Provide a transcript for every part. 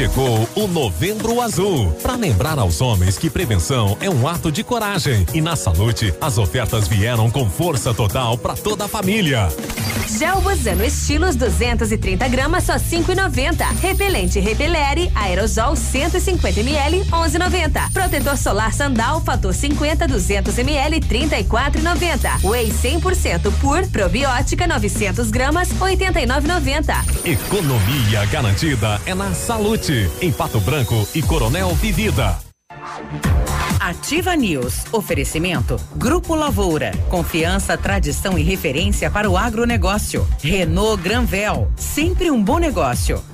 Chegou o Novembro Azul. Para lembrar aos homens que prevenção é um ato de coragem. E na Salute, as ofertas vieram com força total para toda a família. Gel Bozano Estilos 230 gramas só 5,90. Repelente Repelere Aerosol 150 ml 11,90. Protetor solar Sandal fator 50 200 ml 34,90. Whey 100% pur probiótica 900 gramas 89,90. Economia garantida é na Salute, em Pato Branco e Coronel Vivida. Ativa News. Oferecimento. Grupo Lavoura. Confiança, tradição e referência para o agronegócio. Renault Granvel. Sempre um bom negócio.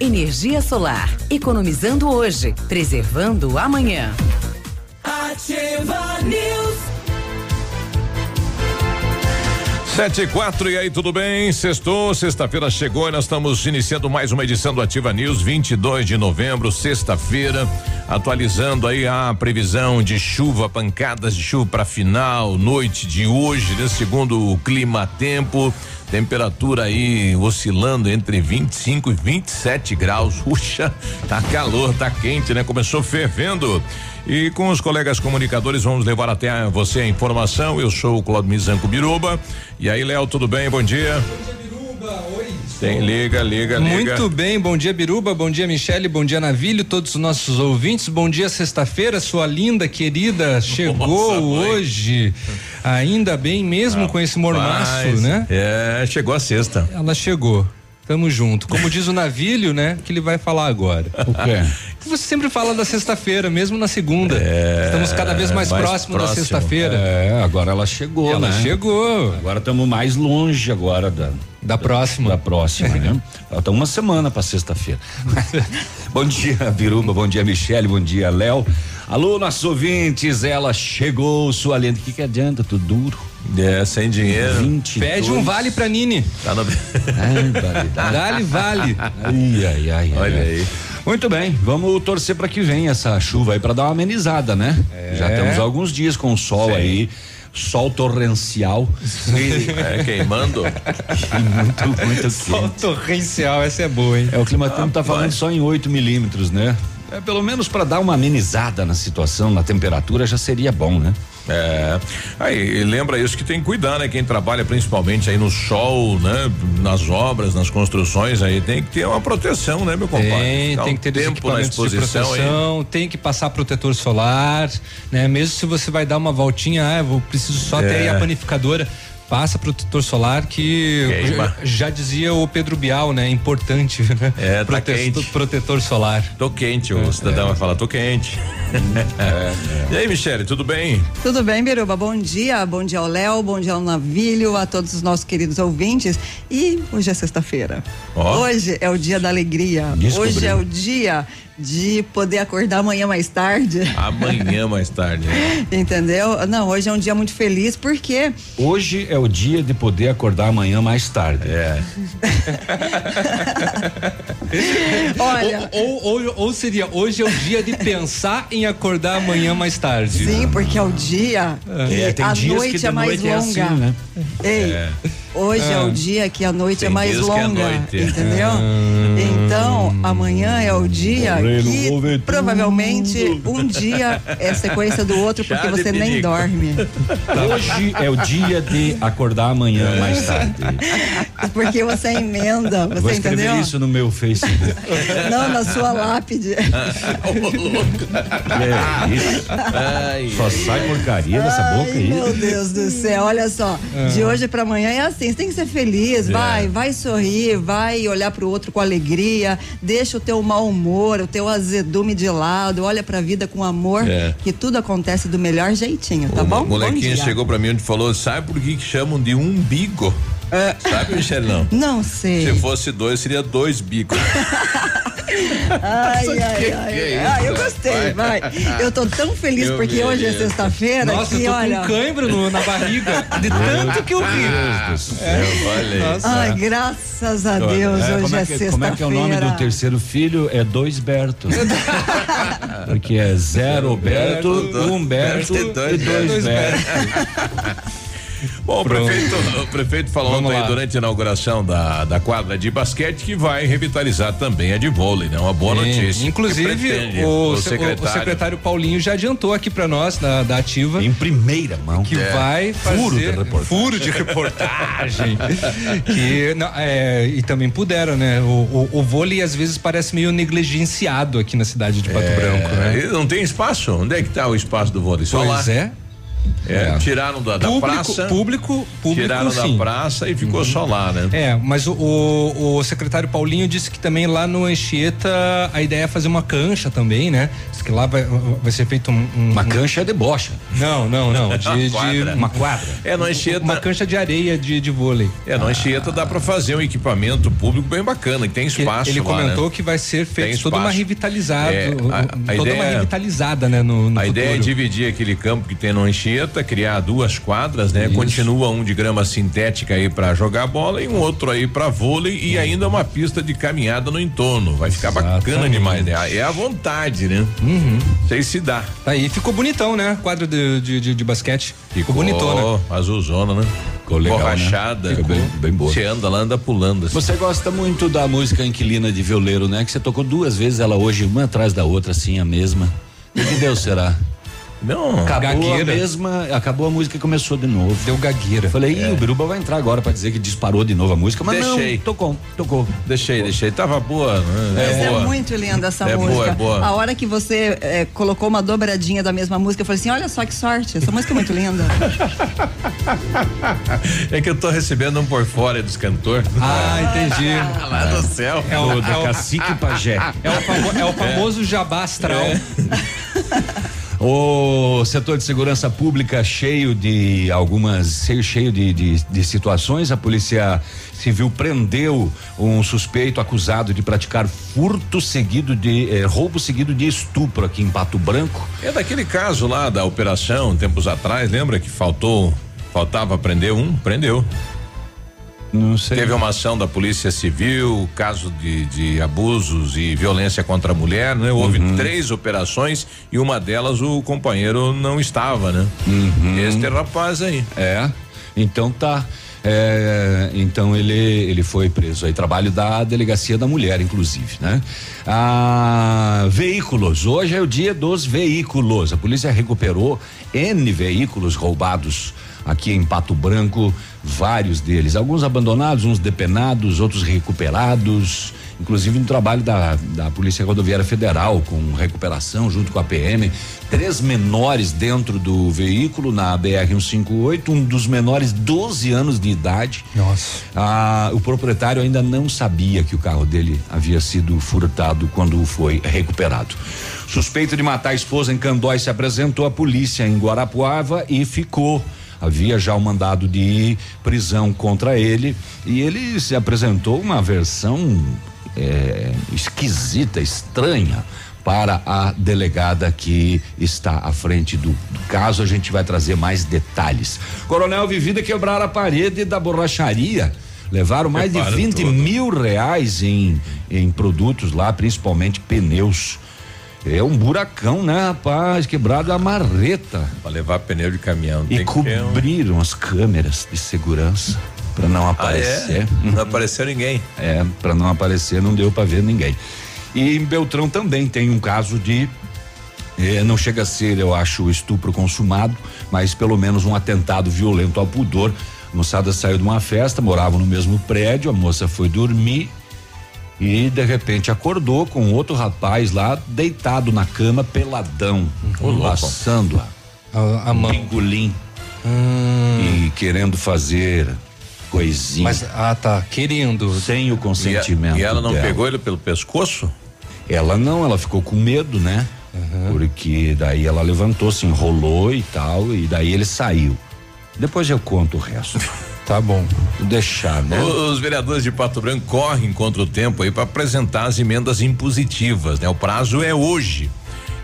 Energia solar. Economizando hoje, preservando amanhã. Ativa News. Sete e quatro, e aí, tudo bem? Sextou, sexta-feira chegou e nós estamos iniciando mais uma edição do Ativa News, 22 de novembro, sexta-feira, atualizando aí a previsão de chuva, pancadas de chuva para final, noite de hoje, né? Segundo o clima tempo, temperatura aí oscilando entre 25 e 27 graus. Puxa, tá calor, tá quente, né? Começou fervendo. E com os colegas comunicadores vamos levar até você a informação. Eu sou o Claudio Mizanco Biruba. E aí, Léo, tudo bem? Bom dia. Tem, liga, liga, liga. Muito bem, bom dia Biruba, bom dia Michele, bom dia Navilho, todos os nossos ouvintes, bom dia sexta-feira, sua linda, querida, chegou Nossa, hoje, ainda bem mesmo com esse mormaço, Mas, né? É, chegou a sexta. Ela chegou. Tamo junto. Como diz o Navilho, né? Que ele vai falar agora. O quê? Que você sempre fala da sexta-feira, mesmo na segunda. Estamos cada vez mais, mais próximo, da próximo. sexta-feira. É, agora ela chegou, Ela né? chegou. Agora estamos mais longe agora da Da próxima. da próxima, né? Falta uma semana para sexta-feira. bom dia, Biruba, bom dia, Michele, bom dia, Léo. Alô, nossos ouvintes, ela chegou, sua lenda. O que que adianta? Tudo duro. É, sem dinheiro. 20 Pede um vale pra Nini. Tá no... Dá-lhe vale. Ai, ai, ai. Olha ai. aí. Muito bem, vamos torcer para que venha essa chuva aí para dar uma amenizada, né? Já temos alguns dias com o sol Sim. aí, sol torrencial. É, queimando. Muito, muito Sol quente. torrencial, essa é boa, hein? É, o clima tempo tá falando só em 8 milímetros, né? É, pelo menos para dar uma amenizada na situação, na temperatura, já seria bom, né? É. Aí, lembra isso que tem que cuidar, né? Quem trabalha principalmente aí no sol, né? Nas obras, nas construções, aí tem que ter uma proteção, né, meu compadre? Tem, Ficar tem um que ter tempo na equipamentos de exposição aí. proteção, tem que passar protetor solar, né? Mesmo se você vai dar uma voltinha, ah, eu preciso só ter aí É. a panificadora, passa protetor solar que Queima. já, já dizia o Pedro Bial, né? Importante, né? É, tá quente. protetor solar. Tô quente, o cidadão vai falar, tô quente. E aí, Michele, tudo bem? Tudo bem, Biruba? Bom dia, bom dia ao Léo, bom dia ao Navilho, a todos os nossos queridos ouvintes. E hoje é sexta-feira. Ó. Hoje é o dia da alegria. Descobriu. Hoje é o dia de poder acordar amanhã mais tarde. Amanhã mais tarde. né? Entendeu? Não, hoje é um dia muito feliz porque Hoje é o dia de poder acordar amanhã mais tarde. É. Olha. Ou, ou, ou, ou seria, hoje é o dia de pensar em acordar amanhã mais tarde. Sim, porque é o dia que É, tem a dias noite que é mais noite é longa. assim, né? Ei, É. hoje é. Ah. o dia que a noite é mais é longa, noite. entendeu? Então, amanhã é o dia Vou ver provavelmente um dia é sequência do outro Chá porque você nem dorme. Hoje é o dia de acordar amanhã mais tarde. Porque você é emenda, você Vou escrever entendeu? isso no meu Facebook. Não, na sua lápide. é isso. Ai, Só sai porcaria dessa boca Ai, aí. Meu Deus do céu, olha só. De hoje pra amanhã é assim, você tem que ser feliz, vai, vai sorrir, vai olhar pro outro com alegria, deixa o teu mau humor, o teu azedume de lado, olha pra vida com amor, É. que tudo acontece do melhor jeitinho, tá o bom? molequinho Bom chegou pra mim e falou: sabe por que, que chamam de umbigo? Sabe, Michele, não? Não sei. Se fosse dois, seria dois bicos. Ai, ai, Que ai, que é isso, eu gostei, vai. Eu tô tão feliz Meu porque hoje é Deus. sexta-feira Nossa, que eu tô olha. com cãibra no- na barriga. De tanto que eu ri. Deus do céu, olha aí. Ai, graças a Deus, É, hoje é, é que, como é que é o nome do sexta-feira. terceiro filho? É dois Berto. Porque é zero Berto, um Berto Berto e dois dois Berto. Berto. Bom, o prefeito, o prefeito falou Vamos ontem lá. durante a inauguração da, da quadra de basquete que vai revitalizar também a de vôlei, né? Uma boa Sim. notícia. Inclusive, pretende o, se- o- o secretário. Paulinho já adiantou aqui pra nós, da, da Ativa, Em primeira mão. que vai fazer Furo de reportagem. furo de reportagem. que, não, é, e também puderam, né? O, o, o vôlei às vezes parece meio negligenciado aqui na cidade de Pato Branco, né? É, não tem espaço? Onde é que tá o espaço do vôlei? Só lá. Pois é. É, Tiraram da, da Público, praça. público, público, tiraram sim. Uhum. da praça e ficou só lá, né? É, mas o, o, o secretário Paulinho disse que também lá no Anchieta a ideia é fazer uma cancha também, né? Diz que lá vai, vai ser feito um. um- Uma cancha é debocha. Não, não, não. De, de- Quadra. Uma quadra. É, no Anchieta. uma cancha de areia de, de vôlei. É, no Anchieta dá pra fazer um equipamento público bem bacana, que tem espaço ele lá, comentou né? que vai ser feito toda uma revitalizada, É, a- a toda ideia uma é- revitalizada, né, no, no A ideia é futuro. dividir aquele campo que tem no Anchieta, criar duas quadras, né? Continua um de grama sintética aí pra jogar bola e um outro aí pra vôlei e ainda uma pista de caminhada no entorno. Vai ficar bacana Exatamente. demais, né? É a vontade, né? Uhum. Sei se dá. Tá aí, ficou bonitão, né? Quadro de, de, de, de basquete. Ficou bonitona. Ó, azulzona, né? Ficou legal, né? Borrachada. Ficou bem- bem boa. Você anda lá, anda pulando. Assim. Você gosta muito da música Inquilina de Violeiro, né? Que você tocou duas vezes ela hoje, uma atrás da outra, assim, a mesma. O que deu será? Não. Acabou Gagueira. a mesma, acabou a música e começou de novo. Deu gagueira. Falei, Ih, o Biruba vai entrar agora pra dizer que disparou de novo a música, mas Deixei. não, tocou, tocou. Deixei, deixei. Tava boa, né? Mas é, boa. muito linda essa É boa, música. é boa. A hora que você eh, colocou uma dobradinha da mesma música, eu falei assim: olha só que sorte, essa música é muito linda. É que eu tô recebendo um por fora dos cantores. Ah, entendi. Lá do céu. É o, Do é o- Cacique Pajé. é o famo- é o famoso jabá astral. O setor de segurança pública cheio de algumas, cheio, cheio de, de, de situações. A polícia civil prendeu um suspeito acusado de praticar furto seguido de eh, roubo seguido de estupro aqui em Pato Branco. É daquele caso lá da operação, tempos atrás, lembra que faltou, faltava prender um? Prendeu. Não sei. Teve uma ação da Polícia Civil, caso de, de abusos e violência contra a mulher, né? Houve três operações e uma delas o companheiro não estava, né? Este rapaz aí. É. Então tá. É, então ele ele foi preso aí trabalho da delegacia da mulher inclusive né ah, veículos hoje é o dia dos veículos a polícia recuperou n veículos roubados aqui em Pato Branco vários deles alguns abandonados uns depenados outros recuperados inclusive no trabalho da, da Polícia Rodoviária Federal com recuperação junto com a PM três menores dentro do veículo na BR 158 um dos menores 12 anos de idade Nossa. ah, o proprietário ainda não sabia que o carro dele havia sido furtado quando foi recuperado. Suspeito de matar a esposa em Candói se apresentou à polícia em Guarapuava e ficou. Havia já um mandado de prisão contra ele e ele se apresentou uma versão é, esquisita, estranha para a delegada que está à frente do, do caso. A gente vai trazer mais detalhes. Coronel Vivida quebraram a parede da borracharia. Levaram mais de Quebraram 20 tudo. mil reais em, em produtos lá, principalmente pneus. É um buracão, né, rapaz? Quebrado a marreta. Pra levar pneu de caminhão. E um- cobriram as câmeras de segurança para não Ah, aparecer. é? Não apareceu ninguém. É, para não aparecer, não deu para ver ninguém. E em Beltrão também tem um caso de eh, não chega a ser, eu acho, estupro consumado, mas pelo menos um atentado violento ao pudor. A moçada saiu de uma festa, moravam no mesmo prédio, a moça foi dormir e de repente acordou com outro rapaz lá deitado na cama, peladão, Uhum. laçando-a. A, a mão. Pingolim. E querendo fazer coisinha. Mas, ah, tá, querendo. Sem o consentimento. E ela não dela. pegou ele pelo pescoço? Ela não, ela ficou com medo, né? Porque daí ela levantou, se enrolou e tal, e daí ele saiu. Depois eu conto o resto. tá bom. Deixar, né? Os vereadores de Pato Branco correm contra o tempo aí para apresentar as emendas impositivas, né? O prazo é hoje.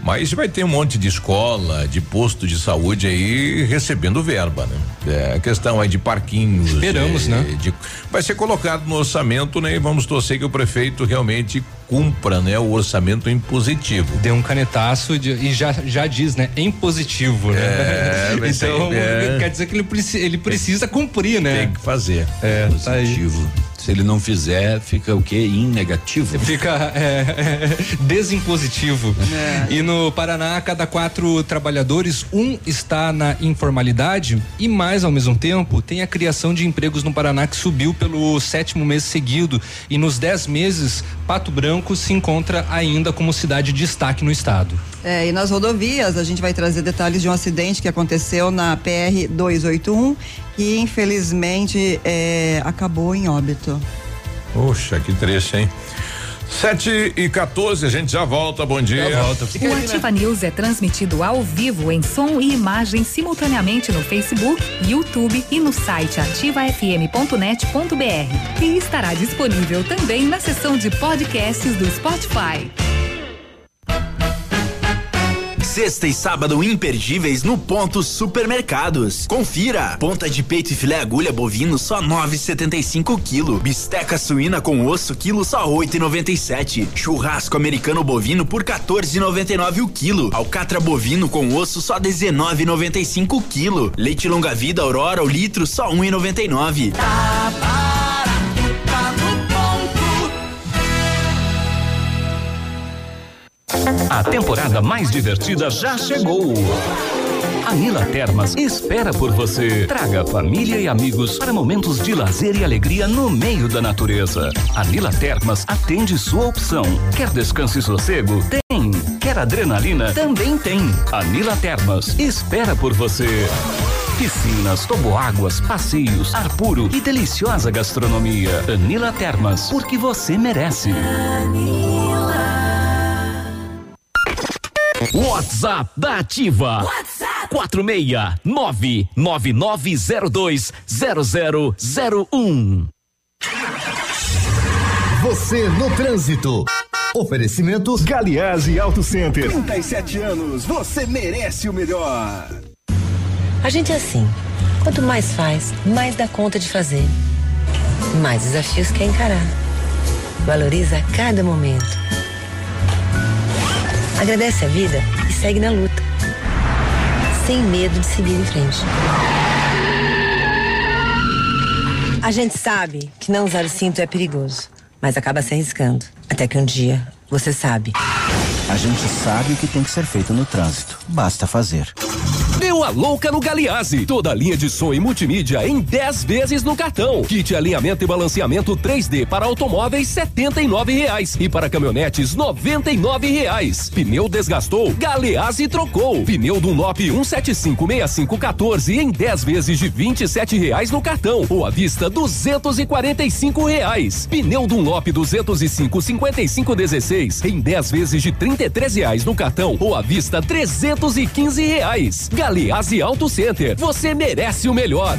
Mas vai ter um monte de escola, de posto de saúde aí recebendo verba, né? É, a questão aí de parquinhos. Esperamos, é, né? de- vai ser colocado no orçamento, né? E vamos torcer que o prefeito realmente cumpra, né? O orçamento impositivo. Deu um canetaço de- e já, já diz, né? Em positivo, né? É, então, é. quer dizer que ele, preci- ele precisa cumprir, né? Tem que fazer. É, tá. Positivo. Se ele não fizer, fica o quê? Em negativo. Fica é, é, desimpositivo. É. E no Paraná, a cada quatro trabalhadores, um está na informalidade e mais ao mesmo tempo tem a criação de empregos no Paraná que subiu pelo sétimo mês seguido e nos dez meses Pato Branco se encontra ainda como cidade de destaque no estado. É, e nas rodovias, a gente vai trazer detalhes de um acidente que aconteceu na PR 281, que infelizmente é, acabou em óbito. Poxa, que trecho, hein? 7 e 14, a gente já volta. Bom dia. O Ativa News é transmitido ao vivo em som e imagem simultaneamente no Facebook, YouTube e no site ativafm.net.br. E estará disponível também na seção de podcasts do Spotify. Sexta e sábado imperdíveis no Ponto Supermercados. Confira. Ponta de peito e filé agulha bovino só 9,75 quilo. Bisteca suína com osso quilo só 8,97. Churrasco americano bovino por 14,99 o quilo. Alcatra bovino com osso só 19,95 quilo. Leite longa vida Aurora o litro só 1,99. A temporada mais divertida já chegou. A Nila Termas espera por você. Traga família e amigos para momentos de lazer e alegria no meio da natureza. A Nila Termas atende sua opção. Quer descanso e sossego? Tem. Quer adrenalina? Também tem. A Nila Termas espera por você. Piscinas, toboáguas, passeios, ar puro e deliciosa gastronomia. Anila Termas, porque você merece. WhatsApp da Ativa. WhatsApp 46999020001. Você no trânsito. Oferecimentos Galiase Auto Center. 37 anos, você merece o melhor. A gente é assim. Quanto mais faz, mais dá conta de fazer. Mais desafios quer encarar. Valoriza cada momento. Agradece a vida e segue na luta. Sem medo de seguir em frente. A gente sabe que não usar o cinto é perigoso, mas acaba se arriscando. Até que um dia você sabe. A gente sabe o que tem que ser feito no trânsito. Basta fazer. Deu a louca no Galiase. Toda a linha de som e multimídia em 10 vezes no cartão. Kit alinhamento e balanceamento 3D para automóveis 79 reais e para caminhonetes 99 reais. Pneu desgastou, Galeazzi trocou. Pneu Dunlop 1756514 em 10 vezes de 27 reais no cartão ou à vista 245 reais. Pneu Dunlop 205 5516 em 10 vezes de 33 reais no cartão ou à vista 315 reais. Galeazzi Auto Center, você merece o melhor.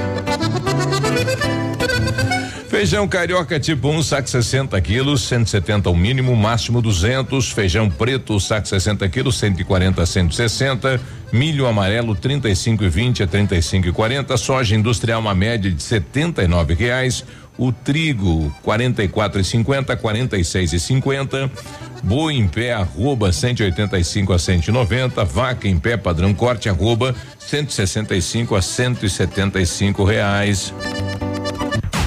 Feijão carioca tipo 1, um, saco 60 quilos, 170 o mínimo, máximo 200. Feijão preto, saco 60 quilos, 140 a 160. Milho amarelo 35 e 20 a 35 e 40. Soja industrial uma média de 79 reais. O trigo 44 e 50, 46 e 50. Boi em pé arroba 185 a 190. Vaca em pé padrão corte arroba 165 a 175 reais.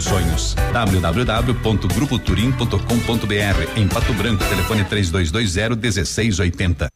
seus sonhos. www.grupoturim.com.br em Pato Branco, telefone 3220 1680.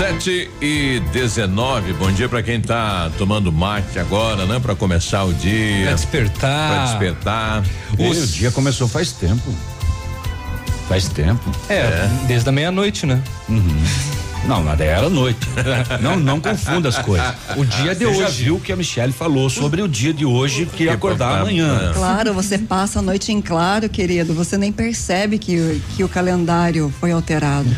Sete e 19. Bom dia para quem tá tomando mate agora, né? Para começar o dia. Pra despertar. Pra despertar. O dia começou faz tempo. Faz tempo. É, é. desde a meia-noite, né? Uhum. Não, mas era noite. não, não confunda as coisas. O dia de você hoje. já viu que a Michelle falou sobre o dia de hoje que ia acordar amanhã. Claro, você passa a noite em claro, querido. Você nem percebe que, que o calendário foi alterado.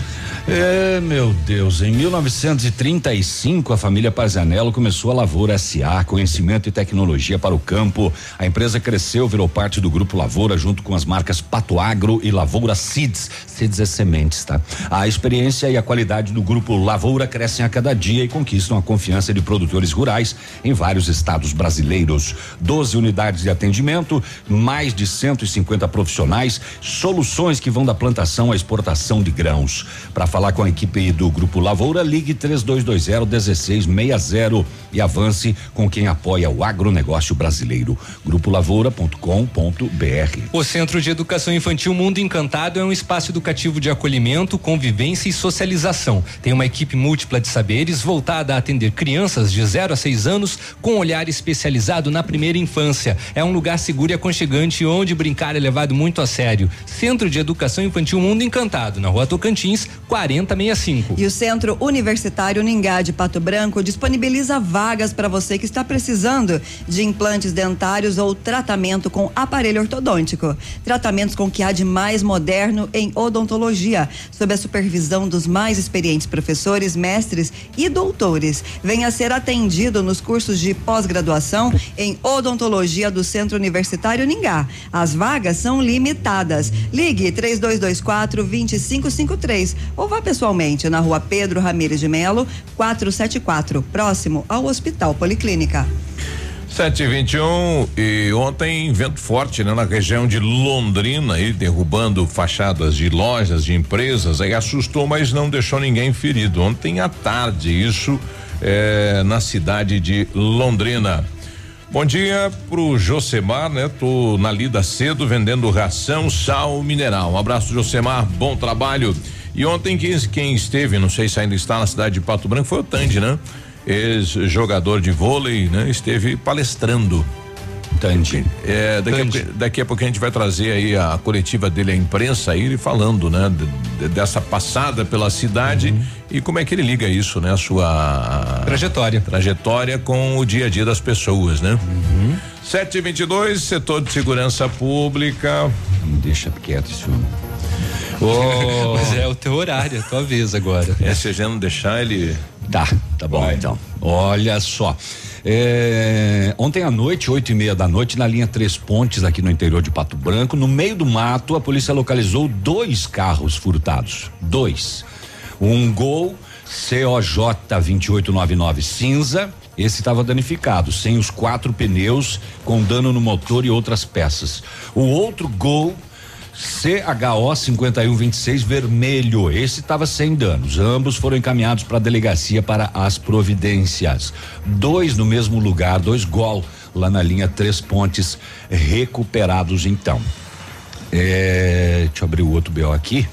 É, meu Deus, em 1935 a família Pazanello começou a Lavoura SA, conhecimento e tecnologia para o campo. A empresa cresceu, virou parte do grupo Lavoura junto com as marcas Pato Agro e Lavoura Seeds. Seeds é sementes, tá? A experiência e a qualidade do grupo Lavoura crescem a cada dia e conquistam a confiança de produtores rurais em vários estados brasileiros. 12 unidades de atendimento, mais de 150 profissionais, soluções que vão da plantação à exportação de grãos. Para falar com a equipe do Grupo Lavoura, ligue 3220 1660 e avance com quem apoia o agronegócio brasileiro. Grupolavoura.com.br. O Centro de Educação Infantil Mundo Encantado é um espaço educativo de acolhimento, convivência e socialização. Tem uma equipe múltipla de saberes voltada a atender crianças de 0 a 6 anos com olhar especializado na primeira infância. É um lugar seguro e aconchegante onde brincar é levado muito a sério. Centro de Educação Infantil Mundo Encantado, na Rua Tocantins, 4065. E o Centro Universitário Ningá de Pato Branco disponibiliza vagas para você que está precisando de implantes dentários ou tratamento com aparelho ortodôntico. Tratamentos com o que há de mais moderno em odontologia, sob a supervisão dos mais experientes professores, mestres e doutores. Venha ser atendido nos cursos de pós-graduação em odontologia do Centro Universitário Ningá. As vagas são limitadas. Ligue 3224 2553 ou vá pessoalmente na rua Pedro Ramires de Melo, 474, próximo ao Hospital Policlínica. 721 um, e ontem vento forte né, na região de Londrina aí derrubando fachadas de lojas de empresas aí assustou mas não deixou ninguém ferido ontem à tarde isso eh, na cidade de Londrina Bom dia pro Josemar, né? Tô na lida cedo vendendo ração, sal, mineral. Um abraço, Josemar, bom trabalho. E ontem quem, quem esteve, não sei se ainda está na cidade de Pato Branco, foi o Tandy, né? Ex-jogador de vôlei, né? Esteve palestrando. Tandy. É, daqui, A, pouco- daqui a pouco a gente vai trazer aí a coletiva dele à imprensa, aí ele falando, né? de- de- dessa passada pela cidade e como é que ele liga isso, né? A sua trajetória. Trajetória com o dia a dia das pessoas, né? Sete vinte e dois, setor de segurança pública. Deixa quieto esse homem. Mas é o teu horário, é a tua vez agora. É, se a gente não deixar ele. Tá, tá bom então. Olha só. É, ontem à noite, oito e meia da noite, na linha Três Pontes, aqui no interior de Pato Branco, no meio do mato, a polícia localizou dois carros furtados. Dois. Um Gol COJ 2899 cinza. Esse estava danificado, sem os quatro pneus, com dano no motor e outras peças. O outro Gol CHO 5126 vermelho. Esse estava sem danos. Ambos foram encaminhados para a delegacia para as providências. Dois no mesmo lugar, dois gol lá na linha Três Pontes recuperados então. É, deixa eu abrir o outro BO aqui.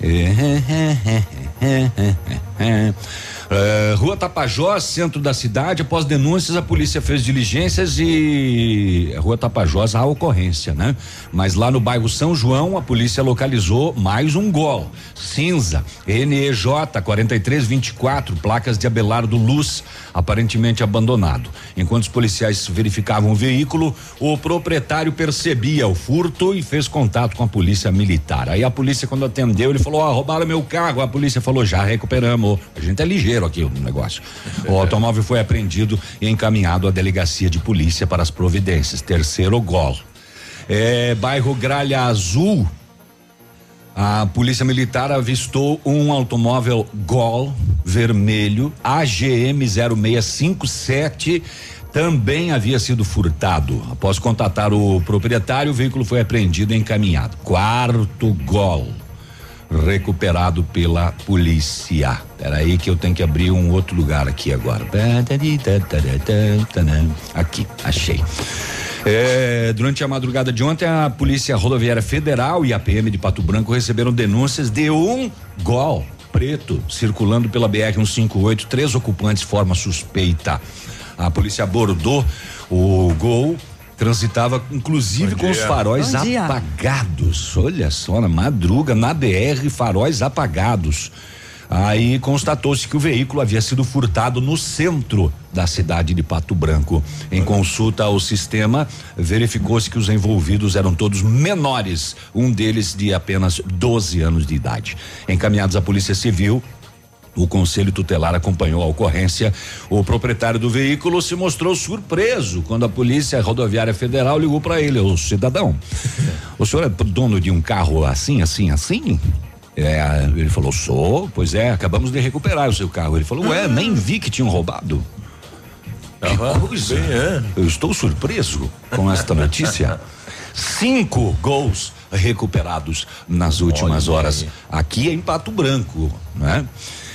É, é, Rua Tapajós, centro da cidade, após denúncias, a polícia fez diligências e Rua Tapajós há ocorrência, né? Mas lá no bairro São João, a polícia localizou mais um gol, cinza, NEJ 4324, placas de Abelardo Luz, aparentemente abandonado. Enquanto os policiais verificavam o veículo, o proprietário percebia o furto e fez contato com a polícia militar. Aí a polícia, quando atendeu, ele falou: Ó, roubaram meu carro. A polícia falou: já recuperamos. A gente é ligeiro aqui no negócio. O automóvel foi apreendido e encaminhado à delegacia de polícia para as providências. Terceiro gol. É, bairro Gralha Azul, a polícia militar avistou um automóvel Gol vermelho AGM 0657 também havia sido furtado. Após contatar o proprietário, o veículo foi apreendido e encaminhado. Quarto Gol recuperado pela polícia. Espera aí que eu tenho que abrir um outro lugar aqui agora. Aqui, achei. É, durante a madrugada de ontem, a Polícia Rodoviária Federal e a PM de Pato Branco receberam denúncias de um gol preto circulando pela BR 158, três ocupantes forma suspeita. A polícia abordou o gol. Transitava inclusive Bom com os faróis Bom dia. apagados. Olha só, na madruga, na BR, faróis apagados. Aí constatou-se que o veículo havia sido furtado no centro da cidade de Pato Branco. Em consulta ao sistema, verificou-se que os envolvidos eram todos menores, um deles de apenas 12 anos de idade. Encaminhados à Polícia Civil, o Conselho Tutelar acompanhou a ocorrência. O proprietário do veículo se mostrou surpreso quando a Polícia Rodoviária Federal ligou para ele, o cidadão. O senhor é dono de um carro assim, assim, assim? É, ele falou, sou, pois é, acabamos de recuperar o seu carro. Ele falou, ué, nem vi que tinham roubado. Que coisa. Eu estou surpreso com esta notícia. Cinco gols recuperados nas últimas horas aqui em Pato Branco, né?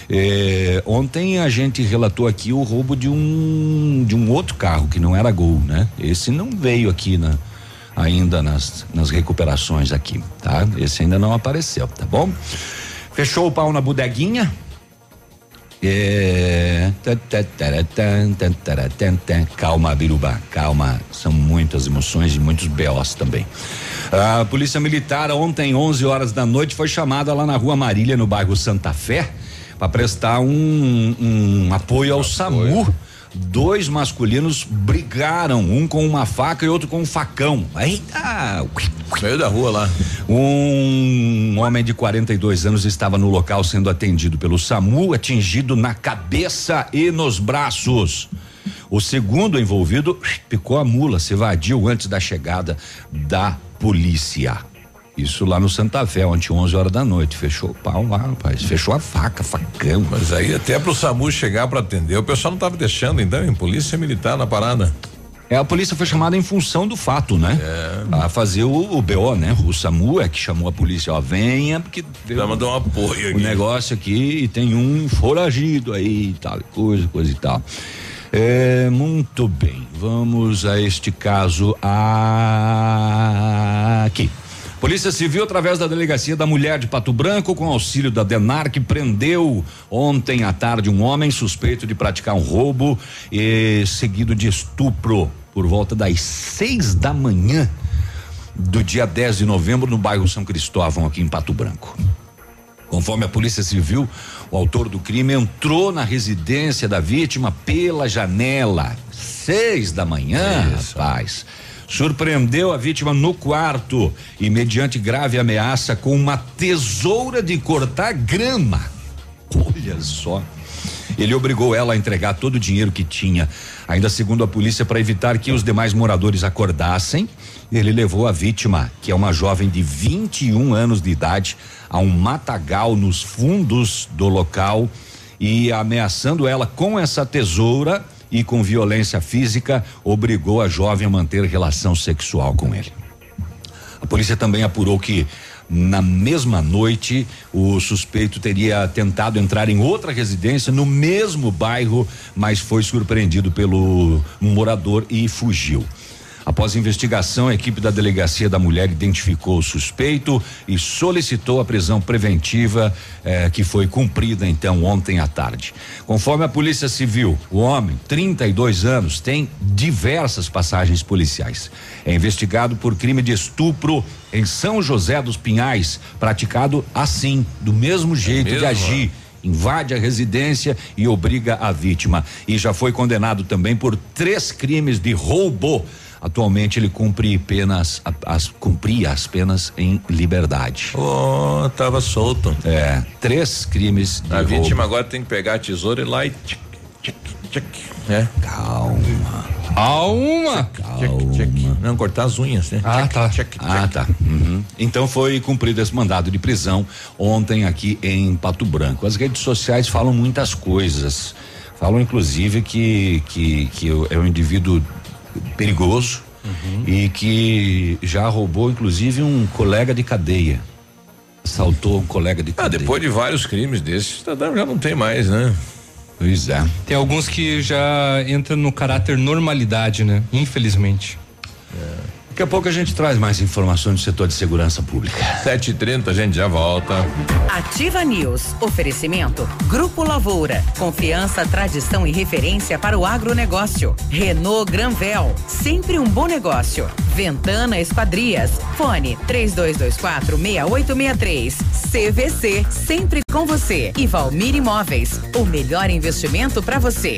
É, ontem a gente relatou aqui o roubo de um de um outro carro que não era gol, né? Esse não veio aqui na ainda nas nas recuperações aqui, tá? Esse ainda não apareceu, tá bom? Fechou o pau na bodeguinha? É. Calma, Biruba, calma. São muitas emoções e muitos BOs também. A Polícia Militar, ontem, 11 horas da noite, foi chamada lá na Rua Marília, no bairro Santa Fé, para prestar um, um apoio ao SAMU. Dois masculinos brigaram, um com uma faca e outro com um facão. Eita! Meio da rua lá. Um homem de 42 anos estava no local sendo atendido pelo SAMU, atingido na cabeça e nos braços. O segundo envolvido picou a mula, se evadiu antes da chegada da polícia. Isso lá no Santa Fé, ontem 11 horas da noite. Fechou o pau lá, rapaz. Fechou a faca, facão. Mas aí até pro SAMU chegar para atender, o pessoal não tava deixando então, em polícia militar na parada. É, a polícia foi chamada em função do fato, né? É. A fazer o, o BO, né? O SAMU é que chamou a polícia, ó, venha, porque. Vai mandar um apoio O aqui. negócio aqui e tem um foragido aí e tal, coisa, coisa e tal. É, muito bem, vamos a este caso aqui. Polícia Civil, através da Delegacia da Mulher de Pato Branco, com auxílio da DENARC, prendeu ontem à tarde um homem suspeito de praticar um roubo e seguido de estupro por volta das seis da manhã do dia 10 de novembro no bairro São Cristóvão, aqui em Pato Branco. Conforme a Polícia Civil, o autor do crime entrou na residência da vítima pela janela, seis da manhã, rapaz. Surpreendeu a vítima no quarto e, mediante grave ameaça, com uma tesoura de cortar grama. Olha só. Ele obrigou ela a entregar todo o dinheiro que tinha. Ainda segundo a polícia, para evitar que os demais moradores acordassem, ele levou a vítima, que é uma jovem de 21 anos de idade, a um matagal nos fundos do local e ameaçando ela com essa tesoura e com violência física, obrigou a jovem a manter relação sexual com ele. A polícia também apurou que na mesma noite o suspeito teria tentado entrar em outra residência no mesmo bairro, mas foi surpreendido pelo morador e fugiu. Após investigação, a equipe da Delegacia da Mulher identificou o suspeito e solicitou a prisão preventiva, eh, que foi cumprida então ontem à tarde. Conforme a Polícia Civil, o homem, 32 anos, tem diversas passagens policiais. É investigado por crime de estupro em São José dos Pinhais, praticado assim, do mesmo jeito de mesmo, agir invade a residência e obriga a vítima. E já foi condenado também por três crimes de roubo. Atualmente ele cumpre penas, as, cumpria as penas em liberdade. Oh, tava solto. É, três crimes de A roubo. vítima agora tem que pegar a tesoura e ir lá e. tchic, tchic, tchic, né? Calma. Calma. Calma. Não, cortar as unhas, né? Ah, tá. Ah, tá. Uhum. Então foi cumprido esse mandado de prisão ontem aqui em Pato Branco. As redes sociais falam muitas coisas. Falam inclusive que que que é um indivíduo perigoso e que já roubou inclusive um colega de cadeia. Assaltou um colega de Ah, cadeia. depois de vários crimes desses, já não tem mais, né? Pois é. Tem alguns que já entram no caráter normalidade, né? Infelizmente. Daqui a pouco a gente traz mais informações do setor de segurança pública. 7h30, a gente já volta. Ativa News. Oferecimento. Grupo Lavoura. Confiança, tradição e referência para o agronegócio. Renault Granvel. Sempre um bom negócio. Ventana Esquadrias. Fone 3224 6863. CVC. Sempre com você. E Valmir Imóveis. O melhor investimento para você.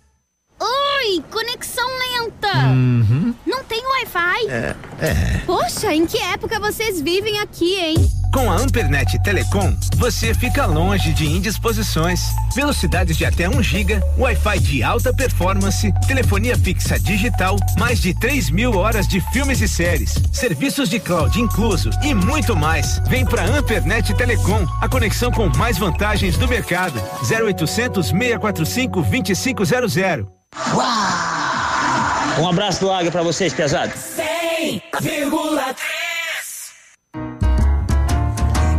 Conexão lenta. Uhum. Não tem Wi-Fi. É, é. Poxa, em que época vocês vivem aqui, hein? Com a Ampernet Telecom, você fica longe de indisposições. Velocidades de até 1 giga, Wi-Fi de alta performance, telefonia fixa digital, mais de 3 mil horas de filmes e séries, serviços de cloud incluso e muito mais. Vem pra Ampernet Telecom, a conexão com mais vantagens do mercado. 0800 645 2500. Um abraço do Águia pra vocês, pesados. 100,3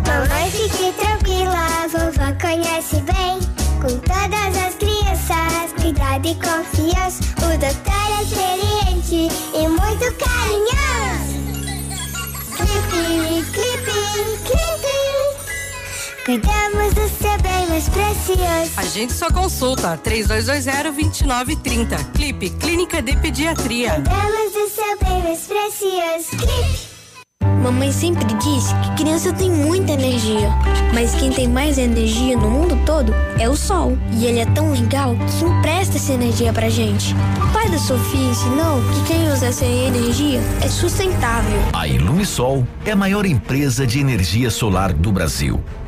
Mamãe, fique tranquila, vovó conhece bem. Com todas as crianças, cuidado e confiança. O doutor é experiente e muito carinhoso. Clipe, clipe, clipe. Cuidamos mais precioso. A gente só consulta 3220-2930. Clipe Clínica de Pediatria. Cuidamos do seu bem mais precioso. Clipe. Mamãe sempre disse que criança tem muita energia, mas quem tem mais energia no mundo todo é o sol. E ele é tão legal que empresta essa energia pra gente. O pai da Sofia ensinou que quem usa essa energia é sustentável. A Ilumisol é a maior empresa de energia solar do Brasil.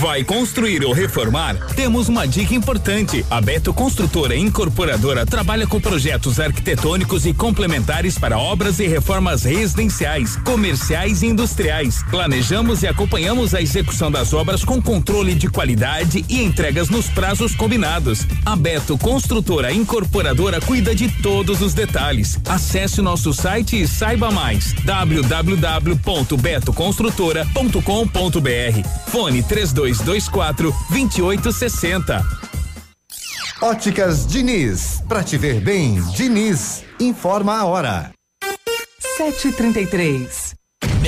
Vai construir ou reformar? Temos uma dica importante. A Beto Construtora Incorporadora trabalha com projetos arquitetônicos e complementares para obras e reformas residenciais, comerciais e industriais. Planejamos e acompanhamos a execução das obras com controle de qualidade e entregas nos prazos combinados. A Beto Construtora Incorporadora cuida de todos os detalhes. Acesse nosso site e saiba mais. www.betoconstrutora.com.br. Fone 32 3224 2860. Óticas Diniz, pra te ver bem, Diniz, informa a hora. 733.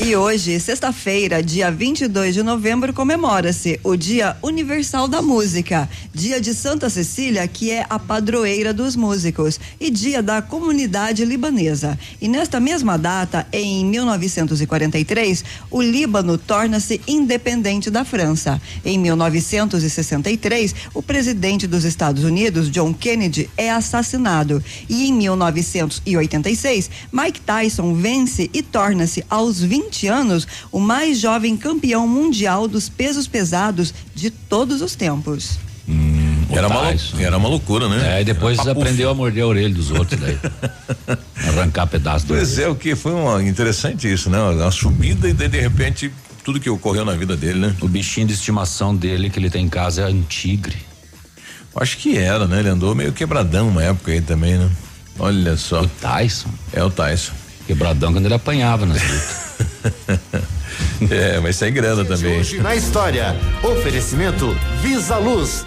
E hoje, sexta-feira, dia 22 de novembro, comemora-se o Dia Universal da Música, Dia de Santa Cecília, que é a padroeira dos músicos, e Dia da Comunidade Libanesa. E nesta mesma data, em 1943, o Líbano torna-se independente da França. Em 1963, o presidente dos Estados Unidos, John Kennedy, é assassinado. E em 1986, Mike Tyson vence e torna-se aos 20 20 anos, o mais jovem campeão mundial dos pesos pesados de todos os tempos. Hum, era, uma, era uma loucura, né? É, e depois aprendeu a morder a orelha dos outros daí. Arrancar pedaço do Pois é, o que foi uma, interessante isso, né? A subida e de, de repente tudo que ocorreu na vida dele, né? O bichinho de estimação dele que ele tem em casa é um tigre. Acho que era, né? Ele andou meio quebradão uma época aí também, né? Olha só. O Tyson. É o Tyson. Quebradão quando ele apanhava nas lutas. é, mas sem grana também. Hoje na história, oferecimento Visa Luz.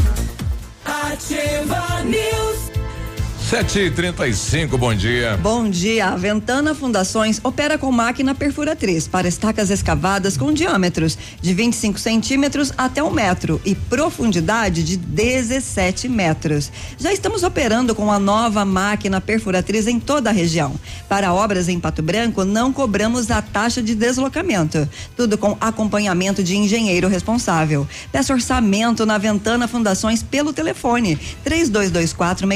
Ativa News. Sete e trinta e cinco, bom dia. Bom dia. A Ventana Fundações opera com máquina perfuratriz para estacas escavadas com diâmetros de 25 centímetros até um metro e profundidade de 17 metros. Já estamos operando com a nova máquina perfuratriz em toda a região. Para obras em Pato Branco, não cobramos a taxa de deslocamento. Tudo com acompanhamento de engenheiro responsável. Peça orçamento na Ventana Fundações pelo telefone 3224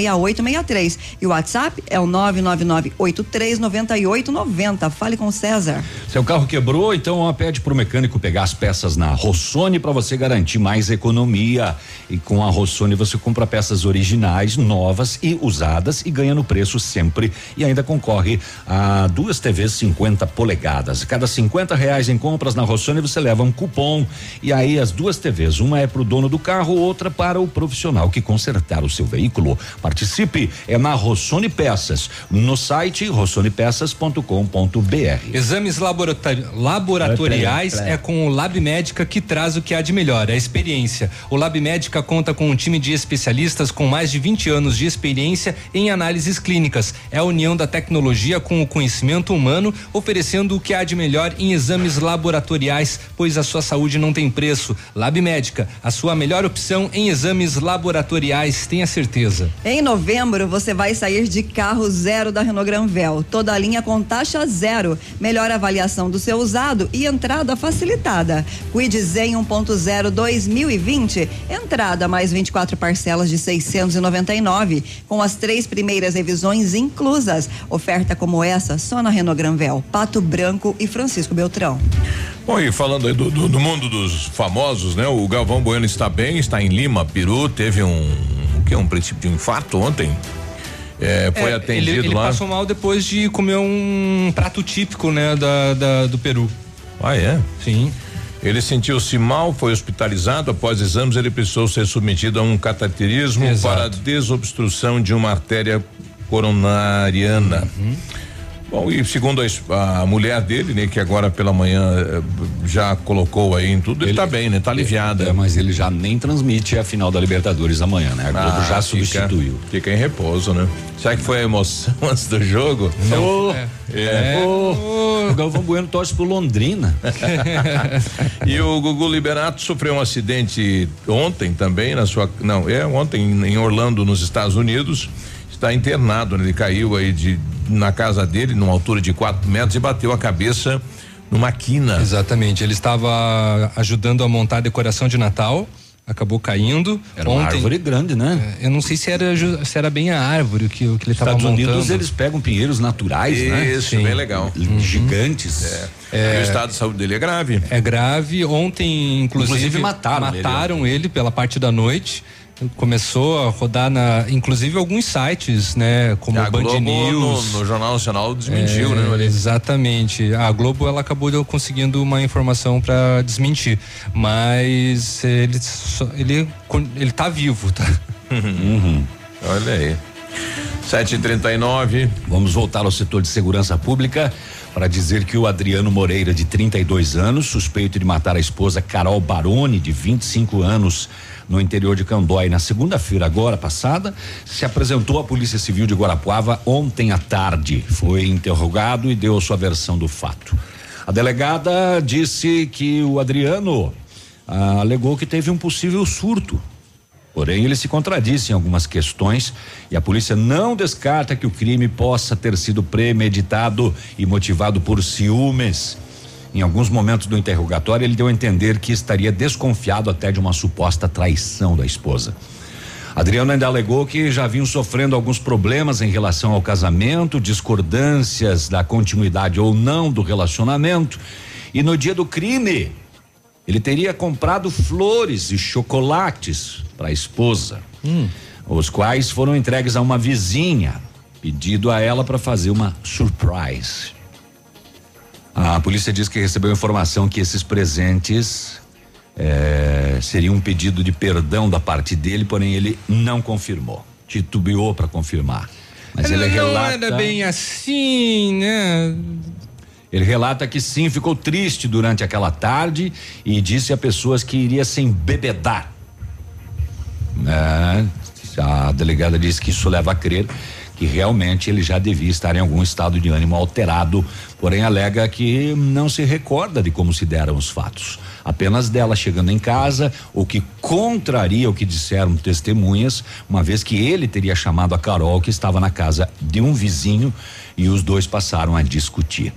6863 e o WhatsApp é o 999839890. Fale com o César. Seu carro quebrou, então pede pro mecânico pegar as peças na Rossoni para você garantir mais economia. E com a Rossoni você compra peças originais, novas e usadas e ganha no preço sempre e ainda concorre a duas TVs 50 polegadas. Cada 50 reais em compras na Rossoni você leva um cupom e aí as duas TVs, uma é pro dono do carro, outra para o profissional que consertar o seu veículo. Participe, é é na Rossoni Peças, no site rossonepeças.com.br. Exames laboratori- laboratoriais é com o Lab Médica que traz o que há de melhor, a experiência. O Lab Médica conta com um time de especialistas com mais de 20 anos de experiência em análises clínicas. É a união da tecnologia com o conhecimento humano, oferecendo o que há de melhor em exames laboratoriais, pois a sua saúde não tem preço. Lab Médica, a sua melhor opção em exames laboratoriais, tenha certeza. Em novembro, você vai sair de carro zero da Renault Granvel. Toda a linha com taxa zero. Melhor avaliação do seu usado e entrada facilitada. Quid Zen 1.0 2020. Entrada mais 24 parcelas de 699. Com as três primeiras revisões inclusas. Oferta como essa só na Renault Granvel. Pato Branco e Francisco Beltrão. Bom, e falando aí do, do- do mundo dos famosos, né? O Galvão Bueno está bem, está em Lima, Peru, teve um, que, um princípio de infarto ontem. É, foi É, atendido ele, ele lá. passou mal depois de comer um prato típico, né, da, da- do Peru. Ah, é? Sim. Ele sentiu-se mal, foi hospitalizado. Após exames, ele precisou ser submetido a um cateterismo Exato. para desobstrução de uma artéria coronariana. Uhum. Bom, e segundo a, a mulher dele, né, que agora pela manhã eh, já colocou aí em tudo, ele, tá bem, né? Tá aliviada. É, mas ele já nem transmite a final da Libertadores amanhã, né? A Globo Ah, já fica- substituiu. Fica em repouso, né? Será que foi a emoção antes do jogo? Não. É. É. O Galvão Bueno torce pro Londrina. e o Gugu Liberato sofreu um acidente ontem também na sua, não, é ontem em Orlando, nos Estados Unidos. Está internado, né? ele caiu aí de na casa dele, numa altura de 4 metros e bateu a cabeça numa quina. Exatamente. Ele estava ajudando a montar a decoração de Natal. Acabou caindo. Era uma árvore grande, né? É, Eu não sei se era, se era bem a árvore que, que ele estava Estados montando. Unidos eles pegam pinheiros naturais, né? Isso, bem legal. Gigantes. E o estado de saúde dele é grave. É grave. Ontem, inclusive, Inclusive mataram ele mataram ele, pela parte da noite. Começou a rodar na, inclusive alguns sites, né, como a Band Globo News. no, no Jornal Nacional desmentiu, É, né? Exatamente. A Globo ela acabou conseguindo uma informação para desmentir, mas ele só- ele ele tá vivo, tá? Uhum. Olha aí. 7h39. Vamos voltar ao setor de segurança pública para dizer que o Adriano Moreira, de 32 anos, suspeito de matar a esposa Carol Baroni, de 25 anos, no interior de Candói, na segunda-feira agora passada, se apresentou à Polícia Civil de Guarapuava ontem à tarde. Foi interrogado e deu sua versão do fato. A delegada disse que o Adriano ah, alegou que teve um possível surto Porém, ele se contradiz em algumas questões e a polícia não descarta que o crime possa ter sido premeditado e motivado por ciúmes. Em alguns momentos do interrogatório, ele deu a entender que estaria desconfiado até de uma suposta traição da esposa. Adriano ainda alegou que já vinham sofrendo alguns problemas em relação ao casamento, discordâncias da continuidade ou não do relacionamento. E no dia do crime, ele teria comprado flores e chocolates para a esposa, os quais foram entregues a uma vizinha, pedido a ela para fazer uma surprise. A polícia diz que recebeu informação que esses presentes seriam um pedido de perdão da parte dele, porém ele não confirmou. Titubeou para confirmar. Mas ele não relata. era bem assim, né? Ele relata que sim, ficou triste durante aquela tarde e disse a pessoas que iria se embebedar. Né? A delegada disse que isso leva a crer que realmente ele já devia estar em algum estado de ânimo alterado, porém alega que não se recorda de como se deram os fatos. Apenas dela chegando em casa, o que contraria o que disseram testemunhas, uma vez que ele teria chamado a Carol, que estava na casa de um vizinho, e os dois passaram a discutir.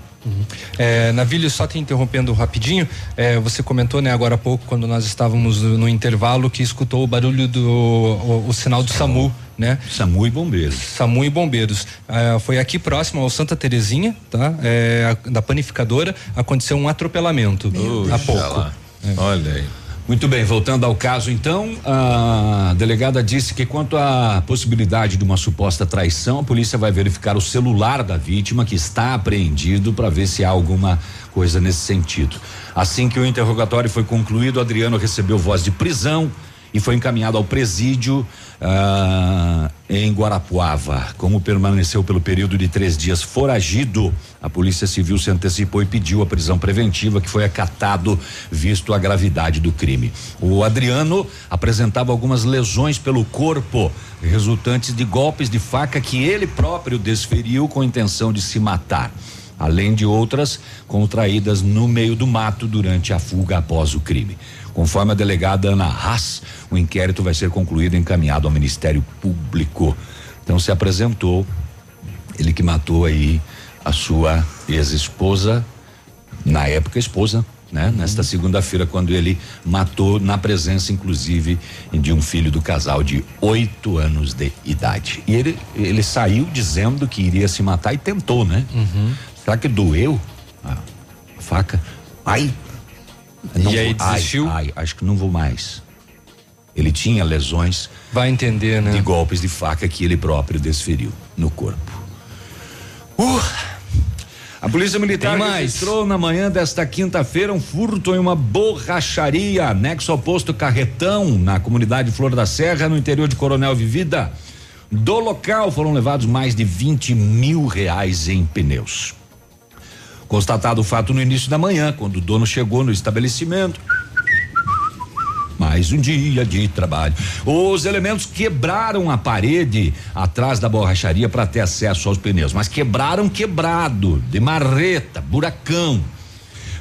É, Navilho, só te interrompendo rapidinho, é, você comentou, né, agora há pouco, quando nós estávamos no, intervalo, que escutou o barulho do o, o sinal do SAMU, né? SAMU e bombeiros. SAMU e bombeiros. É, foi aqui próximo ao Santa Terezinha, tá? É, a- da panificadora, aconteceu um atropelamento há pouco. lá. Olha aí. Muito bem, voltando ao caso então, a delegada disse que quanto à possibilidade de uma suposta traição, a polícia vai verificar o celular da vítima que está apreendido para ver se há alguma coisa nesse sentido. Assim que o interrogatório foi concluído, Adriano recebeu voz de prisão e foi encaminhado ao presídio ah, em Guarapuava. Como permaneceu pelo período de três dias foragido, a Polícia Civil se antecipou e pediu a prisão preventiva, que foi acatado, visto a gravidade do crime. O Adriano apresentava algumas lesões pelo corpo, resultantes de golpes de faca que ele próprio desferiu com intenção de se matar além de outras contraídas no meio do mato durante a fuga após o crime. Conforme a delegada Ana Haas, o inquérito vai ser concluído e encaminhado ao Ministério Público. Então se apresentou ele que matou aí a sua ex-esposa, na época esposa, né? Uhum. Nesta segunda-feira, quando ele matou na presença, inclusive, de um filho do casal de oito anos de idade. E ele, ele saiu dizendo que iria se matar e tentou, né? Uhum. Será que doeu a faca? Ai! Não e aí desistiu? Ai, ai, acho que não vou mais. Ele tinha lesões. Vai entender, né? De golpes de faca que ele próprio desferiu no corpo. Uh, a Polícia Militar registrou na manhã desta quinta-feira um furto em uma borracharia, anexo ao posto Carretão, na comunidade Flor da Serra, no interior de Coronel Vivida. Do local foram levados mais de 20 mil reais em pneus. Constatado o fato no início da manhã, quando o dono chegou no estabelecimento. Mais um dia de trabalho. Os elementos quebraram a parede atrás da borracharia para ter acesso aos pneus, mas quebraram quebrado, de marreta, buracão.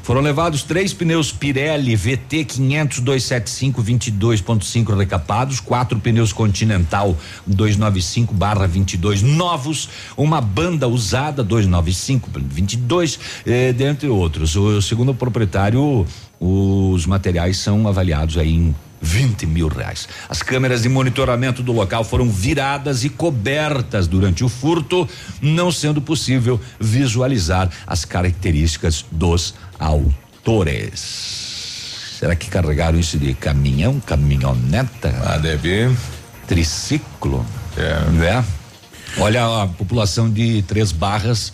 Foram levados três pneus Pirelli VT 500 275 22.5 recapados, quatro pneus Continental 295 barra 22 novos, uma banda usada 295 22, eh, dentre outros. O segundo o proprietário, os materiais são avaliados aí em 20 mil reais. As câmeras de monitoramento do local foram viradas e cobertas durante o furto, não sendo possível visualizar as características dos autores. Será que carregaram isso de caminhão, caminhoneta? Ah, deve. Triciclo? É. Né? Olha, a população de Três Barras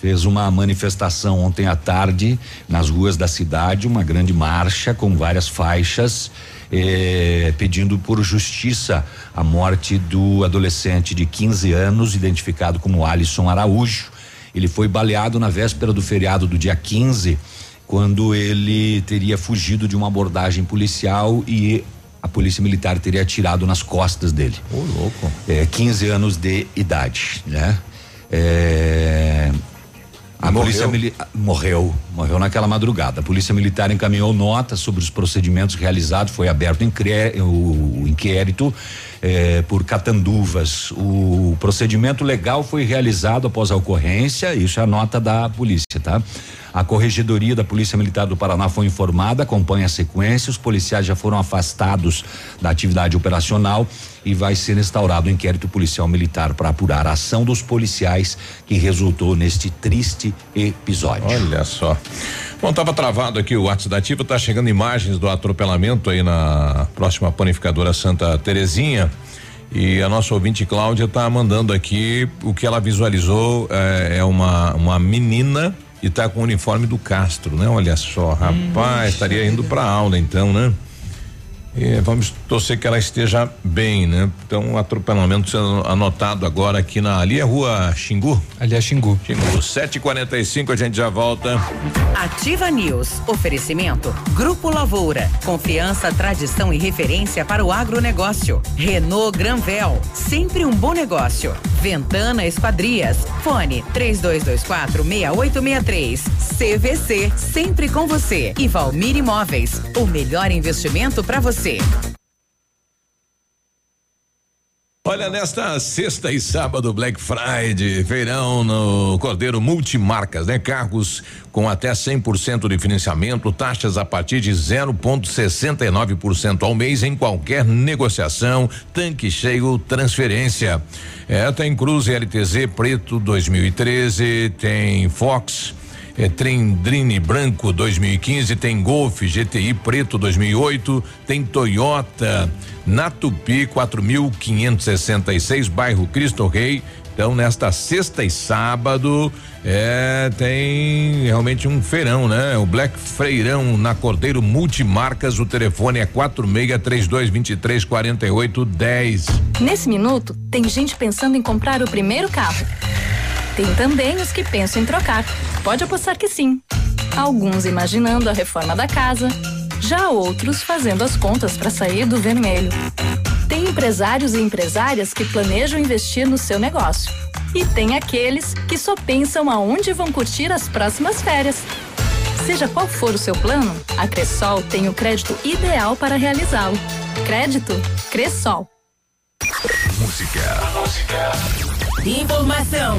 fez uma manifestação ontem à tarde nas ruas da cidade, uma grande marcha com várias faixas. Eh, pedindo por justiça a morte do adolescente de 15 anos, identificado como Alisson Araújo. Ele foi baleado na véspera do feriado do dia 15, quando ele teria fugido de uma abordagem policial e a polícia militar teria atirado nas costas dele. Ô, louco. É, 15 anos de idade, né? É, a Morreu? polícia mili- morreu, morreu naquela madrugada. A polícia militar encaminhou notas sobre os procedimentos realizados, foi aberto o inquérito eh, por catanduvas. O procedimento legal foi realizado após a ocorrência, isso é a nota da polícia, tá? A corregedoria da Polícia Militar do Paraná foi informada, acompanha a sequência, os policiais já foram afastados da atividade operacional e vai ser instaurado o inquérito policial militar para apurar a ação dos policiais que resultou neste triste episódio. Olha só. Bom, tava travado aqui o WhatsApp da Ativa, tá chegando imagens do atropelamento aí na próxima panificadora Santa Terezinha. E a nossa ouvinte Cláudia tá mandando aqui o que ela visualizou é, é uma uma menina e tá com o uniforme do Castro, né? Olha só, rapaz, estaria indo pra aula então, né? E vamos torcer que ela esteja bem, né? Então, o atropelamento sendo anotado agora aqui na ali é rua Xingu. Ali é Xingu. Xingu, 7h45, a gente já volta. Ativa News. Oferecimento. Grupo Lavoura. Confiança, tradição e referência para o agronegócio. Renault Granvel. Sempre um bom negócio. Ventana Esquadrias. Fone 3224 6863. CVC. Sempre com você. E Valmir Imóveis. O melhor investimento para você. Olha, nesta sexta e sábado, Black Friday, feirão no Cordeiro Multimarcas, né? Carros com até 100% de financiamento, taxas a partir de 0,69% ao mês em qualquer negociação, tanque cheio, transferência. É, tem Cruze LTZ preto 2013, tem Fox. É, Trendrine branco 2015, tem Golf GTI preto 2008, tem Toyota Natupi 4566, bairro Cristo Rei, Então, nesta sexta e sábado, é, tem realmente um feirão, né? O Black Freirão na Cordeiro Multimarcas. O telefone é 46 3223 4810. Nesse minuto, tem gente pensando em comprar o primeiro carro. Tem também os que pensam em trocar. Pode apostar que sim. Alguns imaginando a reforma da casa, já outros fazendo as contas para sair do vermelho. Tem empresários e empresárias que planejam investir no seu negócio. E tem aqueles que só pensam aonde vão curtir as próximas férias. Seja qual for o seu plano, a Cressol tem o crédito ideal para realizá-lo. Crédito Cressol. Música. Música. Informação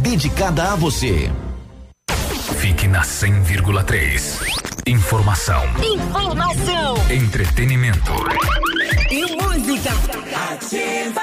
dedicada a você. Fique na 100,3. Informação. Informação Entretenimento. e música. Ativa.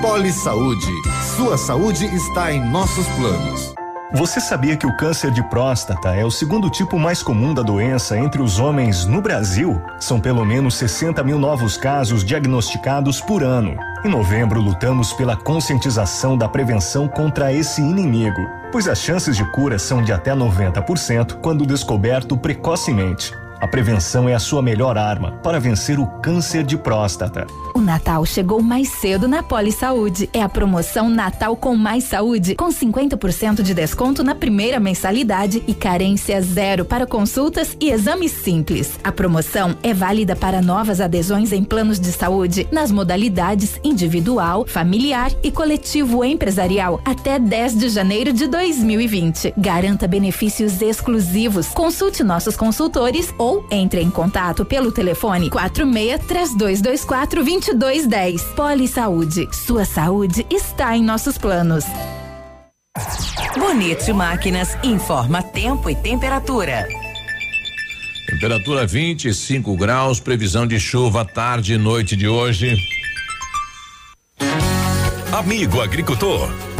Poli Saúde. Sua saúde está em nossos planos. Você sabia que o câncer de próstata é o segundo tipo mais comum da doença entre os homens no Brasil? São pelo menos 60 mil novos casos diagnosticados por ano. Em novembro, lutamos pela conscientização da prevenção contra esse inimigo, pois as chances de cura são de até 90% quando descoberto precocemente. A prevenção é a sua melhor arma para vencer o câncer de próstata. O Natal chegou mais cedo na Poli Saúde. É a promoção Natal com Mais Saúde, com 50% de desconto na primeira mensalidade e carência zero para consultas e exames simples. A promoção é válida para novas adesões em planos de saúde nas modalidades individual, familiar e coletivo empresarial até 10 de janeiro de 2020. Garanta benefícios exclusivos. Consulte nossos consultores ou entre em contato pelo telefone 46 3224 2210. Poli Saúde. Sua saúde está em nossos planos. Bonito Máquinas informa tempo e temperatura. Temperatura 25 graus, previsão de chuva à tarde e noite de hoje. Amigo agricultor,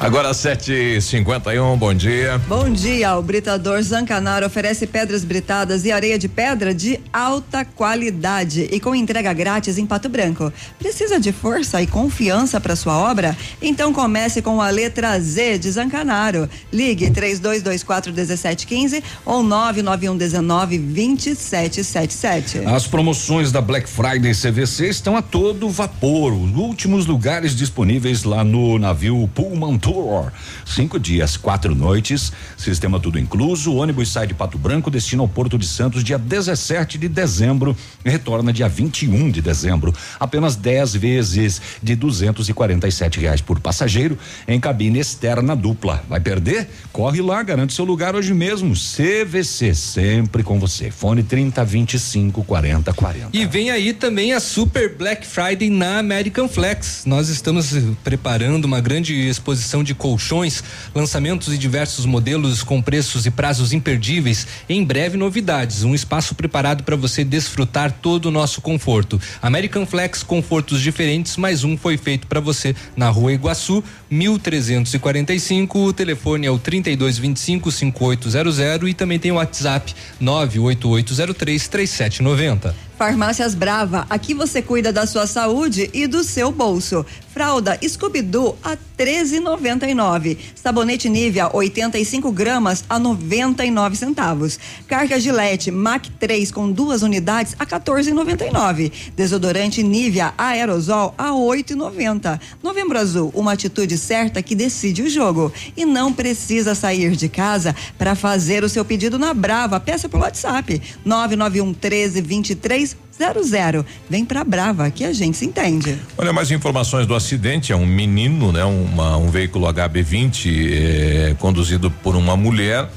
Agora 7h51, bom dia. Bom dia, o Britador Zancanaro oferece pedras britadas e areia de pedra de alta qualidade e com entrega grátis em Pato Branco. Precisa de força e confiança para sua obra? Então comece com a letra Z de Zancanaro. Ligue 3224 1715 ou 99119 2777. As promoções da Black Friday CVC estão a todo vapor. Os últimos lugares disponíveis lá no navio Pullman Tour Tour. Cinco dias, quatro noites, sistema tudo incluso. O ônibus sai de Pato Branco, destina ao Porto de Santos dia 17 de dezembro e retorna dia 21 de dezembro. Apenas 10 vezes de 247 reais por passageiro em cabine externa dupla. Vai perder? Corre lá, garante seu lugar hoje mesmo. CVC, sempre com você. Fone 30 25 40 40. E vem aí também a Super Black Friday na American Flex. Nós estamos preparando uma grande exposição de colchões, lançamentos e diversos modelos com preços e prazos imperdíveis. Em breve, novidades. Um espaço preparado para você desfrutar todo o nosso conforto. American Flex, confortos diferentes, mais um foi feito para você na Rua Iguaçu, 1345. O telefone é o 3225 5800 e também tem o WhatsApp 98803 3790. Farmácias Brava, aqui você cuida da sua saúde e do seu bolso. Fralda Scooby-Doo a 13,99. Sabonete Nivea 85 gramas a 99 centavos. Carga Gillette Mac 3 com duas unidades a 14,99. Desodorante Nivea Aerosol a 8,90. Novembro Azul, uma atitude certa que decide o jogo. E não precisa sair de casa para fazer o seu pedido na Brava. Peça pelo WhatsApp 991 13 23 00. Vem pra Brava que a gente se entende. Olha, mais informações do acidente. É um menino, né? Uma, um veículo HB20 eh, conduzido por uma mulher.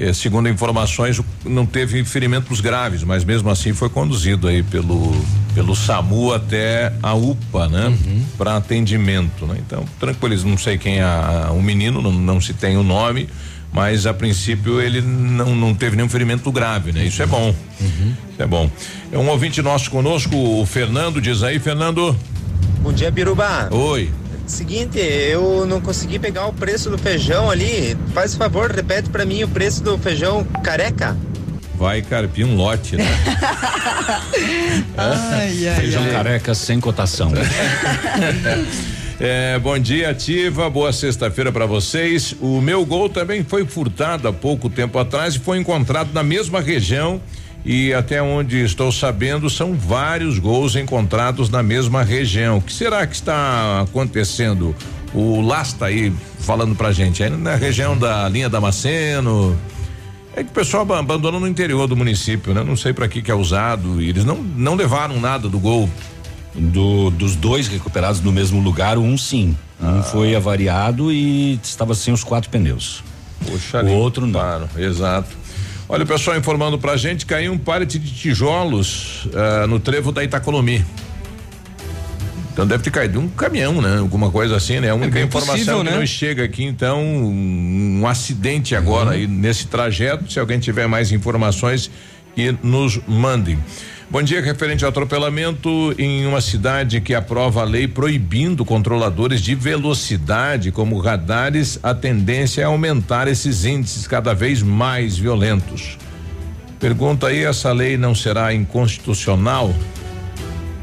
Eh, segundo informações, não teve ferimentos graves, mas mesmo assim foi conduzido aí pelo pelo SAMU até a UPA, né? Uhum. Para atendimento, né? Então, tranquilo, não sei quem é o menino, não, não se tem o nome, mas a princípio ele não, não teve nenhum ferimento grave, né? Isso é bom. Isso é bom. É um ouvinte nosso conosco, o Fernando, diz aí, Fernando. Bom dia, Biruba. Oi. Seguinte, eu não consegui pegar o preço do feijão ali. Faz favor, repete pra mim o preço do feijão careca. Vai carpir um lote, né? Ai, ai, Feijão ai. careca sem cotação. É, bom dia, Ativa. Boa sexta-feira para vocês. O meu gol também foi furtado há pouco tempo atrás e foi encontrado na mesma região. E até onde estou sabendo, são vários gols encontrados na mesma região. O que será que está acontecendo? O Lasta aí falando pra gente, aí na região da linha Damasceno. É que o pessoal aba- abandona no interior do município, né? Não sei para que que é usado. E eles não não levaram nada do gol. Do, dos dois recuperados no mesmo lugar, um sim. Um foi avariado e estava sem os quatro pneus. Poxa, o outro não. Claro, exato. Olha o pessoal informando pra gente, caiu um pallet de tijolos ah, no trevo da Itacolomi. Então deve ter caído um caminhão, né? Alguma coisa assim, né? A única bem informação possível, que né? nos chega aqui, então, um, um acidente agora Uhum. aí nesse trajeto. Se alguém tiver mais informações, que nos mandem. Bom dia, referente ao atropelamento em uma cidade que aprova a lei proibindo controladores de velocidade como radares, a tendência é aumentar esses índices cada vez mais violentos. Pergunta aí, essa lei não será inconstitucional?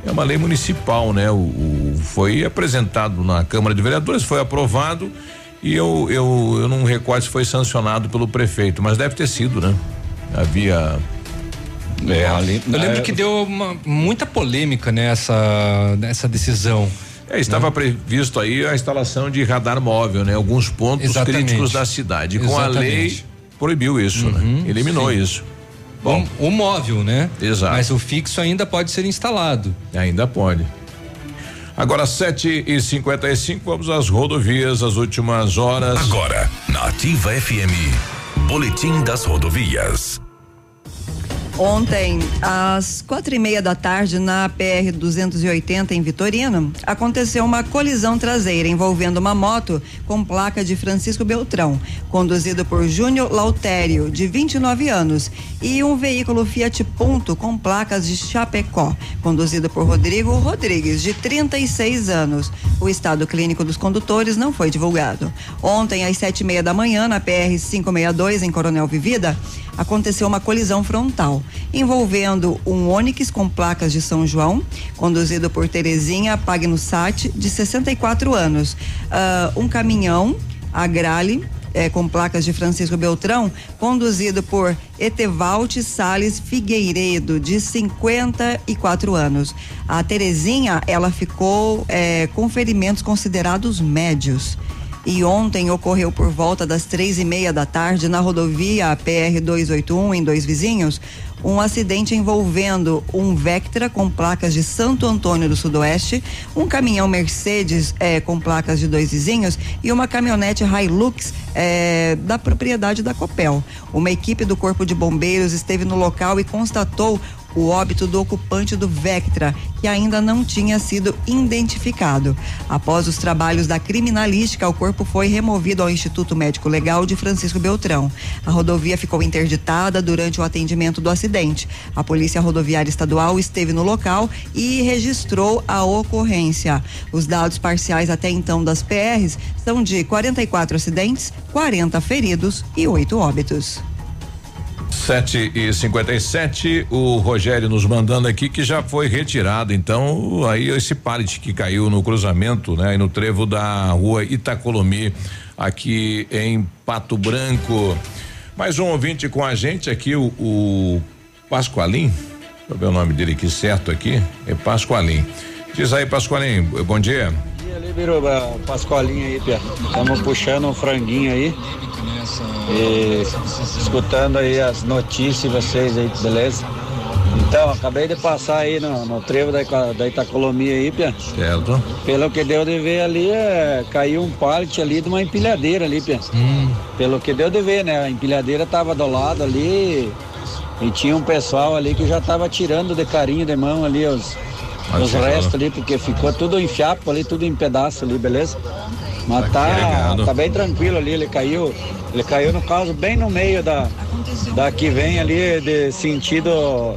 É uma lei municipal, né? O, o- foi apresentado na Câmara de Vereadores, foi aprovado e eu, eu, eu não recordo se foi sancionado pelo prefeito, mas deve ter sido, né? Havia. É, ali, Eu lembro é, que deu uma- muita polêmica nessa, nessa decisão. É, estava previsto aí a instalação de radar móvel, né? Alguns pontos Exatamente. críticos da cidade. E Com a lei Exatamente. proibiu isso, né? Eliminou sim. isso. Bom, o, o móvel, né? Exato. Mas o fixo ainda pode ser instalado. Ainda pode. Agora, 7 e 55 vamos às rodovias, as últimas horas. Agora, na Ativa FM, Boletim das Rodovias. Ontem, às quatro e meia da tarde, na PR 280 em Vitorino, aconteceu uma colisão traseira envolvendo uma moto com placa de Francisco Beltrão, conduzido por Júnior Lautério, de 29 anos, e um veículo Fiat Punto com placas de Chapecó, conduzido por Rodrigo Rodrigues, de 36 anos. O estado clínico dos condutores não foi divulgado. Ontem, às sete e meia da manhã, na PR 562 em Coronel Vivida, aconteceu uma colisão frontal envolvendo um Onix com placas de São João, conduzido por Terezinha Pagnussati, de 64 anos. Ah, um caminhão, a Grale, eh, com placas de Francisco Beltrão, conduzido por Etevalt Sales Figueiredo, de 54 anos. A Terezinha, ela ficou eh, com ferimentos considerados médios. E ontem ocorreu por volta das três e meia da tarde na rodovia PR 281 em Dois Vizinhos um acidente envolvendo um Vectra com placas de Santo Antônio do Sudoeste, um caminhão Mercedes eh, com placas de dois vizinhos e uma caminhonete Hilux eh, da propriedade da Copel. Uma equipe do Corpo de Bombeiros esteve no local e constatou o óbito do ocupante do Vectra, que ainda não tinha sido identificado. Após os trabalhos da criminalística, o corpo foi removido ao Instituto Médico Legal de Francisco Beltrão. A rodovia ficou interditada durante o atendimento do acidente. A Polícia Rodoviária Estadual esteve no local e registrou a ocorrência. Os dados parciais até então das PRs são de 44 acidentes, 40 feridos e 8 óbitos. 7 e 57 o Rogério nos mandando aqui que já foi retirado. Então, aí esse pallet que caiu no cruzamento, né? no trevo da rua Itacolomi, aqui em Pato Branco. Mais um ouvinte com a gente aqui, o, o Pascoalim. Deixa eu ver o nome dele aqui certo aqui. É Pascoalim. Diz aí, Pascoalim. Bom dia ali, Biruba, Pascoalinho aí, Pia. Estamos puxando um franguinho aí. E escutando aí as notícias vocês aí, beleza? Então, acabei de passar aí no, no trevo da, da Itacolomia aí, Pia. Certo. Pelo que deu de ver ali, é, caiu um pallet ali de uma empilhadeira ali, Pia. Hum. Pelo que deu de ver, né? A empilhadeira tava do lado ali e tinha um pessoal ali que já tava tirando de carinho de mão ali os, os restos ali, porque ficou tudo em fiapo ali, tudo em pedaço ali, beleza? Mas tá, tá bem tranquilo ali, ele caiu, ele caiu no caso bem no meio da, da que vem ali de sentido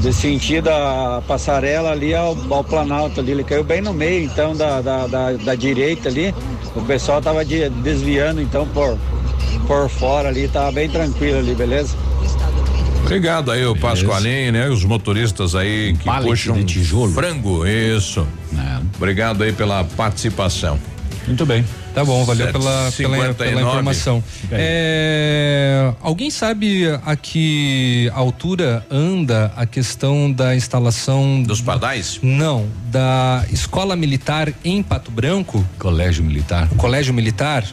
de sentido a passarela ali ao, ao Planalto ali, ele caiu bem no meio então da, da, da, da direita ali, o pessoal tava de, desviando então por, por fora ali, tava bem tranquilo ali, beleza? Obrigado aí, o Pascoalim, né? Os motoristas aí que puxam de tijolo. frango, isso. Obrigado aí pela participação. Muito bem. Tá bom, valeu pela, pela, pela informação. É, alguém sabe a que altura anda a questão da instalação dos pardais? Não, da escola militar em Pato Branco. Colégio Militar. Colégio Militar.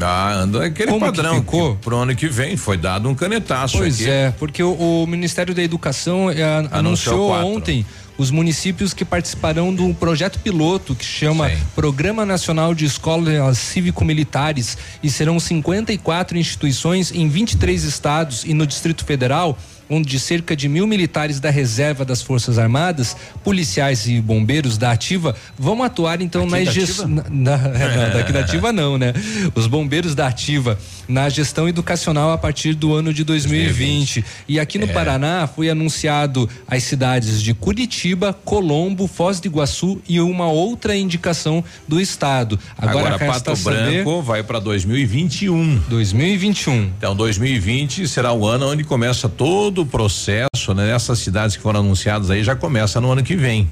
Ah, anda aquele Como que padrão ficou? que pro ano que vem foi dado um canetaço Pois aqui. é, porque o, o Ministério da Educação a- anunciou quatro. ontem os municípios que participarão do projeto piloto que chama Programa Nacional de Escolas Cívico-Militares e serão 54 instituições em 23 estados e no Distrito Federal onde cerca de mil militares da reserva das Forças Armadas, policiais e bombeiros da ativa vão atuar então Aqui na gestão. Na, não, daqui da ativa não, né? Os bombeiros da ativa na gestão educacional a partir do ano de 2020. E aqui no É. Paraná foi anunciado as cidades de Curitiba, Colombo, Foz do Iguaçu e uma outra indicação do estado. Agora, Agora, Pato saber- Branco vai para 2021. 2021. Então, 2020 será o ano onde começa todo o processo, né? Essas cidades que foram anunciadas aí já começa no ano que vem.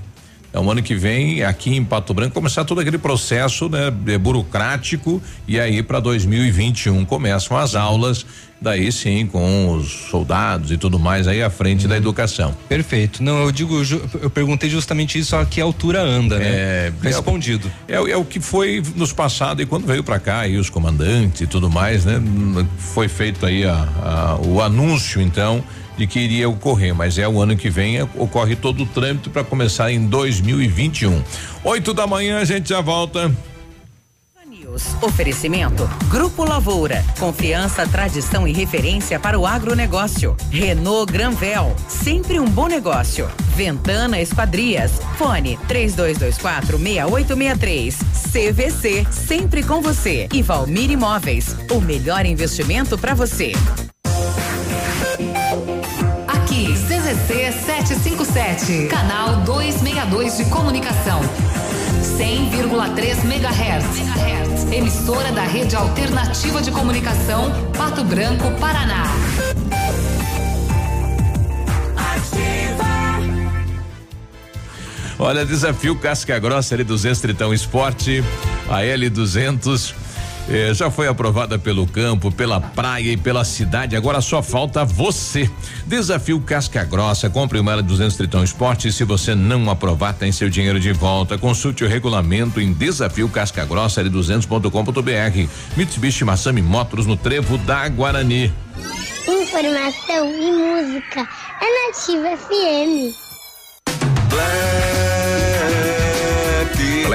Então, ano que vem, aqui em Pato Branco, começar todo aquele processo, né, de burocrático e aí para 2021 começam as aulas, daí sim com os soldados e tudo mais aí à frente da educação. Perfeito. Não, eu digo, eu perguntei justamente isso, a que altura anda, né? É, Respondido. É, o- é o que foi nos passado e quando veio para cá aí os comandantes e tudo mais, né? N- Foi feito aí a, a- o anúncio então de que iria ocorrer, mas é o ano que vem é, ocorre todo o trâmite para começar em 2021. Oito da manhã a gente já volta. Oferecimento Grupo Lavoura. Confiança, tradição e referência para o agronegócio. Renault Granvel. Sempre um bom negócio. Ventana Esquadrias. Fone 3224 6863. CVC. Sempre com você. E Valmir Imóveis. O melhor investimento para você. CZC 757, canal 262 de comunicação. 100,3 MHz. Emissora da Rede Alternativa de Comunicação, Pato Branco, Paraná. Olha, desafio Casca Grossa L200 Tritão Esporte, a L200 Eh, já foi aprovada pelo campo, pela praia e pela cidade. Agora só falta você. Desafio Casca Grossa. Compre uma 200 Tritão Esporte. Se você não aprovar, tem seu dinheiro de volta. Consulte o regulamento em desafio Casca Grossa L200.com.br. Mitsubishi Massami Motors no Trevo da Guarani. Informação e música é Nativa FM. Black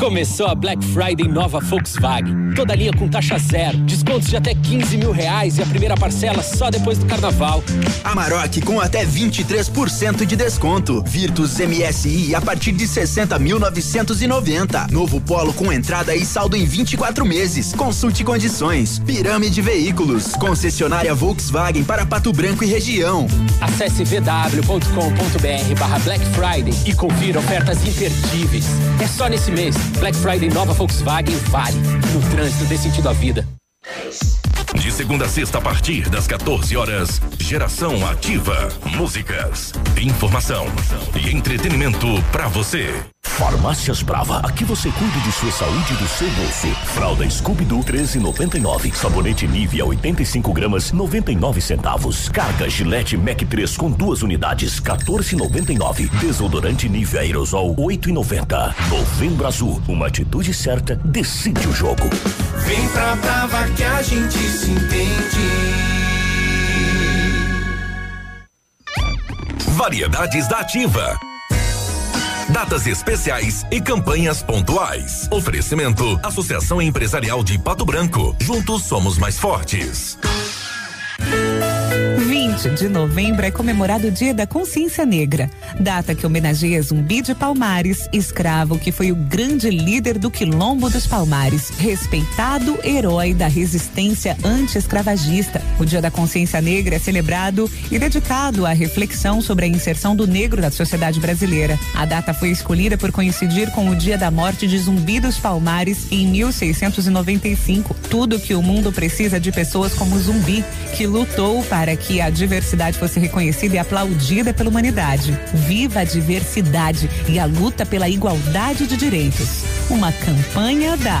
Começou a Black Friday nova Volkswagen. Toda linha com taxa zero, descontos de até 15 mil reais e a primeira parcela só depois do carnaval. Amarok com até 23% de desconto. Virtus MSI a partir de 60.990. Novo Polo com entrada e saldo em 24 meses. Consulte condições. Pirâmide Veículos. Concessionária Volkswagen para Pato Branco e região. Acesse vw.com.br barra Black Friday e confira ofertas imperdíveis. É só nesse mês. Black Friday nova Volkswagen vale. No trânsito dê sentido à vida. De segunda a sexta, a partir das 14 horas, Geração Ativa. Músicas, informação e entretenimento pra você. Farmácias Brava, aqui você cuida de sua saúde e do seu bolso. Fralda Scooby-Doo 13,99. Sabonete Nivea 85 gramas 99 centavos. Carga Gillette Mac 3 com duas unidades 14,99. Desodorante Nivea Aerosol 8,90. Novembro Azul, uma atitude certa decide o jogo. Vem pra Brava que a gente se entende. Variedades da Ativa. Datas especiais e campanhas pontuais. Oferecimento: Associação Empresarial de Pato Branco. Juntos somos mais fortes. 20 de novembro é comemorado o Dia da Consciência Negra, data que homenageia Zumbi de Palmares, escravo que foi o grande líder do Quilombo dos Palmares, respeitado herói da resistência anti-escravagista. O Dia da Consciência Negra é celebrado e dedicado à reflexão sobre a inserção do negro na sociedade brasileira. A data foi escolhida por coincidir com o dia da morte de Zumbi dos Palmares em 1695. Tudo que o mundo precisa de pessoas como Zumbi, que lutou para que a diversidade fosse reconhecida e aplaudida pela humanidade. Viva a diversidade e a luta pela igualdade de direitos. Uma campanha da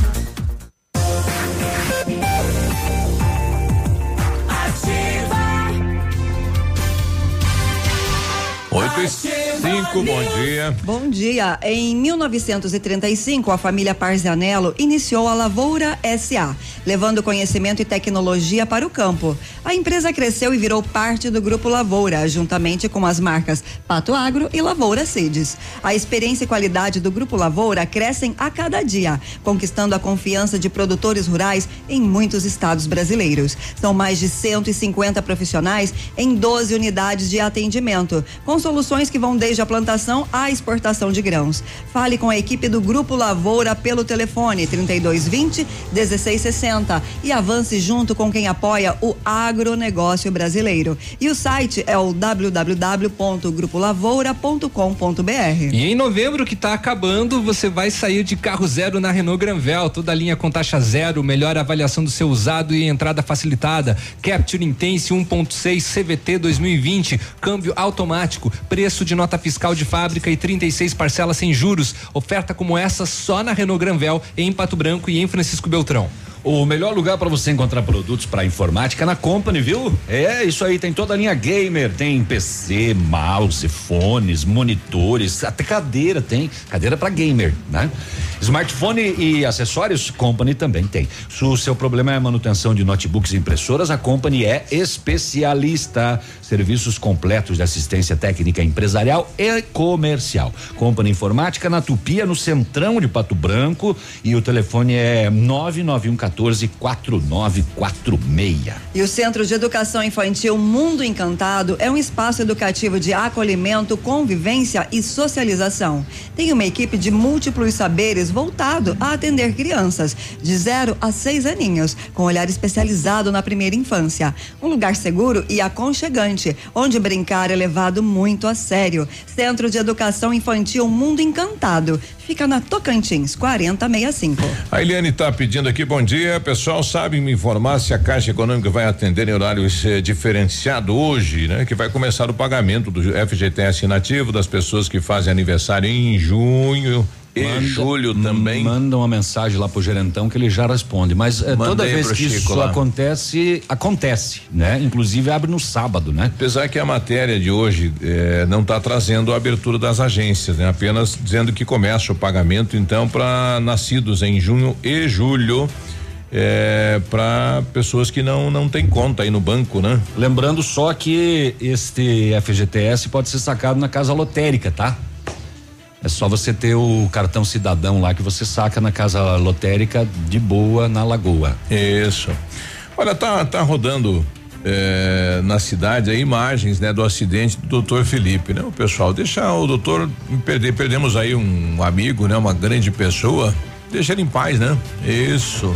Oito e cinco, bom dia. Bom dia. Em 1935, a família Parzianello iniciou a Lavoura SA, levando conhecimento e tecnologia para o campo. A empresa cresceu e virou parte do Grupo Lavoura, juntamente com as marcas Pato Agro e Lavoura Seeds. A experiência e qualidade do Grupo Lavoura crescem a cada dia, conquistando a confiança de produtores rurais em muitos estados brasileiros. São mais de 150 profissionais em 12 unidades de atendimento, com soluções que vão desde a plantação à exportação de grãos. Fale com a equipe do Grupo Lavoura pelo telefone 3220 1660 e avance junto com quem apoia o agronegócio brasileiro. E o site é o www.grupolavoura.com.br. E em novembro que está acabando, você vai sair de carro zero na Renault Granvel, toda a linha com taxa zero, melhor avaliação do seu usado e entrada facilitada. Capture Intense 1.6 CVT 2020, câmbio automático, preço de nota fiscal de fábrica e 36 parcelas sem juros. Oferta como essa só na Renault Granvel, em Pato Branco e em Francisco Beltrão. O melhor lugar para você encontrar produtos para informática é na Company, viu? É, isso aí, tem toda a linha gamer, tem PC, mouse, fones, monitores, até cadeira tem, cadeira para gamer, né? Smartphone e acessórios, Company também tem. Se o seu problema é manutenção de notebooks e impressoras, a Company é especialista. Serviços completos de assistência técnica empresarial e comercial. Company Informática na Tupia, no Centrão de Pato Branco e o telefone é 99114 4946. E o Centro de Educação Infantil Mundo Encantado é um espaço educativo de acolhimento, convivência e socialização. Tem uma equipe de múltiplos saberes voltado a atender crianças de 0 a 6 aninhos, com olhar especializado na primeira infância. Um lugar seguro e aconchegante, onde brincar é levado muito a sério. Centro de Educação Infantil Mundo Encantado. Fica na Tocantins, 4065. A Eliane está pedindo aqui, bom dia. Pessoal, sabe me informar se a Caixa Econômica vai atender em horário eh, diferenciado hoje, né? Que vai começar o pagamento do FGTS inativo das pessoas que fazem aniversário em junho e Manda- julho também. Manda uma mensagem lá pro gerentão que ele já responde. Mas eh, toda vez que Chico isso lá. acontece, acontece, né? Inclusive abre no sábado, né? Apesar que a matéria de hoje eh, não está trazendo a abertura das agências, né? Apenas dizendo que começa o pagamento então para nascidos em junho e julho. Para pessoas que não não têm conta aí no banco, né? Lembrando só que este FGTS pode ser sacado na casa lotérica, tá? É só você ter o cartão cidadão lá que você saca na casa lotérica de boa na lagoa. Isso. Olha, tá tá rodando eh, na cidade aí imagens, né, do acidente do doutor Felipe, né? O pessoal deixa o doutor perder, perdemos aí um amigo, né? Uma grande pessoa, deixa ele em paz, né? Isso.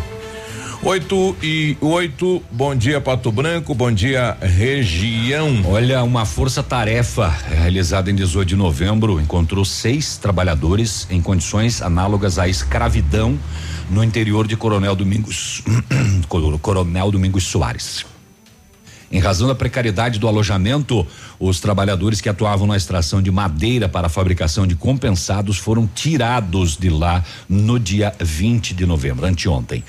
Oito e oito, bom dia Pato Branco, bom dia região. Olha, uma força-tarefa realizada em 18 de novembro encontrou seis trabalhadores em condições análogas à escravidão no interior de Coronel Domingos Coronel Domingos Soares. Em razão da precariedade do alojamento, os trabalhadores que atuavam na extração de madeira para a fabricação de compensados foram tirados de lá no dia 20 de novembro, anteontem.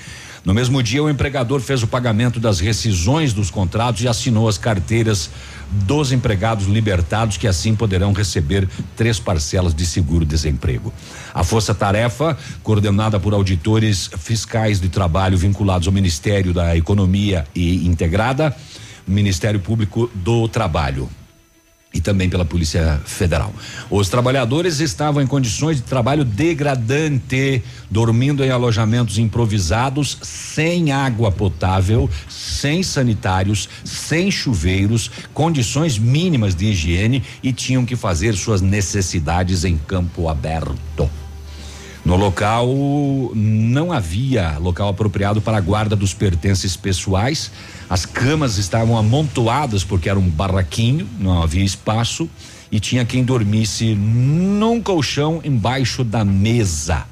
No mesmo dia, o empregador fez o pagamento das rescisões dos contratos e assinou as carteiras dos empregados libertados, que assim poderão receber três parcelas de seguro-desemprego. A Força Tarefa, coordenada por auditores fiscais de trabalho vinculados ao Ministério da Economia e integrada, Ministério Público do Trabalho e também pela Polícia Federal. Os trabalhadores estavam em condições de trabalho degradante, dormindo em alojamentos improvisados, sem água potável, sem sanitários, sem chuveiros, condições mínimas de higiene e tinham que fazer suas necessidades em campo aberto. No local não havia local apropriado para a guarda dos pertences pessoais. As camas estavam amontoadas porque era um barraquinho, não havia espaço e tinha quem dormisse num colchão embaixo da mesa.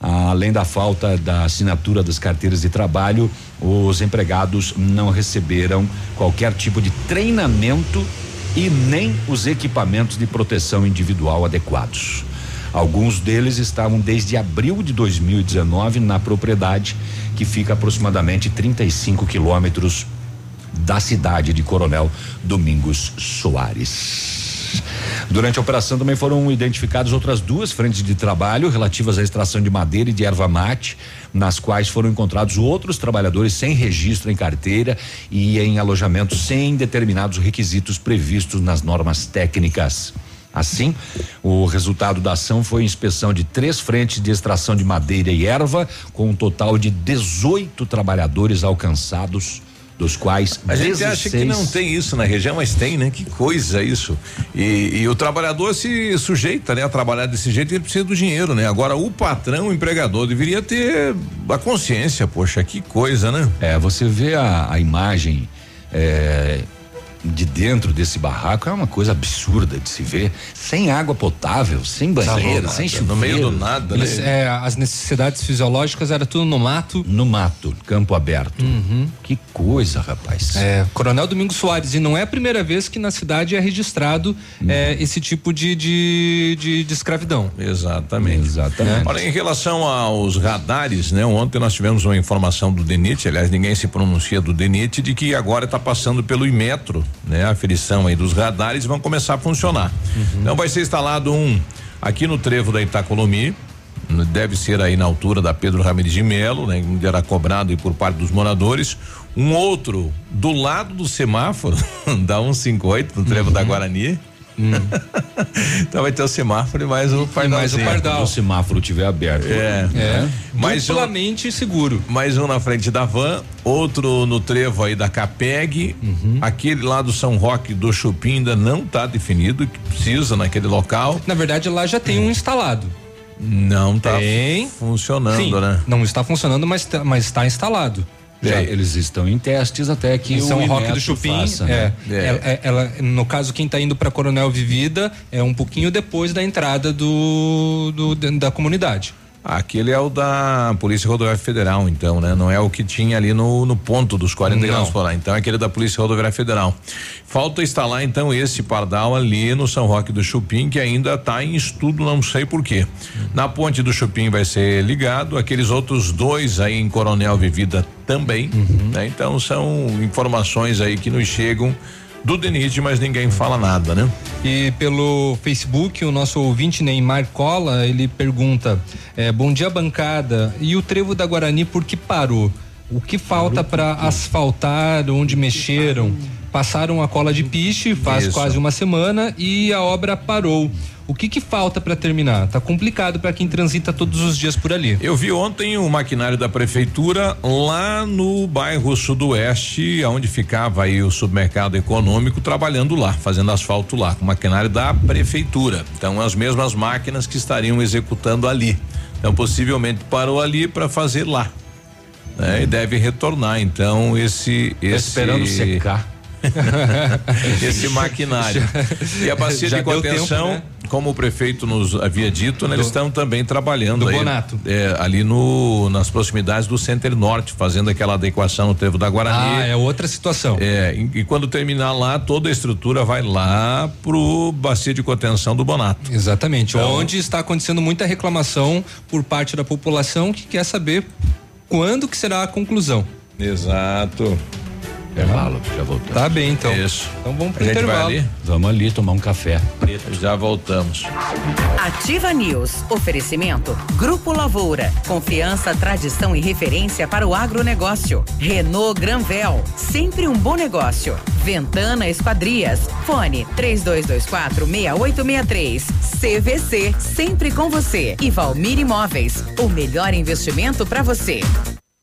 Além da falta da assinatura das carteiras de trabalho, os empregados não receberam qualquer tipo de treinamento e nem os equipamentos de proteção individual adequados. Alguns deles estavam desde abril de 2019 na propriedade, que fica aproximadamente 35 quilômetros da cidade de Coronel Domingos Soares. Durante a operação também foram identificadas outras duas frentes de trabalho relativas à extração de madeira e de erva mate, nas quais foram encontrados outros trabalhadores sem registro em carteira e em alojamentos sem determinados requisitos previstos nas normas técnicas. Assim, o resultado da ação foi inspeção de três frentes de extração de madeira e erva, com um total de 18 trabalhadores alcançados dos quais A gente 16 acha que não tem isso na região, mas tem, né? Que coisa isso. E, e o trabalhador se sujeita, né, a trabalhar desse jeito, ele precisa do dinheiro, né? Agora o patrão, o empregador deveria ter a consciência, poxa, que coisa, né? É, você vê a, a imagem é, de dentro desse barraco é uma coisa absurda de se ver, sem água potável, sem banheiro, sem chuveiro. no meio do nada, né? é, as necessidades fisiológicas era tudo no mato. No mato, campo aberto. Que coisa, rapaz. É, Coronel Domingos Soares, e não é a primeira vez que na cidade é registrado é, esse tipo de, de, de, de escravidão. Exatamente. Exatamente. Olha, em relação aos radares, né? Ontem nós tivemos uma informação do DENIT, aliás, ninguém se pronuncia do DENIT, de que agora está passando pelo Imetro, né? A aferição aí dos radares vão começar a funcionar. Então vai ser instalado um aqui no trevo da Itacolomi, deve ser aí na altura da Pedro Ramirez de Melo, né? Onde era cobrado por parte dos moradores. Um outro do lado do semáforo, da 158, no trevo da Guarani. então vai ter o semáforo e mais o pardalzinho. Quando o semáforo estiver aberto. É. É. Mais um, Duplamente seguro. mais um na frente da van, outro no trevo aí da Capeg, Uhum. aquele lá do São Roque do Chupim ainda não está definido, que precisa naquele local. Na verdade, lá já tem um instalado. Não tá Tem. funcionando, Sim, né? Não está funcionando, mas tá- mas está instalado. Já, eles estão em testes até que o São Roque Imetro do Chupim, faça, é, né? Ela, é- ela- no caso quem está indo para Coronel Vivida é um pouquinho depois da entrada do, do- da comunidade. Aquele é o da Polícia Rodoviária Federal, então, né? Não é o que tinha ali no, no ponto dos 40 Não. graus por lá. Então é aquele da Polícia Rodoviária Federal. Falta instalar, então, esse pardal ali no São Roque do Chupim, que ainda está em estudo, não sei por quê. Na ponte do Chupim vai ser ligado, aqueles outros dois aí em Coronel Vivida também, né? Então são informações aí que nos chegam do DENIT, mas ninguém fala nada, né? E pelo Facebook, o nosso ouvinte Neymar Cola, ele pergunta: eh, Bom dia, bancada. E o trevo da Guarani, por que parou? O que falta para asfaltar onde mexeram? Passaram a cola de piche faz Isso. quase uma semana e a obra parou. O que que falta para terminar? Tá complicado para quem transita todos os dias por ali. Eu vi ontem o maquinário da prefeitura lá no bairro Sudoeste, onde ficava aí o supermercado econômico, trabalhando lá, fazendo asfalto lá, com maquinário da prefeitura. Então, as mesmas máquinas que estariam executando ali. Então, possivelmente parou ali para fazer lá. né? E deve retornar, então, esse. esse esperando secar. esse maquinário. E a bacia Já de deu tempo, contenção, né? como o prefeito nos havia dito, né, eles estão também trabalhando do aí, é, ali no nas proximidades do Center Norte, fazendo aquela adequação no trevo da Guarani. Ah, é outra situação. É, e, e quando terminar lá, toda a estrutura vai lá pro bacia de contenção do Bonato. Exatamente. Então- Onde está acontecendo muita reclamação por parte da população que quer saber quando que será a conclusão. Exato. Intervalo, já voltamos. Tá bem, então. Isso. Então vamos pro intervalo. ali? Vamos ali tomar um café. Já voltamos. Ativa News. Oferecimento. Grupo Lavoura. Confiança, tradição e referência para o agronegócio. Renault Granvel. Sempre um bom negócio. Ventana Esquadrias. Fone 3224 6863. CVC. Sempre com você. E Valmir Imóveis. O melhor investimento para você.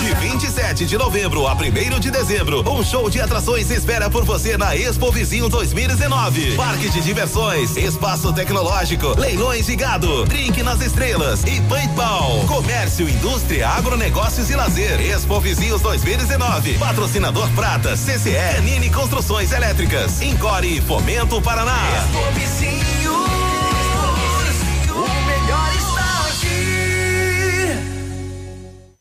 De 27 de novembro a 1 de dezembro, um show de atrações espera por você na Expo Vizinho 2019. Parque de diversões, espaço tecnológico, leilões de gado, drink nas estrelas e paintball. Comércio, indústria, agronegócios e lazer. Expo Vizinhos 2019. Patrocinador Prata, CCE, Nini Construções Elétricas, Encore e Fomento Paraná. Expo Vizinhos,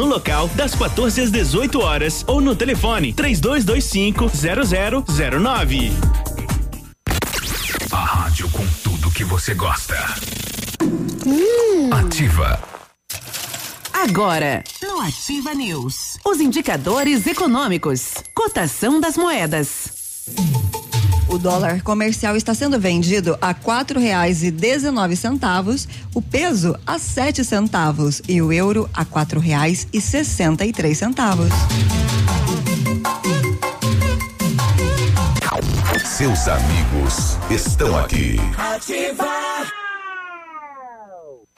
no local das 14 às 18 horas ou no telefone 3225 0009. A rádio com tudo que você gosta. Ativa. Agora, no Ativa News, os indicadores econômicos, cotação das moedas. O dólar comercial está sendo vendido a quatro reais e dezenove centavos, o peso a sete centavos e o euro a quatro reais e sessenta e três centavos. Seus amigos estão aqui. Ativa.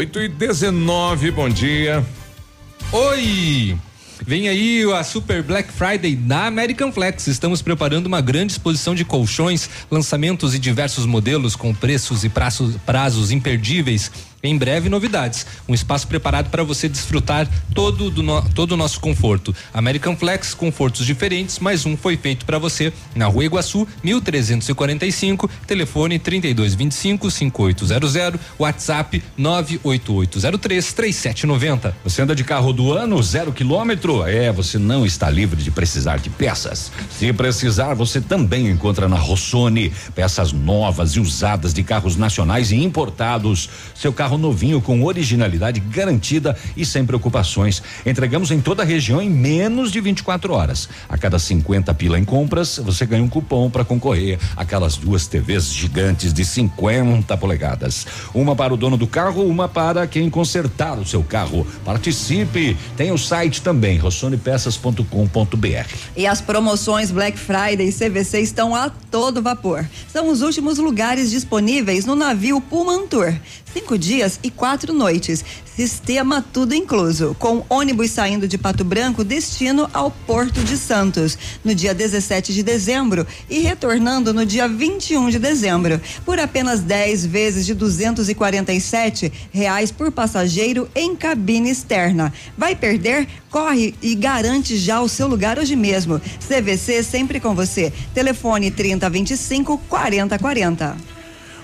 Oito e 19, bom dia. Oi! Vem aí a Super Black Friday da American Flex. Estamos preparando uma grande exposição de colchões, lançamentos e diversos modelos com preços e prazos, prazos imperdíveis. Em breve, novidades. Um espaço preparado para você desfrutar todo, do no, todo o nosso conforto. American Flex, confortos diferentes, mais um foi feito para você na Rua Iguaçu, 1345, telefone 3225 5800, WhatsApp 98803 3790. Você anda de carro do ano, zero quilômetro? É, você não está livre de precisar de peças. Se precisar, você também encontra na Rossoni peças novas e usadas de carros nacionais e importados. Seu carro novinho com originalidade garantida e sem preocupações. Entregamos em toda a região em menos de 24 horas. A cada 50 pila em compras, você ganha um cupom para concorrer aquelas duas TVs gigantes de 50 polegadas. Uma para o dono do carro, uma para quem consertar o seu carro. Participe. Tem o site também, rossonepeças.com.br. E as promoções Black Friday e CVC estão a todo vapor. São os últimos lugares disponíveis no navio Pullman Tour. Cinco dias dias e quatro noites. Sistema tudo incluso, com ônibus saindo de Pato Branco destino ao Porto de Santos no dia 17 de dezembro e retornando no dia 21 de dezembro, por apenas 10 vezes de 247 reais por passageiro em cabine externa. Vai perder? Corre e garante já o seu lugar hoje mesmo. CVC sempre com você. Telefone 3025 4040.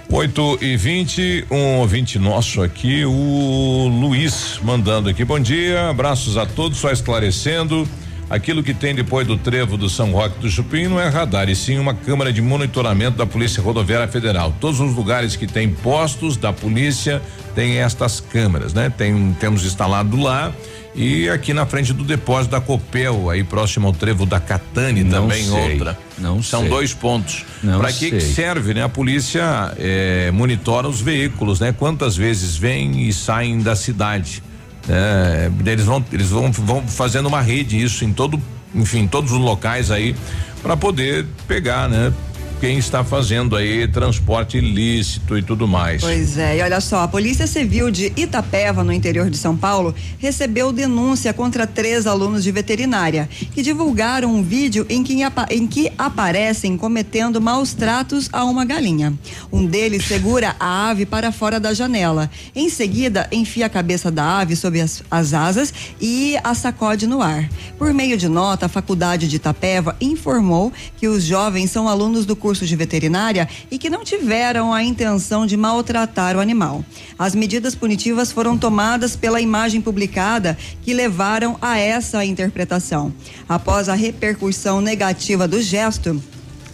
8 e 20, um ouvinte nosso aqui, o Luiz, mandando aqui. Bom dia, abraços a todos, só esclarecendo. Aquilo que tem depois do trevo do São Roque do Chupim não é radar, e sim uma câmara de monitoramento da Polícia Rodoviária Federal. Todos os lugares que tem postos da polícia têm estas câmeras, né? Tem, temos instalado lá e aqui na frente do depósito da Copel, aí próximo ao trevo da Catane Não também sei, outra. não São sei. dois pontos. Para que, que serve, né? A polícia eh, monitora os veículos, né? Quantas vezes vêm e saem da cidade. É, eles vão, eles vão, vão fazendo uma rede isso em todo, enfim, todos os locais aí para poder pegar, né? Quem está fazendo aí transporte ilícito e tudo mais. Pois é, e olha só, a Polícia Civil de Itapeva, no interior de São Paulo, recebeu denúncia contra três alunos de veterinária que divulgaram um vídeo em que, em que aparecem cometendo maus tratos a uma galinha. Um deles segura a ave para fora da janela. Em seguida, enfia a cabeça da ave sob as, as asas e a sacode no ar. Por meio de nota, a Faculdade de Itapeva informou que os jovens são alunos do curso de veterinária e que não tiveram a intenção de maltratar o animal. As medidas punitivas foram tomadas pela imagem publicada que levaram a essa interpretação. Após a repercussão negativa do gesto,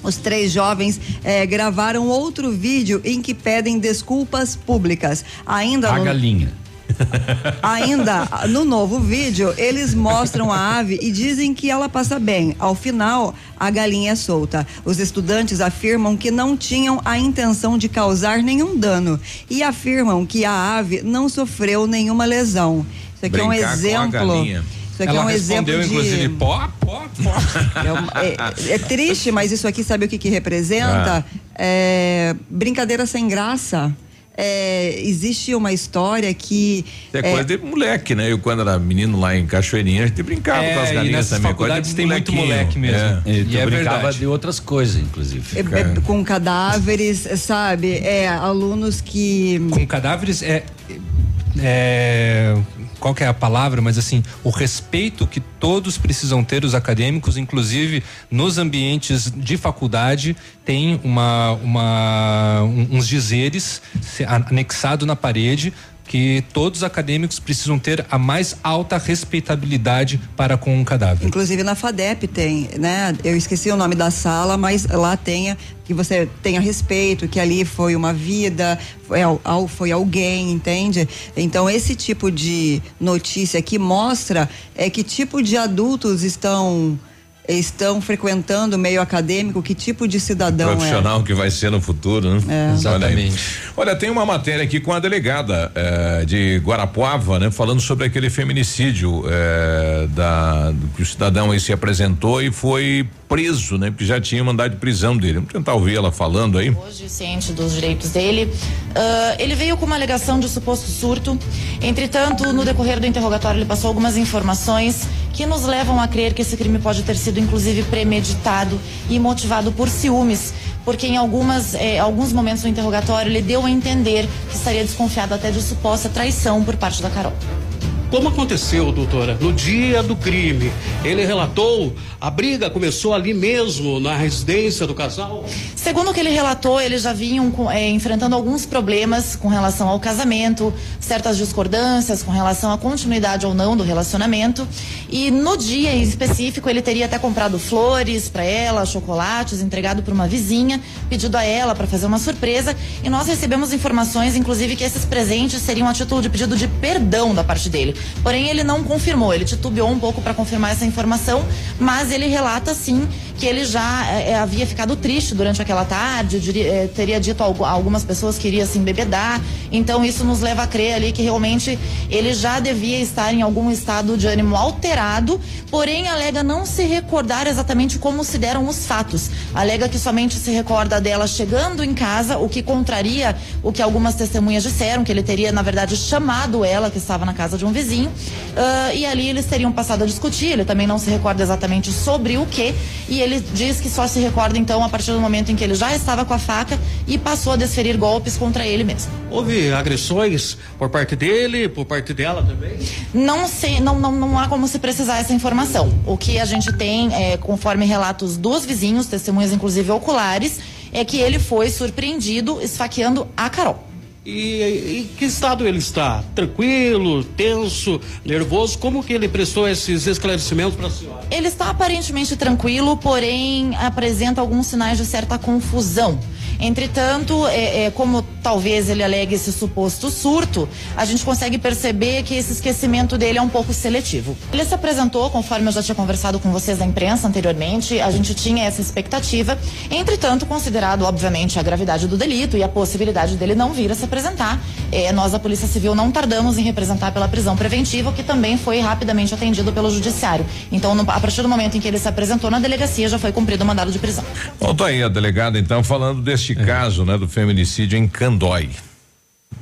os três jovens eh, gravaram outro vídeo em que pedem desculpas públicas. Ainda A no- galinha. Ainda no novo vídeo, eles mostram a ave e dizem que ela passa bem. Ao final, a galinha é solta. Os estudantes afirmam que não tinham a intenção de causar nenhum dano e afirmam que a ave não sofreu nenhuma lesão. Isso aqui é um Brincar com a exemplo. Isso aqui Ela é um exemplo de inclusive, pó, pó, pó. é, é- é triste, mas isso aqui sabe o que que representa? É, brincadeira sem graça. É, existe uma história que É coisa de moleque, né? Eu, quando era menino lá em Cachoeirinha, a gente brincava É, com as galinhas também. coisa de faculdades tem muito moleque mesmo. É. E E é brincava verdade. de outras coisas, inclusive. é, é, com cadáveres, sabe? É, alunos que. Com cadáveres é, é qual que é a palavra, mas assim, o respeito que todos precisam ter os acadêmicos, inclusive nos ambientes de faculdade, tem uma, uma um- uns dizeres anexado na parede que todos os acadêmicos precisam ter a mais alta respeitabilidade para com um cadáver. Inclusive na FADEP tem, né? Eu esqueci o nome da sala, mas lá tenha que você tenha respeito, que ali foi uma vida, foi, foi alguém, entende? Então esse tipo de notícia que mostra é que tipo de adultos estão estão frequentando o meio acadêmico, que tipo de cidadão é. Profissional que vai ser no futuro, né? É. Olha. Exatamente. Olha, tem uma matéria aqui com a delegada eh, de Guarapuava, né? Falando sobre aquele feminicídio eh, da, que o cidadão aí se apresentou e foi preso, né? Porque já tinha mandado de prisão dele. Vamos tentar ouvir ela falando aí. hoje ciente dos direitos dele. Ah, ele veio com uma alegação de suposto surto. Entretanto, no decorrer do interrogatório, ele passou algumas informações que nos levam a crer que esse crime pode ter sido, inclusive, premeditado e motivado por ciúmes. Porque em algumas, eh, alguns momentos do interrogatório ele deu a entender que estaria desconfiado até de suposta traição por parte da Carol. Como aconteceu, doutora? No dia do crime, ele relatou, a briga começou ali mesmo, na residência do casal? Segundo o que ele relatou, eles já vinham eh, enfrentando alguns problemas com relação ao casamento, certas discordâncias com relação à continuidade ou não do relacionamento. E no dia em específico, ele teria até comprado flores para ela, chocolates, entregado para uma vizinha, pedido a ela para fazer uma surpresa. E nós recebemos informações, inclusive, que esses presentes seriam a título de pedido de perdão da parte dele. Porém, ele não confirmou, ele titubeou um pouco para confirmar essa informação, mas ele relata sim que ele já eh, havia ficado triste durante aquela tarde, diria, eh, teria dito a a algumas pessoas que iria se embebedar. Então isso nos leva a crer ali que realmente ele já devia estar em algum estado de ânimo alterado, porém alega não se recordar exatamente como se deram os fatos. Alega que somente se recorda dela chegando em casa, o que contraria o que algumas testemunhas disseram, que ele teria, na verdade, chamado ela, que estava na casa de um vizinho, ah, e ali eles teriam passado a discutir. Ele também não se recorda exatamente sobre o que, e ele diz que só se recorda então a partir do momento em que ele já estava com a faca e passou a desferir golpes contra ele mesmo. Houve agressões por parte dele, por parte dela também? Não sei, não, não, não há como se precisar essa informação. O que a gente tem, é, conforme relatos dos vizinhos, testemunhas inclusive oculares, é que ele foi surpreendido esfaqueando a Carol. E em que estado ele está? Tranquilo, tenso, nervoso? Como que ele prestou esses esclarecimentos para a senhora? Ele está aparentemente tranquilo, porém apresenta alguns sinais de certa confusão. Entretanto, é, é, como talvez ele alegue esse suposto surto, a gente consegue perceber que esse esquecimento dele é um pouco seletivo. Ele se apresentou, conforme eu já tinha conversado com vocês da imprensa anteriormente, a gente tinha essa expectativa. Entretanto, considerado, obviamente, a gravidade do delito e a possibilidade dele não vir a se apresentar, é, nós, da Polícia Civil, não tardamos em representar pela prisão preventiva, o que também foi rapidamente atendido pelo Judiciário. Então, no- a partir do momento em que ele se apresentou na delegacia, já foi cumprido o mandado de prisão. Tá aí a delegada então falando deste caso, né, do feminicídio em Candói.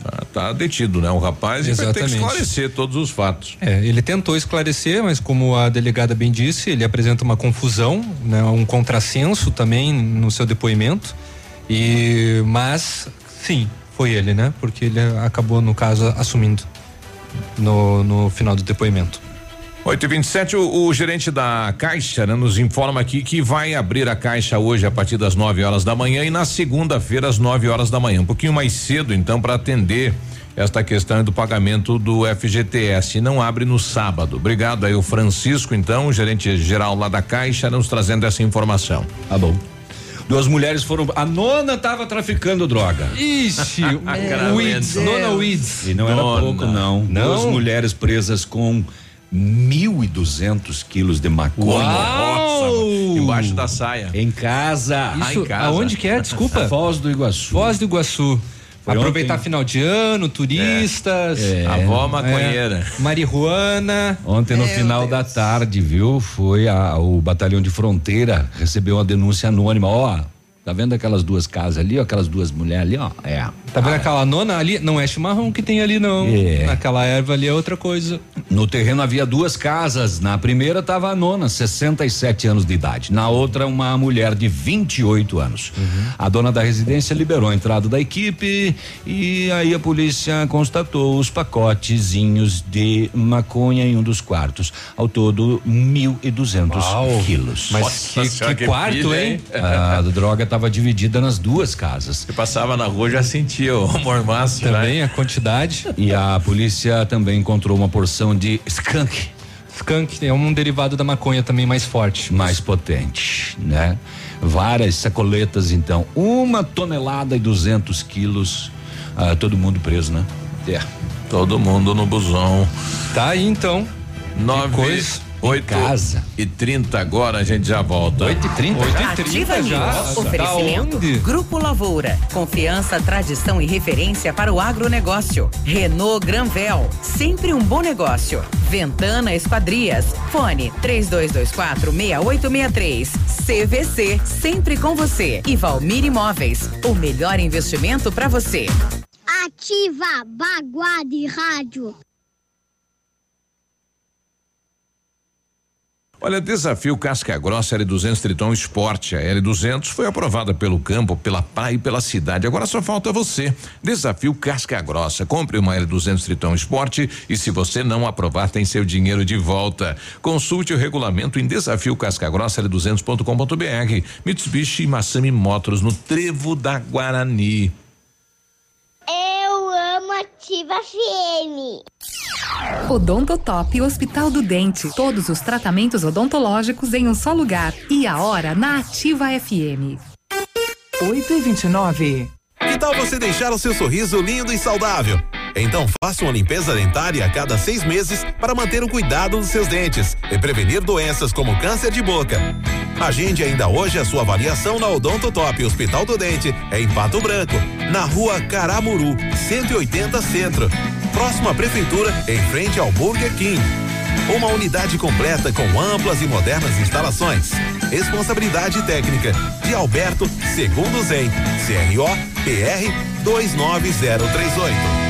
Tá, tá detido, né, o rapaz e vai ter que Exatamente. esclarecer todos os fatos. É, ele tentou esclarecer, mas como a delegada bem disse, ele apresenta uma confusão, né, um contrassenso também no seu depoimento. E mas sim, foi ele, né? Porque ele acabou no caso assumindo no, no final do depoimento. 8 e 27 o, o gerente da Caixa né, nos informa aqui que vai abrir a Caixa hoje a partir das 9 horas da manhã e na segunda-feira às 9 horas da manhã. Um pouquinho mais cedo, então, para atender esta questão do pagamento do FGTS. Não abre no sábado. Obrigado aí, o Francisco, então, o gerente geral lá da Caixa, nos trazendo essa informação. Tá bom. Duas mulheres foram. A nona estava traficando droga. Ixi, Weeds, nona Weeds. E não era Nona. pouco, não. Não? Duas mulheres presas com 1.200 quilos de maconha. Nossa, embaixo da saia. Em casa. Isso, Ah, em casa. aonde que é? Desculpa. Foz do Iguaçu. Foz do Iguaçu. Foi Aproveitar ontem. final de ano, turistas. É. Avó maconheira. É, marihuana. Ontem, no Meu final da tarde, viu? Foi a- o batalhão de fronteira recebeu uma denúncia anônima. Ó, tá vendo aquelas duas casas ali, ó, aquelas duas mulheres ali, ó? É. Tá vendo aquela nona ali? Não é chimarrão que tem ali, não. É. Aquela erva ali é outra coisa. No terreno havia duas casas. Na primeira estava a nona, 67 anos de idade. Na outra, uma mulher de 28 anos. A dona da residência liberou a entrada da equipe e aí a polícia constatou os pacotezinhos de maconha em um dos quartos. Ao todo, 1.200 Uau. quilos. Mas Nossa que- que que quarto, pilha, hein? hein? A droga estava dividida nas duas casas. Eu passava na rua já sentia o mormaço. Né? Também né? a quantidade. E a polícia também encontrou uma porção de skunk. Skunk é um derivado da maconha também mais forte. Mais potente, né? Várias sacoletas, então. Uma tonelada e duzentos quilos. Ah, todo mundo preso, né? É. Todo mundo no busão. Tá aí então. Nove. 8 casa. e 30 agora a gente já volta. 8 e 30 8 e 30 Ativa já. News. Oferecimento. Grupo Lavoura. Confiança, tradição e referência para o agronegócio. Renault Granvel. Sempre um bom negócio. Ventana Esquadrias. Fone 3224 6863. CVC. Sempre com você. E Valmir Imóveis. O melhor investimento para você. Ativa Baguá de Rádio. Olha, desafio Casca Grossa L200 Triton Sport. A L200 foi aprovada pelo campo, pela praia e pela cidade. Agora só falta você. Desafio Casca Grossa. Compre uma L200 Triton Sport e se você não aprovar, tem seu dinheiro de volta. Consulte o regulamento em desafio Casca Grossa L200.com.br. Mitsubishi e Massami Motors no Trevo da Guarani. Amo Ativa FM. Odontotop Hospital do Dente. Todos os tratamentos odontológicos em um só lugar. E a hora na Ativa FM. 8 e 29. Que tal você deixar o seu sorriso lindo e saudável? Então faça uma limpeza dentária a cada seis meses para manter o cuidado dos seus dentes e prevenir doenças como câncer de boca. Agende ainda hoje a sua avaliação na Odonto Top Hospital do Dente, em Pato Branco, na rua Caramuru, 180 Centro. Próxima Prefeitura, em frente ao Burger King. Uma unidade completa com amplas e modernas instalações. Responsabilidade técnica de Alberto Segundo Zen, CRO PR 29038.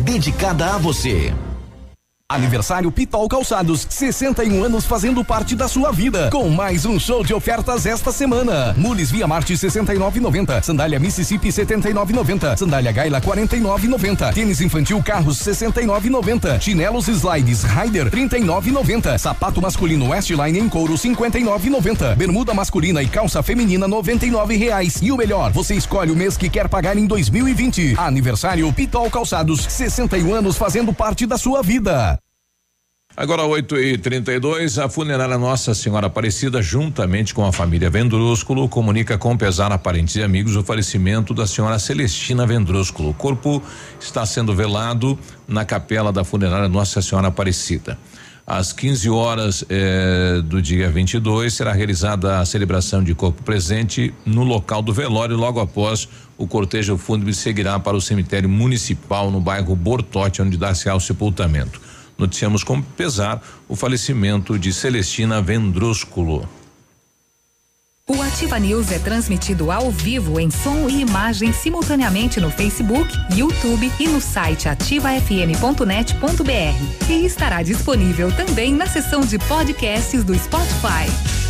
dedicada a você. Aniversário Pitol Calçados, 61 anos fazendo parte da sua vida. Com mais um show de ofertas esta semana. Mules Via Marte 69,90. Sandália Mississippi 79,90. Sandália Gaila 49,90. Tênis infantil Carros 69,90. Chinelos Slides Rider 39,90. Sapato masculino Westline em couro 59,90. Bermuda masculina e calça feminina 99 reais. E o melhor, você escolhe o mês que quer pagar em 2020. Aniversário Pitol Calçados, 61 anos fazendo parte da sua vida. Agora 8 e 32 a funerária Nossa Senhora Aparecida, juntamente com a família Vendrúsculo, comunica com pesar a parentes e amigos o falecimento da senhora Celestina Vendrúsculo. O corpo está sendo velado na capela da funerária Nossa Senhora Aparecida. Às 15 horas eh, do dia 22 será realizada a celebração de corpo presente no local do velório. Logo após, o cortejo fúnebre seguirá para o cemitério municipal no bairro Bortote, onde dá-se ao sepultamento noticiamos com pesar o falecimento de Celestina Vendrúsculo. O Ativa News é transmitido ao vivo em som e imagem simultaneamente no Facebook, YouTube e no site ativafm.net.br. E estará disponível também na seção de podcasts do Spotify.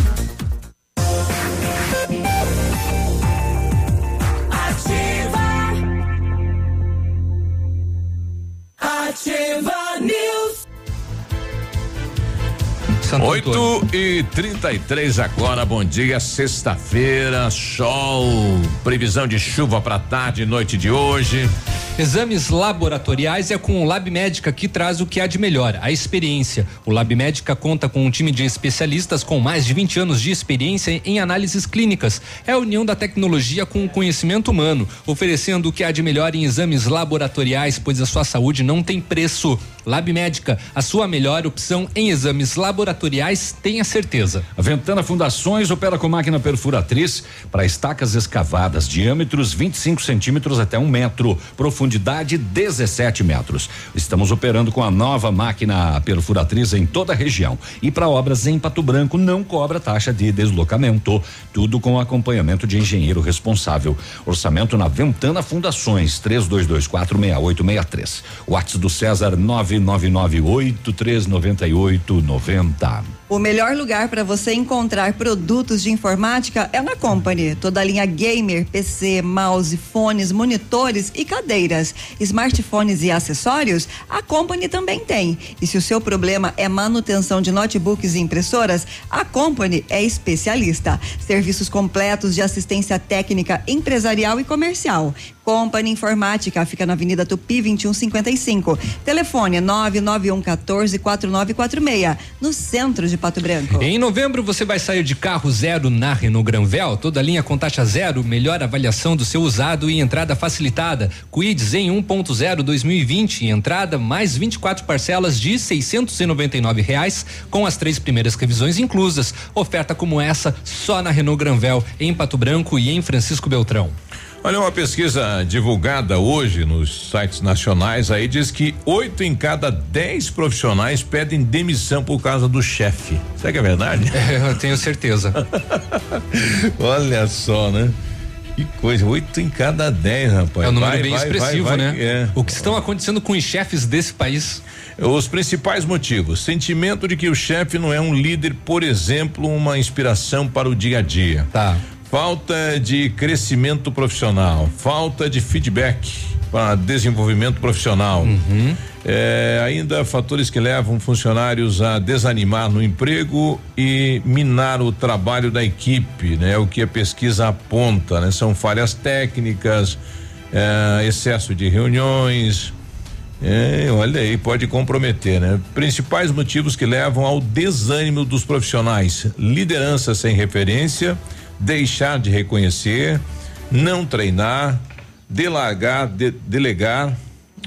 Ativa News. 8 e 33 agora, bom dia, sexta-feira, sol, previsão de chuva para tarde e noite de hoje. Exames laboratoriais é com o Lab Médica que traz o que há de melhor, a experiência. O Lab Médica conta com um time de especialistas com mais de 20 anos de experiência em análises clínicas. É a união da tecnologia com o conhecimento humano, oferecendo o que há de melhor em exames laboratoriais, pois a sua saúde não tem preço. Lab Médica, a sua melhor opção em exames laboratoriais, tenha certeza. A Ventana Fundações opera com máquina perfuratriz para estacas escavadas, diâmetros 25 centímetros até um metro, profundidade 17 metros. Estamos operando com a nova máquina perfuratriz em toda a região. E para obras em Pato Branco não cobra taxa de deslocamento. Tudo com acompanhamento de engenheiro responsável. Orçamento na Ventana Fundações, 32246863. WhatsApp do César 99998398890. O melhor lugar para você encontrar produtos de informática é na Company. Toda a linha gamer, PC, mouse, fones, monitores e cadeiras. Smartphones e acessórios, a Company também tem. E se o seu problema é manutenção de notebooks e impressoras, a Company é especialista. Serviços completos de assistência técnica empresarial e comercial. Company Informática fica na Avenida Tupi 2155. Telefone 991 14 4946, no centro de Pato Branco. Em novembro você vai sair de carro zero na Renault Granvel, toda linha com taxa zero, melhor avaliação do seu usado e entrada facilitada. Quids em 1.0 2020, entrada mais 24 parcelas de 699 reais com as três primeiras revisões inclusas. Oferta como essa só na Renault Granvel, em Pato Branco e em Francisco Beltrão. Olha, uma pesquisa divulgada hoje nos sites nacionais aí diz que oito em cada dez profissionais pedem demissão por causa do chefe. Será que é verdade? É, eu tenho certeza. Olha só, né? Que coisa, oito em cada dez, rapaz. É um número Vai, bem vai, expressivo, vai, né? é. O que estão acontecendo com os chefes desse país? Os principais motivos: sentimento de que o chefe não é um líder, por exemplo, uma inspiração para o dia a dia. Tá. Falta de crescimento profissional, falta de feedback para desenvolvimento profissional. É, ainda fatores que levam funcionários a desanimar no emprego e minar o trabalho da equipe, né? O que a pesquisa aponta, né? São falhas técnicas, é, excesso de reuniões, é, olha aí, pode comprometer, né? Principais motivos que levam ao desânimo dos profissionais: liderança sem referência, deixar de reconhecer, não treinar, delargar, de- delegar,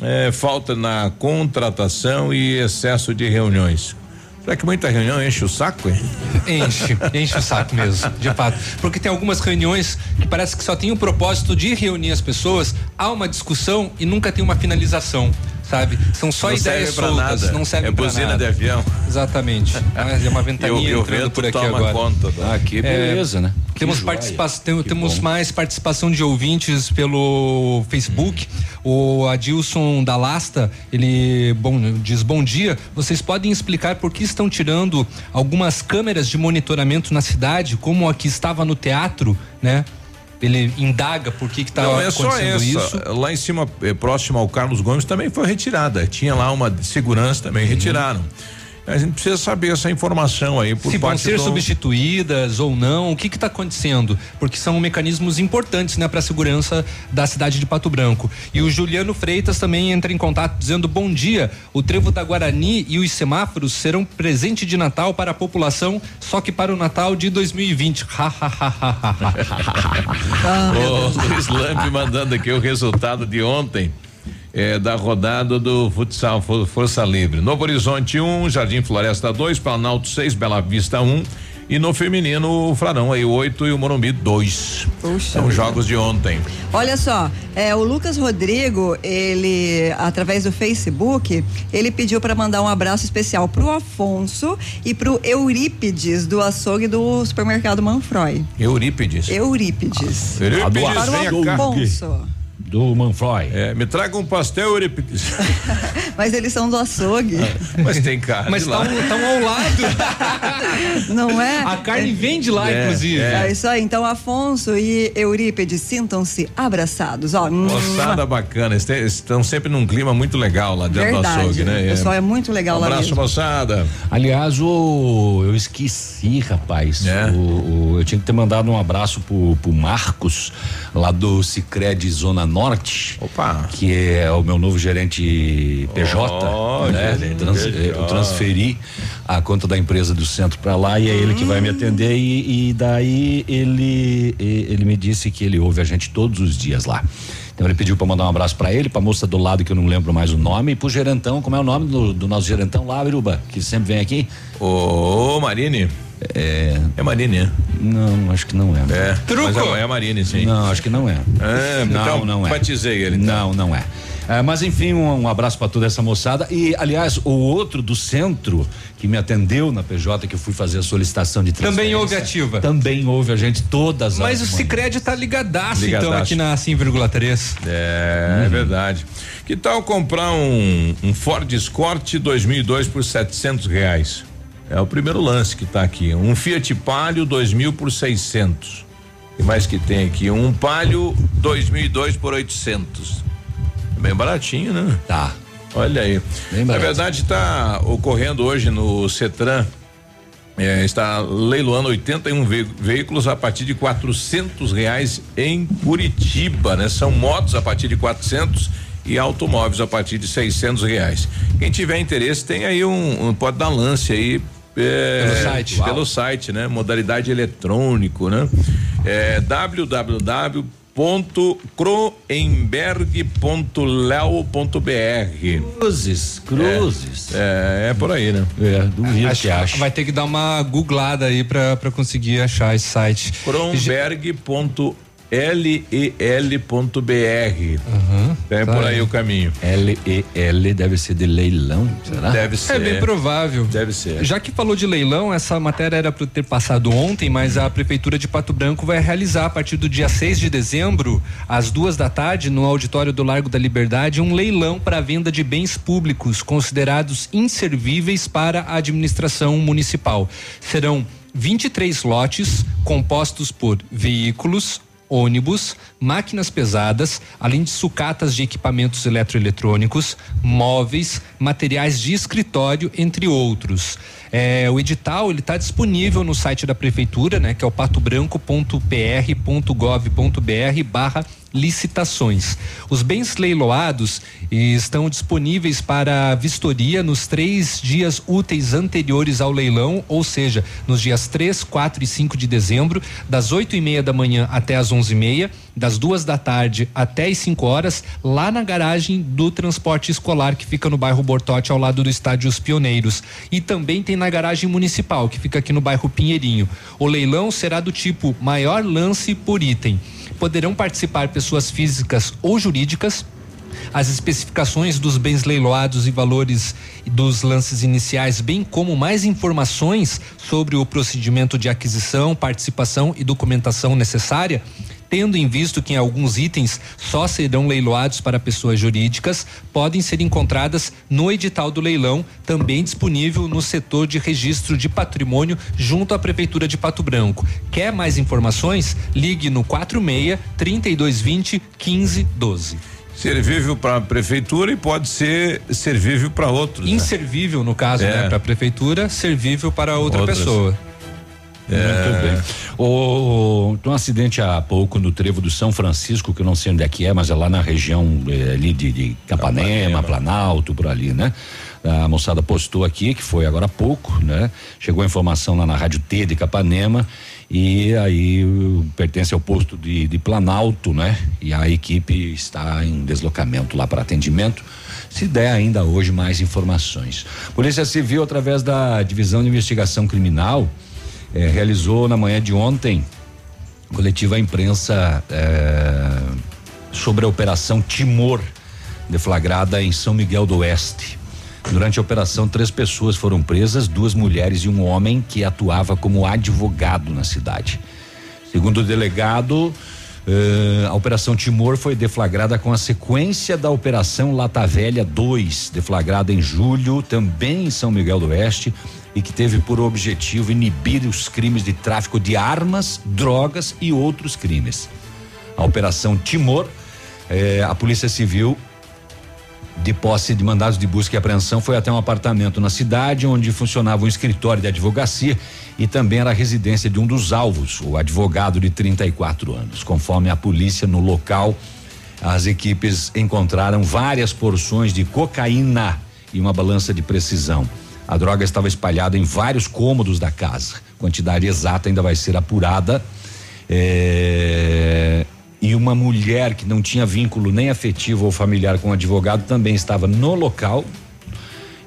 é, falta na contratação e excesso de reuniões. Será que muita reunião enche o saco? hein? Enche, enche o saco mesmo, de fato. Porque tem algumas reuniões que parece que só tem o propósito de reunir as pessoas, há uma discussão e nunca tem uma finalização, sabe? São só Não ideias soltas, nada. não serve É pra buzina nada. de avião. Exatamente. É uma ventania E o- e o entrando por aqui agora. conta da- Ah, que beleza, né? Que Temos participação, temos mais participação de ouvintes pelo Facebook. O Adilson da Lasta, ele bom, diz bom dia. Vocês podem explicar por que estão tirando algumas câmeras de monitoramento na cidade, como a que estava no teatro, né? Ele indaga por que que tá Não é só acontecendo essa. isso. Lá em cima, eh, próximo ao Carlos Gomes, também foi retirada. Tinha lá uma segurança Uhum. também, retiraram. A gente precisa saber essa informação aí por se vão parte ser do- substituídas ou não, o que está acontecendo? Porque são mecanismos importantes, né, para a segurança da cidade de Pato Branco. E o Juliano Freitas também entra em contato dizendo bom dia. O trevo da Guarani e os semáforos serão presente de Natal para a população, só que para o Natal de 2020. O Luiz Lamp mandando aqui o resultado de ontem. Eh, da rodada do futsal For- Força Livre. Novo Horizonte 1, Jardim Floresta 2, Planalto 6, Bela Vista 1 e no feminino o Frarão aí 8 e o Morumbi 2. São jogos de ontem. Olha só, é, o Lucas Rodrigo, ele, através do Facebook, ele pediu para mandar um abraço especial pro Afonso e pro Eurípides, do açougue do supermercado Manfroy. Eurípides. Eurípides. Eurípides, Para o. Afonso. Do Manfroy. É, me traga um pastel, Eurípides. Mas eles são do açougue. Mas tem cara Mas estão ao lado. Não é? A carne vem de lá, É, inclusive. É isso aí. Então, Afonso e Eurípides, sintam-se abraçados. Ó, Moçada bacana, estão sempre num clima muito legal lá dentro Verdade. do açougue, né? O pessoal é muito legal um lá abraço, mesmo. moçada. Aliás, o, eu esqueci, rapaz. É. O, o- eu tinha que ter mandado um abraço pro, pro Marcos, lá do Cicred Zona Norte. Opa. Que é o meu novo gerente PJ. Oh, né? gerente Trans- PJ. Eu transferi a conta da empresa do centro para lá e é ele que vai me atender. E, e daí ele, ele me disse que ele ouve a gente todos os dias lá. Então ele pediu para mandar um abraço para ele, pra moça do lado que eu não lembro mais o nome, e pro gerentão, como é o nome do, do nosso gerentão lá, Biruba, que sempre vem aqui? Ô, Marine. É. É Marine, né? Não, acho que não é. É. Truco. Mas é, é a Marine, sim. Não, acho que não é. É, não, então, não é. batizei ele. então. Não, não é. É, mas enfim, um, um abraço para toda essa moçada. E, aliás, o outro do centro que me atendeu na PJ, que eu fui fazer a solicitação de transferência. Também houve ativa. Também houve a gente todas Mas o as manhãs. Cicred tá ligadaço, então, Ligadaço. aqui na 100,3. É, Uhum. é verdade. Que tal comprar um, um Ford Escort 2002 por 700 reais? É o primeiro lance que tá aqui. Um Fiat Palio 2000 por 600. E mais que tem aqui? Um Palio 2002 por 800. Bem baratinho, né? Tá. Olha aí. Bem Na verdade, está ocorrendo hoje no Cetran. é, está leiloando 81 ve- veículos a partir de 400 reais em Curitiba, né? São motos a partir de 400 e automóveis a partir de 600 reais. Quem tiver interesse tem aí um, um- pode dar lance aí é, Pelo site. pelo Uau. site, né? Modalidade eletrônico, né? É www.croenberg.leo.br Cruzes, cruzes. É, é, por aí, né? É, duvido Acho que acha. Vai ter que dar uma googlada aí pra, pra conseguir achar esse site. Kronberg.lel.br. Uhum, É tá por aí aí. o caminho. L-E-L deve ser de leilão, será? Deve ser. É bem provável. Deve ser. Já que falou de leilão, essa matéria era para ter passado ontem, mas a Prefeitura de Pato Branco vai realizar a partir do dia 6 de dezembro, às duas da tarde, no auditório do Largo da Liberdade, um leilão para a venda de bens públicos considerados inservíveis para a administração municipal. Serão 23 lotes compostos por veículos, ônibus, máquinas pesadas, além de sucatas de equipamentos eletroeletrônicos, móveis, materiais de escritório, entre outros. É, o edital ele está disponível no site da prefeitura, né, que é o patobranco.pr.gov.br barra licitações. Os bens leiloados estão disponíveis para vistoria nos três dias úteis anteriores ao leilão, ou seja, nos dias 3, 4 e 5 de dezembro, das 8 e meia da manhã até as 11 e meia, das duas da tarde até as 5 horas, lá na garagem do transporte escolar que fica no bairro Bortote, ao lado do estádio Os Pioneiros. E também tem na garagem municipal, que fica aqui no bairro Pinheirinho. O leilão será do tipo maior lance por item. Poderão participar pessoas físicas ou jurídicas. As especificações dos bens leiloados e valores dos lances iniciais, bem como mais informações sobre o procedimento de aquisição, participação e documentação necessária, tendo em visto que alguns itens só serão leiloados para pessoas jurídicas, podem ser encontradas no edital do leilão, também disponível no setor de registro de patrimônio junto à Prefeitura de Pato Branco. Quer mais informações? Ligue no 46 3220 1512. Servível para a prefeitura e pode ser servível para outros. né? Inservível, no caso, É. né? Para a prefeitura, servível para outra Outras. pessoa. É. Muito bem. O, tem um acidente há pouco no trevo do São Francisco, que eu não sei onde é que é, mas é lá na região eh, ali de, de Capanema, Planalto, por ali, né? A moçada postou aqui, que foi agora há pouco, né? Chegou a informação lá na Rádio T de Capanema e aí pertence ao posto de, de Planalto, né? E a equipe está em deslocamento lá para atendimento. Se der ainda hoje mais informações. Polícia Civil, através da Divisão de Investigação Criminal, eh, realizou na manhã de ontem coletiva à imprensa eh, sobre a operação Timor, deflagrada em São Miguel do Oeste. Durante a operação, três pessoas foram presas, duas mulheres e um homem que atuava como advogado na cidade. Segundo o delegado, eh, a Operação Timor foi deflagrada com a sequência da Operação Lata Velha 2, deflagrada em julho, também em São Miguel do Oeste, e que teve por objetivo inibir os crimes de tráfico de armas, drogas e outros crimes. A Operação Timor, eh, a Polícia Civil de posse de mandados de busca e apreensão foi até um apartamento na cidade onde funcionava um escritório de advocacia e também era a residência de um dos alvos, o advogado de 34 anos. Conforme a polícia no local, as equipes encontraram várias porções de cocaína e uma balança de precisão. A droga estava espalhada em vários cômodos da casa. Quantidade exata ainda vai ser apurada. É, e uma mulher que não tinha vínculo nem afetivo ou familiar com o advogado também estava no local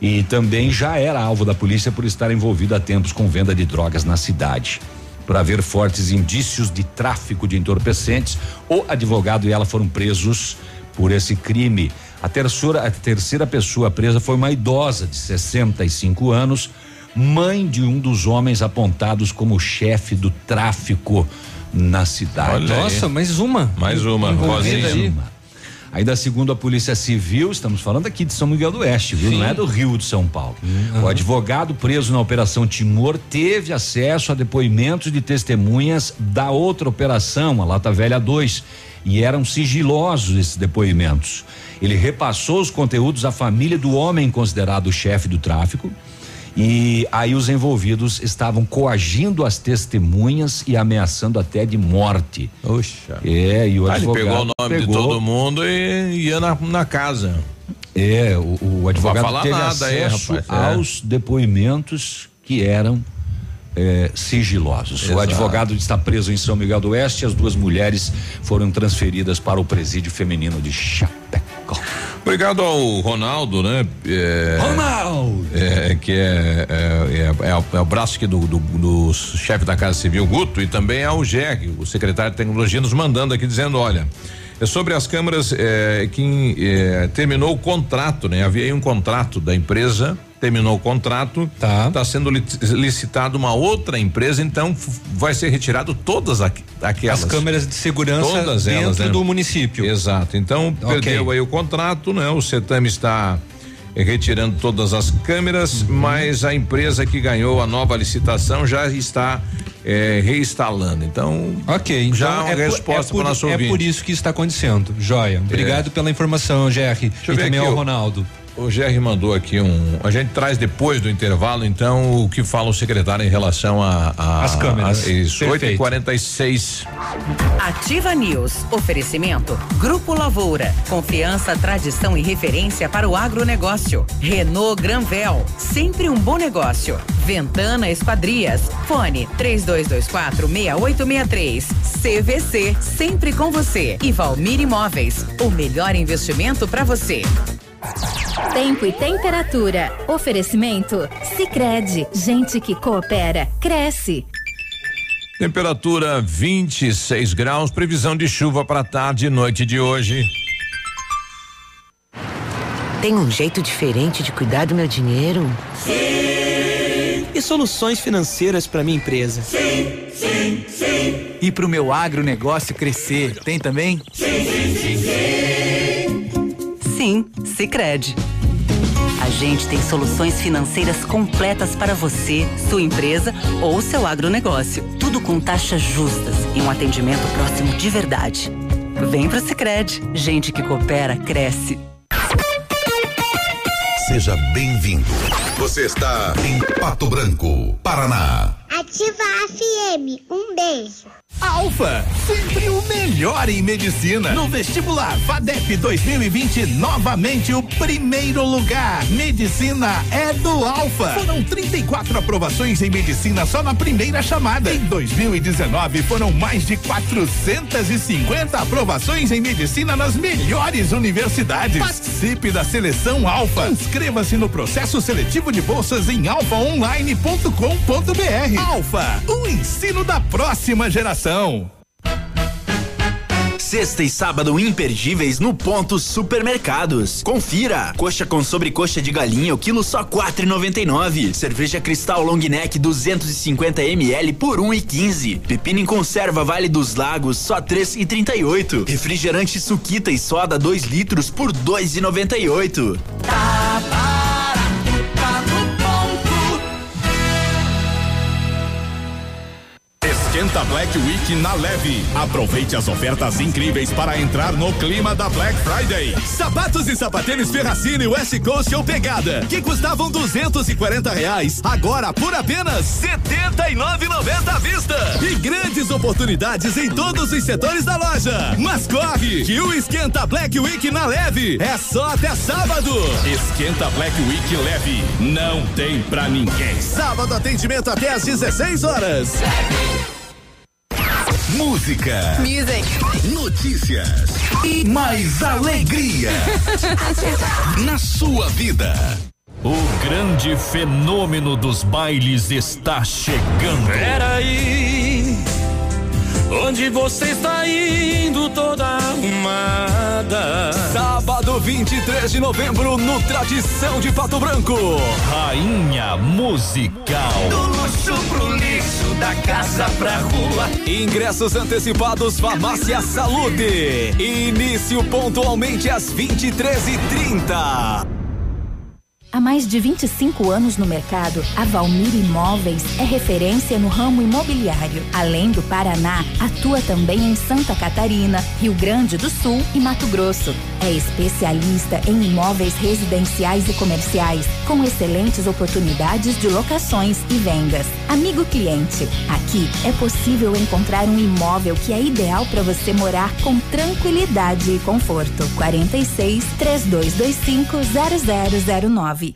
e também já era alvo da polícia por estar envolvido há tempos com venda de drogas na cidade. Por haver fortes indícios de tráfico de entorpecentes, o advogado e ela foram presos por esse crime. A terceira, a terceira pessoa presa foi uma idosa de 65 anos, mãe de um dos homens apontados como chefe do tráfico na cidade. Olha aí. Nossa, mais uma. Mais uma, Rosinha. aí. Uma. Ainda segundo a Polícia Civil, estamos falando aqui de São Miguel do Oeste, viu? Não é do Rio de São Paulo. O advogado preso na Operação Timor teve acesso a depoimentos de testemunhas da outra operação, a Lata Velha 2, e eram sigilosos esses depoimentos. Ele repassou os conteúdos à família do homem considerado o chefe do tráfico. E aí os envolvidos estavam coagindo as testemunhas e ameaçando até de morte. Oxa. É, e o Ah, ele advogado pegou o nome de pegou- todo mundo e ia na, na casa. É, o, o advogado falar teve nada acesso rapaz, é. aos depoimentos que eram é, sigilosos. O Exato. advogado está preso em São Miguel do Oeste. As duas mulheres foram transferidas para o presídio feminino de Chapecó. Obrigado ao Ronaldo, né? É, Ronaldo! É, que é, é, é- é o- é o braço aqui do, do, do chefe da Casa Civil, Guto, e também ao GEG, o secretário de Tecnologia, nos mandando aqui dizendo: olha. É sobre as câmeras é, que é, terminou o contrato, né? Havia aí um contrato da empresa, terminou o contrato, tá, sendo li- licitado uma outra empresa, então vai ser retirado todas aqu- aquelas As câmeras de segurança todas dentro elas, né? do município. Exato. Então Ok. perdeu aí o contrato, né? O CETAM está retirando todas as câmeras, Uhum. mas a empresa que ganhou a nova licitação já está eh, reinstalando. Então, ok. já Então, uma é por- resposta é para o nosso É ouvinte. por isso que está acontecendo. Joia. Obrigado pela informação. Deixa eu E também aqui, ao Ronaldo. O GR mandou aqui um. A gente traz depois do intervalo, então, o que fala o secretário em relação a. a As câmeras. a- isso, 8 e Perfeito. 46 Ativa News. Oferecimento. Grupo Lavoura. Confiança, tradição e referência para o agronegócio. Renault Granvel. Sempre um bom negócio. Ventana Esquadrias. Fone 3224 6863. CVC. Sempre com você. E Valmir Imóveis. O melhor investimento para você. Tempo e temperatura. Oferecimento? Sicredi Gente que coopera, cresce. Temperatura 26 graus, previsão de chuva para tarde e noite de hoje. Tem um jeito diferente de cuidar do meu dinheiro? E soluções financeiras para minha empresa? Sim, sim, sim. E pro meu agronegócio crescer, tem também? Sim, sim, sim, sim. Sim, Sicredi. A gente tem soluções financeiras completas para você, sua empresa ou seu agronegócio. Tudo com taxas justas e um atendimento próximo de verdade. Vem pro Sicredi. Gente que coopera cresce. Seja bem-vindo. Você está em Pato Branco, Paraná. Ativa a FM. Um beijo. Alfa, sempre o melhor em medicina. No vestibular FADEP 2020, novamente o primeiro lugar. Medicina é do Alfa. Foram 34 aprovações em medicina só na primeira chamada. Em 2019, foram mais de 450 aprovações em medicina nas melhores universidades. Participe da seleção Alfa. Inscreva-se no processo seletivo de bolsas em alfaonline.com.br. Alfa, o ensino da próxima geração. Sexta e sábado imperdíveis no Ponto Supermercados. Confira. Coxa com sobrecoxa de galinha, o quilo só quatro e noventa e nove. Cerveja Cristal Long Neck 250 ml por um e quinze. Pepino em conserva Vale dos Lagos só três e trinta e oito. Refrigerante Suquita e soda 2 litros por dois e noventa e oito. Esquenta Black Week na Leve. Aproveite as ofertas incríveis para entrar no clima da Black Friday. Sapatos e sapatênis Ferracini West Coast ou Pegada, que custavam 240 reais, agora por apenas 79,90 à vista. E grandes oportunidades em todos os setores da loja. Mas corre, que o Esquenta Black Week na Leve é só até sábado. Esquenta Black Week Leve, não tem pra ninguém. Sábado atendimento até às 16 horas. Música. Notícias. E mais alegria. Na sua vida. O grande fenômeno dos bailes está chegando. Peraí, onde você está indo toda arrumada? Sábado 23 de novembro no Tradição de Pato Branco. Rainha musical. Do luxo pro lixo, da casa pra rua. Ingressos antecipados Farmácia Saúde. Início pontualmente às 23h30. Há mais de 25 anos no mercado, a Valmir Imóveis é referência no ramo imobiliário. Além do Paraná, atua também em Santa Catarina, Rio Grande do Sul e Mato Grosso. É especialista em imóveis residenciais e comerciais, com excelentes oportunidades de locações e vendas. Amigo cliente, aqui é possível encontrar um imóvel que é ideal para você morar com tranquilidade e conforto. 46 3225 0009.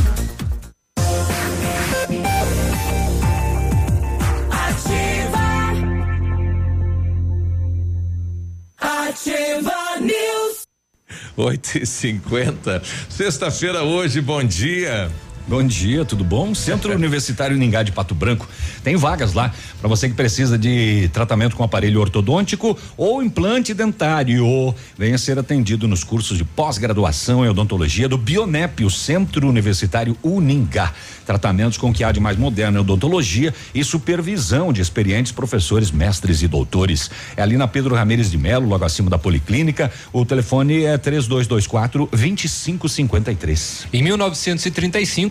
8 e 50 Sexta-feira hoje, bom dia. Bom dia, tudo bom? Centro Universitário Ningá de Pato Branco. Tem vagas lá para você que precisa de tratamento com aparelho ortodôntico ou implante dentário. Venha ser atendido nos cursos de pós-graduação em odontologia do Bionep, o Centro Universitário Uningá. Tratamentos com o que há de mais moderno em odontologia e supervisão de experientes professores, mestres e doutores. É ali na Pedro Ramires de Melo, logo acima da Policlínica. O telefone é 3224 2553. Em 1935,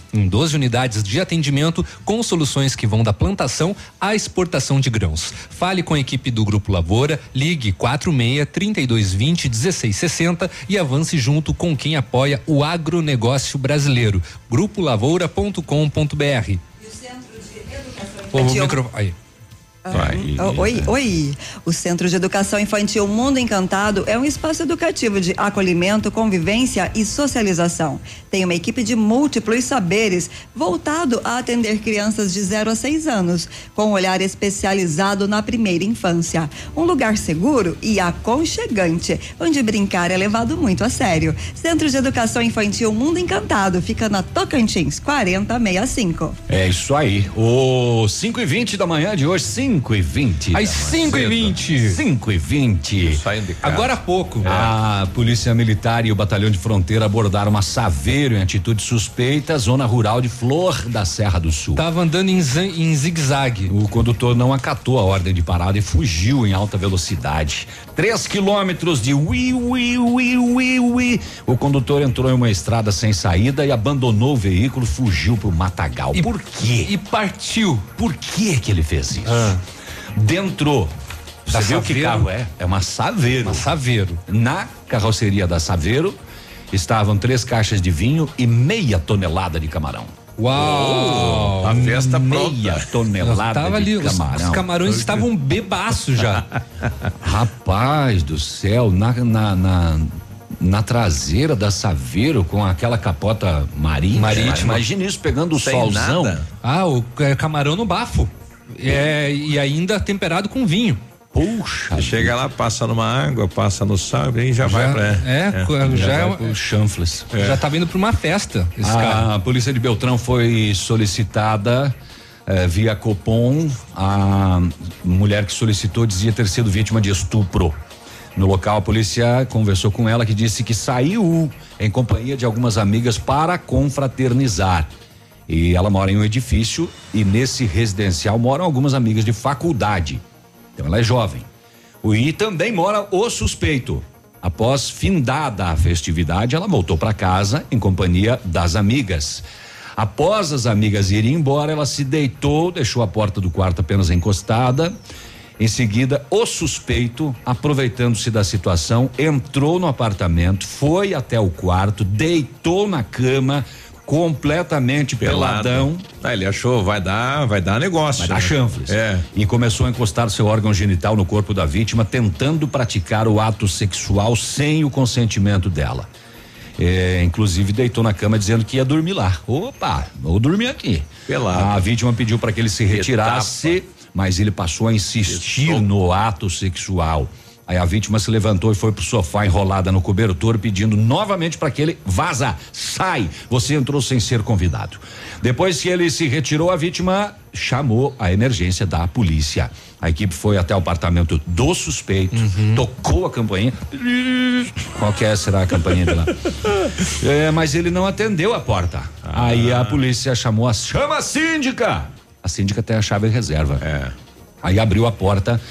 em 12 unidades de atendimento com soluções que vão da plantação à exportação de grãos. Fale com a equipe do Grupo Lavoura, ligue 46 3220 1660 e avance junto com quem apoia o agronegócio brasileiro. Grupolavoura.com.br. Ô, o micro... Aí. Vai. Oi, oi. O Centro de Educação Infantil Mundo Encantado é um espaço educativo de acolhimento, convivência e socialização. Tem uma equipe de múltiplos saberes voltado a atender crianças de 0 a 6 anos, com um olhar especializado na primeira infância. Um lugar seguro e aconchegante, onde brincar é levado muito a sério. Centro de Educação Infantil Mundo Encantado fica na Tocantins 4065. É isso aí. O 5 e 20 da manhã de hoje, 5 e 20 Às 5 e 20 5 e 20 Saindo de casa. Agora há pouco. A Polícia Militar e o Batalhão de Fronteira abordaram uma saveiro em atitude suspeita, zona rural de Flor da Serra do Sul. Tava andando em, em zigue-zague. O condutor não acatou a ordem de parada e fugiu em alta velocidade. Três quilômetros de ui, ui, ui, ui, ui. O condutor entrou em uma estrada sem saída e abandonou o veículo, fugiu pro matagal. Por quê? E partiu. Por que que ele fez isso? Dentro. Você Da viu que Saveiro? carro é? É uma Saveiro. Uma Saveiro. Na carroceria da Saveiro estavam três caixas de vinho e meia tonelada de camarão. Uau! A festa Meia pronta. tonelada Tava de ali, os, camarão. os camarões estavam bebaço já. Rapaz do céu, na, na, na, na traseira da Saveiro com aquela capota marítima. Marítima. Imagina isso pegando o Sem solzão. nada. Ah, o é, camarão no bafo. É, e ainda temperado com vinho. Puxa. Chega lá, passa numa água, passa no sal e já, vai pra. é, co- já, Já, é pro chanfles. já tá vindo pra uma festa esse cara. A polícia de Beltrão foi solicitada eh, via Copom. A mulher que solicitou dizia ter sido vítima de estupro. No local, a polícia conversou com ela que disse que saiu em companhia de algumas amigas para confraternizar. E ela mora em um edifício e nesse residencial moram algumas amigas de faculdade. Então ela é jovem. O I também mora o suspeito. Após findada a festividade, ela voltou para casa em companhia das amigas. Após as amigas irem embora, ela se deitou, deixou a porta do quarto apenas encostada. Em seguida, o suspeito, aproveitando-se da situação, entrou no apartamento, foi até o quarto, deitou na cama, completamente Pelado. peladão. Ah, ele achou, vai dar, vai dar negócio. Vai dar né? chanfles. É. E começou a encostar seu órgão genital no corpo da vítima, tentando praticar o ato sexual sem o consentimento dela. É, inclusive deitou na cama dizendo que ia dormir lá. Opa, vou dormir aqui. Pelado. A vítima pediu para que ele se retirasse, mas ele passou a insistir no ato sexual. Aí a vítima se levantou e foi pro sofá enrolada no cobertor, pedindo novamente para que ele vaza, sai. Você entrou sem ser convidado. Depois que ele se retirou, a vítima chamou a emergência da polícia. A equipe foi até o apartamento do suspeito, tocou a campainha. Qual que é, será a campainha de lá? É, mas ele não atendeu a porta. Aí a polícia chamou a chama a síndica. A síndica tem a chave reserva. É. Aí abriu a porta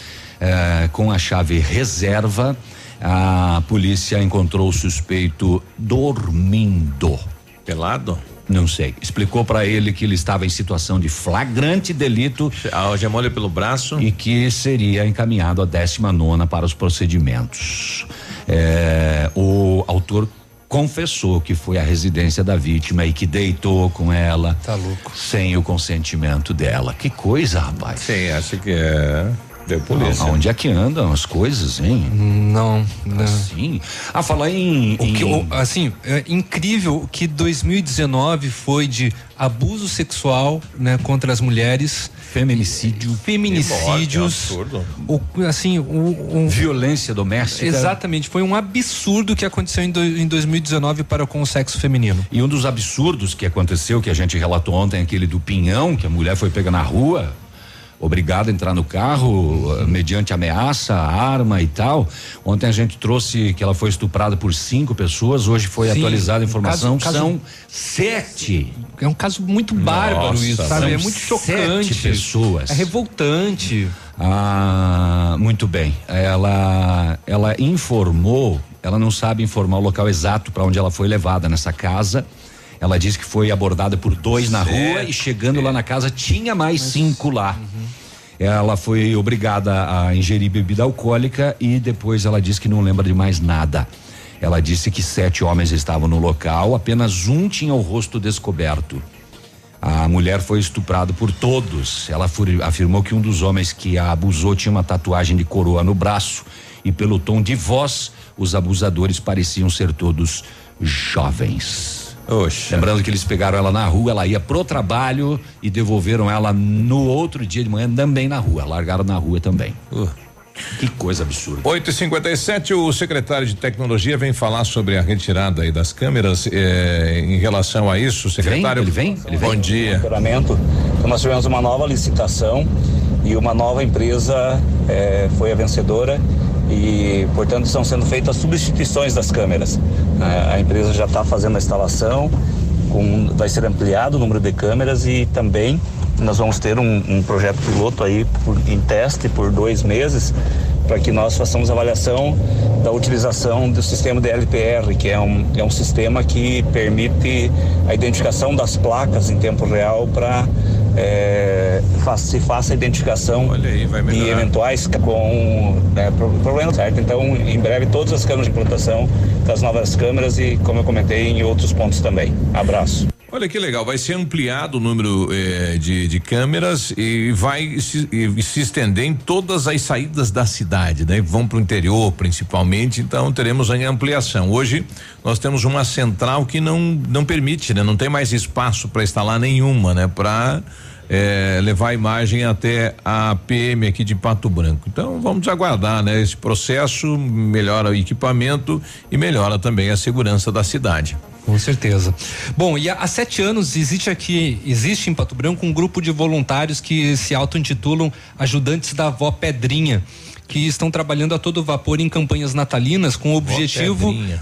eh, com a chave reserva. A polícia encontrou o suspeito dormindo. Pelado? Não sei. Explicou para ele que ele estava em situação de flagrante delito. Algemou ele pelo braço. E que seria encaminhado a 19 nona para os procedimentos. Eh, o autor confessou que foi à residência da vítima e que deitou com ela. Tá louco. Sem o consentimento dela. Que coisa, rapaz. Sim, acho que é. Deu polícia. Aonde é que andam as coisas, hein? Não, não. Assim. Ah, falar em. O que, em- o- assim, é incrível que 2019 foi de abuso sexual, né, contra as mulheres. Feminicídio. Feminicídios. Que morte, é um absurdo. O, assim, o, o- Violência doméstica. Exatamente, foi um absurdo que aconteceu em, do- em 2019 para com o sexo feminino. E um dos absurdos que aconteceu, que a gente relatou ontem, aquele do pinhão, que a mulher foi pega na rua, obrigada a entrar no carro, eh, mediante ameaça, arma e tal. Ontem a gente trouxe que ela foi estuprada por cinco pessoas, hoje foi Sim, atualizada a informação, caso- caso- são sete. É um caso muito bárbaro Nossa, isso, sabe? É muito chocante. sete pessoas. É revoltante. Ah, muito bem. Ela, ela informou, ela não sabe informar o local exato para onde ela foi levada nessa casa. Ela disse que foi abordada por dois na rua e chegando lá na casa tinha mais cinco lá. Ela foi obrigada a ingerir bebida alcoólica e depois ela disse que não lembra de mais nada. Ela disse que sete homens estavam no local, apenas um tinha o rosto descoberto. A mulher foi estuprada por todos. Ela afirmou que um dos homens que a abusou tinha uma tatuagem de coroa no braço e pelo tom de voz, os abusadores pareciam ser todos jovens. Lembrando que eles pegaram ela na rua, ela ia pro trabalho e devolveram ela no outro dia de manhã também na rua. Largaram na rua também. Que coisa absurda. 8 e 57 o secretário de tecnologia vem falar sobre a retirada aí das câmeras eh, em relação a isso, secretário. ele vem? Ele Bom dia. Então nós tivemos uma nova licitação e uma nova empresa eh, foi a vencedora e, portanto, estão sendo feitas substituições das câmeras. A, a empresa já está fazendo a instalação, com, vai ser ampliado o número de câmeras e também nós vamos ter um, um projeto piloto aí por- em teste por dois meses para que nós façamos avaliação da utilização do sistema de LPR, que é um, é um sistema que permite a identificação das placas em tempo real para se faça a identificação de eventuais com é, pro- problemas, certo? Então, em breve, todas as câmeras de implantação das novas câmeras e, como eu comentei, em outros pontos também. Abraço. Olha que legal, vai ser ampliado o número eh, de, de câmeras e vai se, e se estender em todas as saídas da cidade, né? Vão para o interior principalmente, então teremos aí ampliação. Hoje nós temos uma central que não não permite, né? Não tem mais espaço para instalar nenhuma, né? Para levar a imagem até a PM aqui de Pato Branco. Então vamos aguardar, né? Esse processo melhora o equipamento e melhora também a segurança da cidade. Com certeza. Bom, e há, sete anos existe aqui, existe em Pato Branco um grupo de voluntários que se auto-intitulam ajudantes da avó Pedrinha. Que estão trabalhando a todo vapor em campanhas natalinas com o objetivo Pedrinha.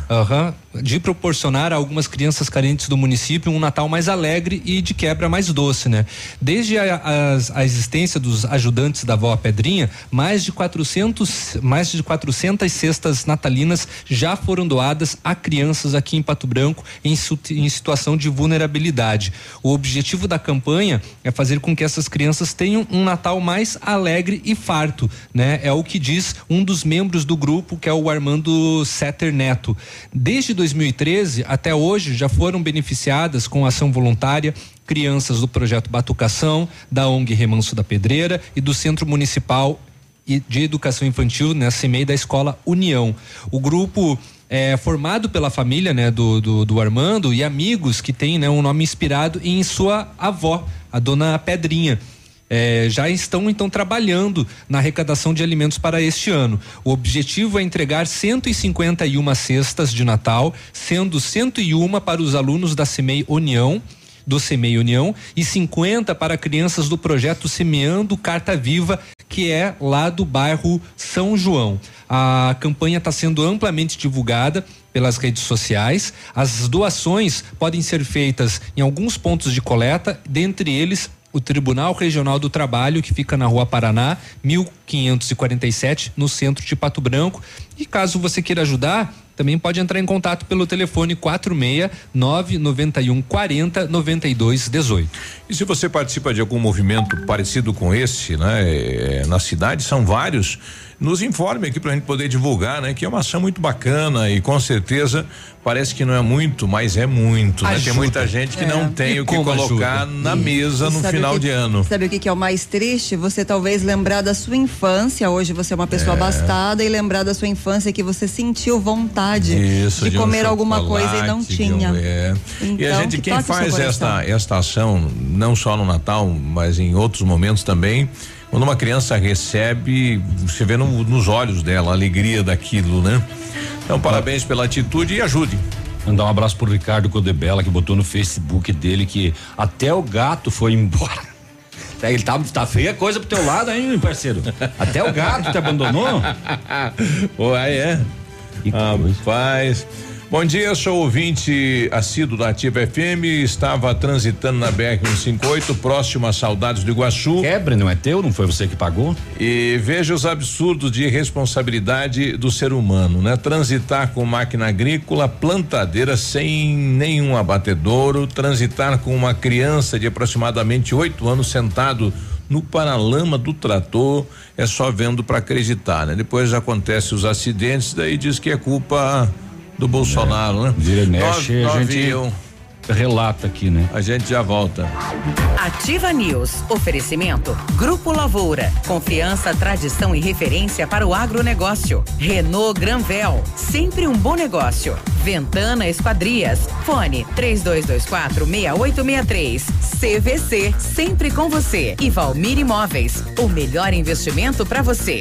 De proporcionar a algumas crianças carentes do município um Natal mais alegre e de quebra mais doce, né? Desde a, as- a existência dos ajudantes da avó Pedrinha, mais de 400, mais de 400 cestas natalinas já foram doadas a crianças aqui em Pato Branco em, em situação de vulnerabilidade. O objetivo da campanha é fazer com que essas crianças tenham um Natal mais alegre e farto, né? É o que diz um dos membros do grupo, que é o Armando Setter Neto. Desde 2013 até hoje já foram beneficiadas com ação voluntária crianças do projeto Batucação, da ONG Remanso da Pedreira e do Centro Municipal de Educação Infantil, né, CMEI da Escola União. O grupo é formado pela família, né, do, do, do Armando e amigos que tem, né, um nome inspirado em sua avó, a dona Pedrinha. É, já estão então trabalhando na arrecadação de alimentos para este ano. O objetivo é entregar 151 cestas de Natal, sendo 101 para os alunos da CIMEI União do Semei União e 50 para crianças do projeto Semeando Carta Viva, que é lá do bairro São João. A campanha está sendo amplamente divulgada pelas redes sociais. As doações podem ser feitas em alguns pontos de coleta, dentre eles o Tribunal Regional do Trabalho, que fica na Rua Paraná, 1547, no centro de Pato Branco. E caso você queira ajudar, também pode entrar em contato pelo telefone 46 991 40 92 18. E se você participa de algum movimento parecido com esse, né? É, na cidade são vários nos informe aqui para a gente poder divulgar, né? Que é uma ação muito bacana e com certeza parece que não é muito, mas é muito, né? Tem muita gente que é. não tem e o que colocar ajuda? na mesa no final que, de ano. Sabe o que, que, é o mais triste? Você talvez lembrar da sua infância, hoje você é uma pessoa é. abastada e lembrar da sua infância que você sentiu vontade Isso, de, de comer um alguma coisa e não tinha. Um, é. então, e a então, gente, que quem faz esta, esta ação, não só no Natal, mas em outros momentos também, quando uma criança recebe, você vê no, nos olhos dela a alegria daquilo, né? Então, parabéns pela atitude e ajude. Mandar um abraço pro Ricardo Codebella, que botou no Facebook dele que até o gato foi embora. Ele tá, tá feia coisa pro teu lado, hein, parceiro? Até o gato te abandonou? Ué, é. Que Rapaz. Coisa. Bom dia, sou ouvinte assíduo da Ativa FM, estava transitando na BR 158, próximo a Saudades do Iguaçu. Quebre, não é teu? Não foi você que pagou? E veja os absurdos de responsabilidade do ser humano, né? Transitar com máquina agrícola, plantadeira sem nenhum abatedouro, transitar com uma criança de aproximadamente oito anos sentado no paralama do trator, é só vendo para acreditar, né? Depois acontece os acidentes, daí diz que é culpa do Bolsonaro, é. né? Vira mexe, a gente um. relata aqui, né? A gente já volta. Ativa News. Oferecimento. Grupo Lavoura. Confiança, tradição e referência para o agronegócio. Renault Granvel. Sempre um bom negócio. Ventana Esquadrias. Fone 3224 6863. CVC. Sempre com você. E Valmir Imóveis. O melhor investimento para você.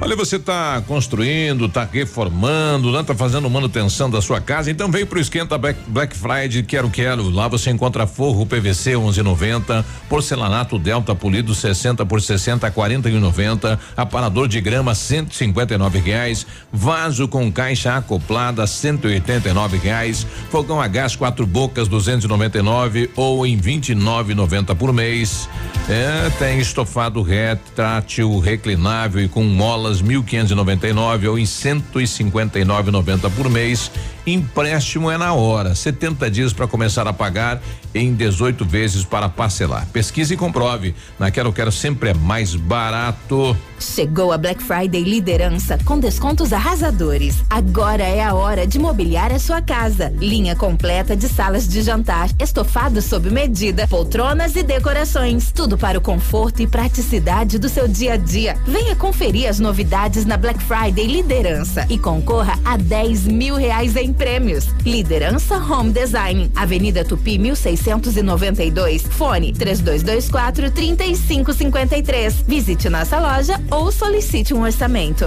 Olha, você está construindo, está reformando, né? Tá fazendo manutenção da sua casa, então vem pro esquenta Black, Black Friday, quero quero. Lá você encontra forro PVC 11,90, porcelanato Delta polido 60 por 60 41,90, aparador de grama 159 reais, vaso com caixa acoplada 189 reais, fogão a gás quatro bocas 299 ou em 29,90 por mês. É, tem estofado retrátil reclinável e com mola parcelas mil quinhentos e noventa e nove ou em cento e cinquenta e nove noventa por mês. Empréstimo é na hora, 70 dias para começar a pagar em 18 vezes para parcelar. Pesquise e comprove. Na Quero Quero sempre é mais barato. Chegou a Black Friday Liderança com descontos arrasadores. Agora é a hora de mobiliar a sua casa. Linha completa de salas de jantar, estofados sob medida, poltronas e decorações. Tudo para o conforto e praticidade do seu dia a dia. Venha conferir as novidades na Black Friday Liderança e concorra a 10 mil reais em prêmios. Liderança Home Design, Avenida Tupi 1692, fone 3224 3553. Visite nossa loja ou solicite um orçamento.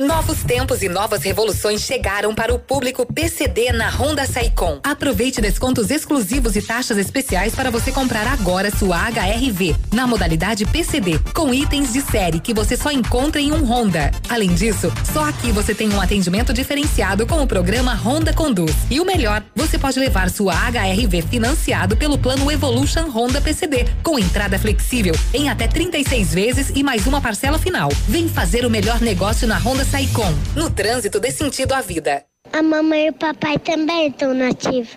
Novos tempos e novas revoluções chegaram para o público PCD na Honda Saicom. Aproveite descontos exclusivos e taxas especiais para você comprar agora sua HRV na modalidade PCD, com itens de série que você só encontra em um Honda. Além disso, só aqui você tem um atendimento diferenciado com o programa Honda Conduz. E o melhor, você pode levar sua HRV financiado pelo plano Evolution Honda PCD, com entrada flexível em até 36 vezes e mais uma parcela final. Vem fazer o melhor negócio na Honda Saicom. No trânsito dê sentido à vida. A mamãe e o papai também estão nativos.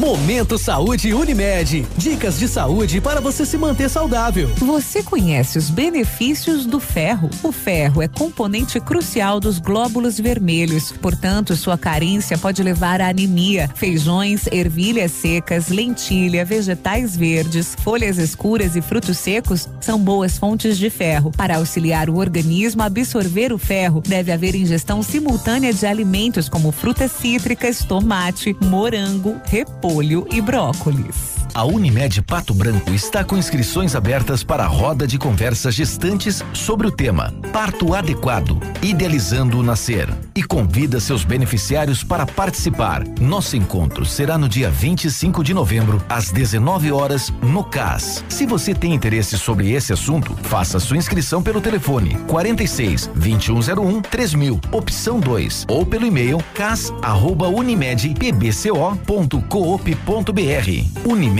Momento Saúde Unimed. Dicas de saúde para você se manter saudável. Você conhece os benefícios do ferro? O ferro é componente crucial dos glóbulos vermelhos, portanto, sua carência pode levar à anemia. Feijões, ervilhas secas, lentilha, vegetais verdes, folhas escuras e frutos secos são boas fontes de ferro. Para auxiliar o organismo a absorver o ferro, deve haver ingestão simultânea de alimentos como frutas cítricas, tomate, morango, repolho e brócolis. A Unimed Pato Branco está com inscrições abertas para a roda de conversas gestantes sobre o tema Parto Adequado, Idealizando o Nascer. E convida seus beneficiários para participar. Nosso encontro será no dia 25 de novembro, às 19 horas, no CAS. Se você tem interesse sobre esse assunto, faça sua inscrição pelo telefone 46 2101 3000, opção 2, ou pelo e-mail cas@unimedpbco.coop.br. Unimed,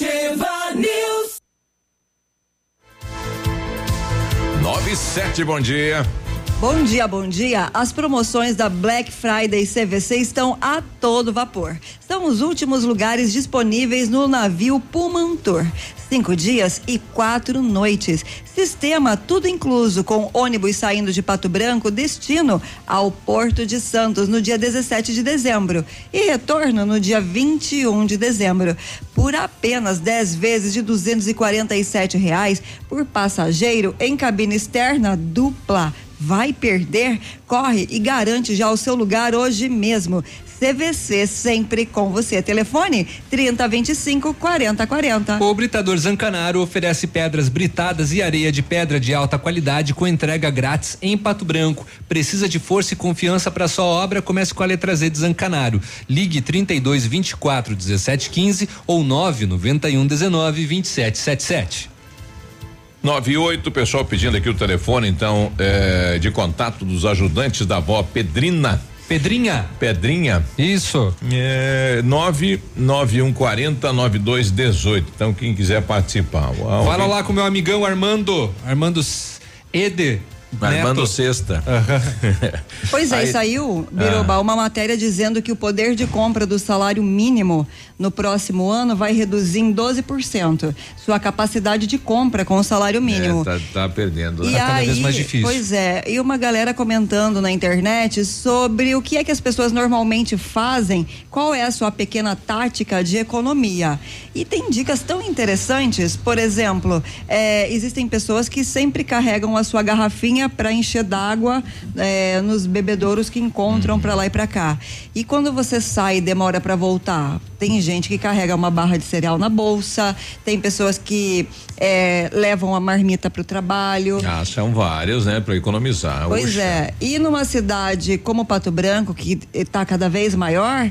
Ativa News. 9 e 7, bom dia. Bom dia, bom dia. As promoções da Black Friday CVC estão a todo vapor. São os últimos lugares disponíveis no navio Pullman Tour. Cinco dias e quatro noites. Sistema tudo incluso, com ônibus saindo de Pato Branco, destino ao Porto de Santos no dia 17 de dezembro e retorno no dia 21 de dezembro. Por apenas 10 vezes de 247 reais por passageiro em cabine externa dupla. Vai perder? Corre e garante já o seu lugar hoje mesmo. CVC sempre com você. Telefone 3025 4040. O Britador Zancanaro oferece pedras britadas e areia de pedra de alta qualidade com entrega grátis em Pato Branco. Precisa de força e confiança para sua obra? Comece com a letra Z de Zancanaro. Ligue 32 24 17 15 ou 9 91 19 27 77. 98, pessoal pedindo aqui o telefone, então, é, de contato dos ajudantes da avó Pedrina. Pedrinha. Pedrinha. Isso. É, 99140 9218. Então, quem quiser participar. Uau, Fala lá com meu amigão Armando. Armando Eder. Armando Neto. Sexta. Pois é, Aí- e saiu, Biroba, Ah. uma matéria dizendo que o poder de compra do salário mínimo no próximo ano vai reduzir em 12% sua capacidade de compra com o salário mínimo. É, tá, tá perdendo. E né? aí, Pois é, e uma galera comentando na internet sobre o que é que as pessoas normalmente fazem, qual é a sua pequena tática de economia. E tem dicas tão interessantes, por exemplo, é, existem pessoas que sempre carregam a sua garrafinha para encher d'água é, nos bebedouros que encontram para lá e para cá. E quando você sai e demora para voltar, tem gente que carrega uma barra de cereal na bolsa, tem pessoas que é, levam a marmita para o trabalho. Ah, são vários, né, para economizar. Pois Uxa. é. E numa cidade como Pato Branco, que está cada vez maior,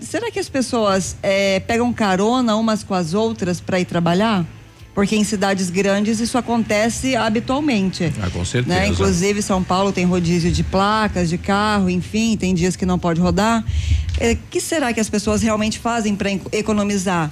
será que as pessoas pegam carona umas com as outras para ir trabalhar? Porque em cidades grandes isso acontece habitualmente. Ah, com certeza. Né? Inclusive São Paulo tem rodízio de placas, de carro, enfim, tem dias que não pode rodar. O que será que as pessoas realmente fazem para economizar?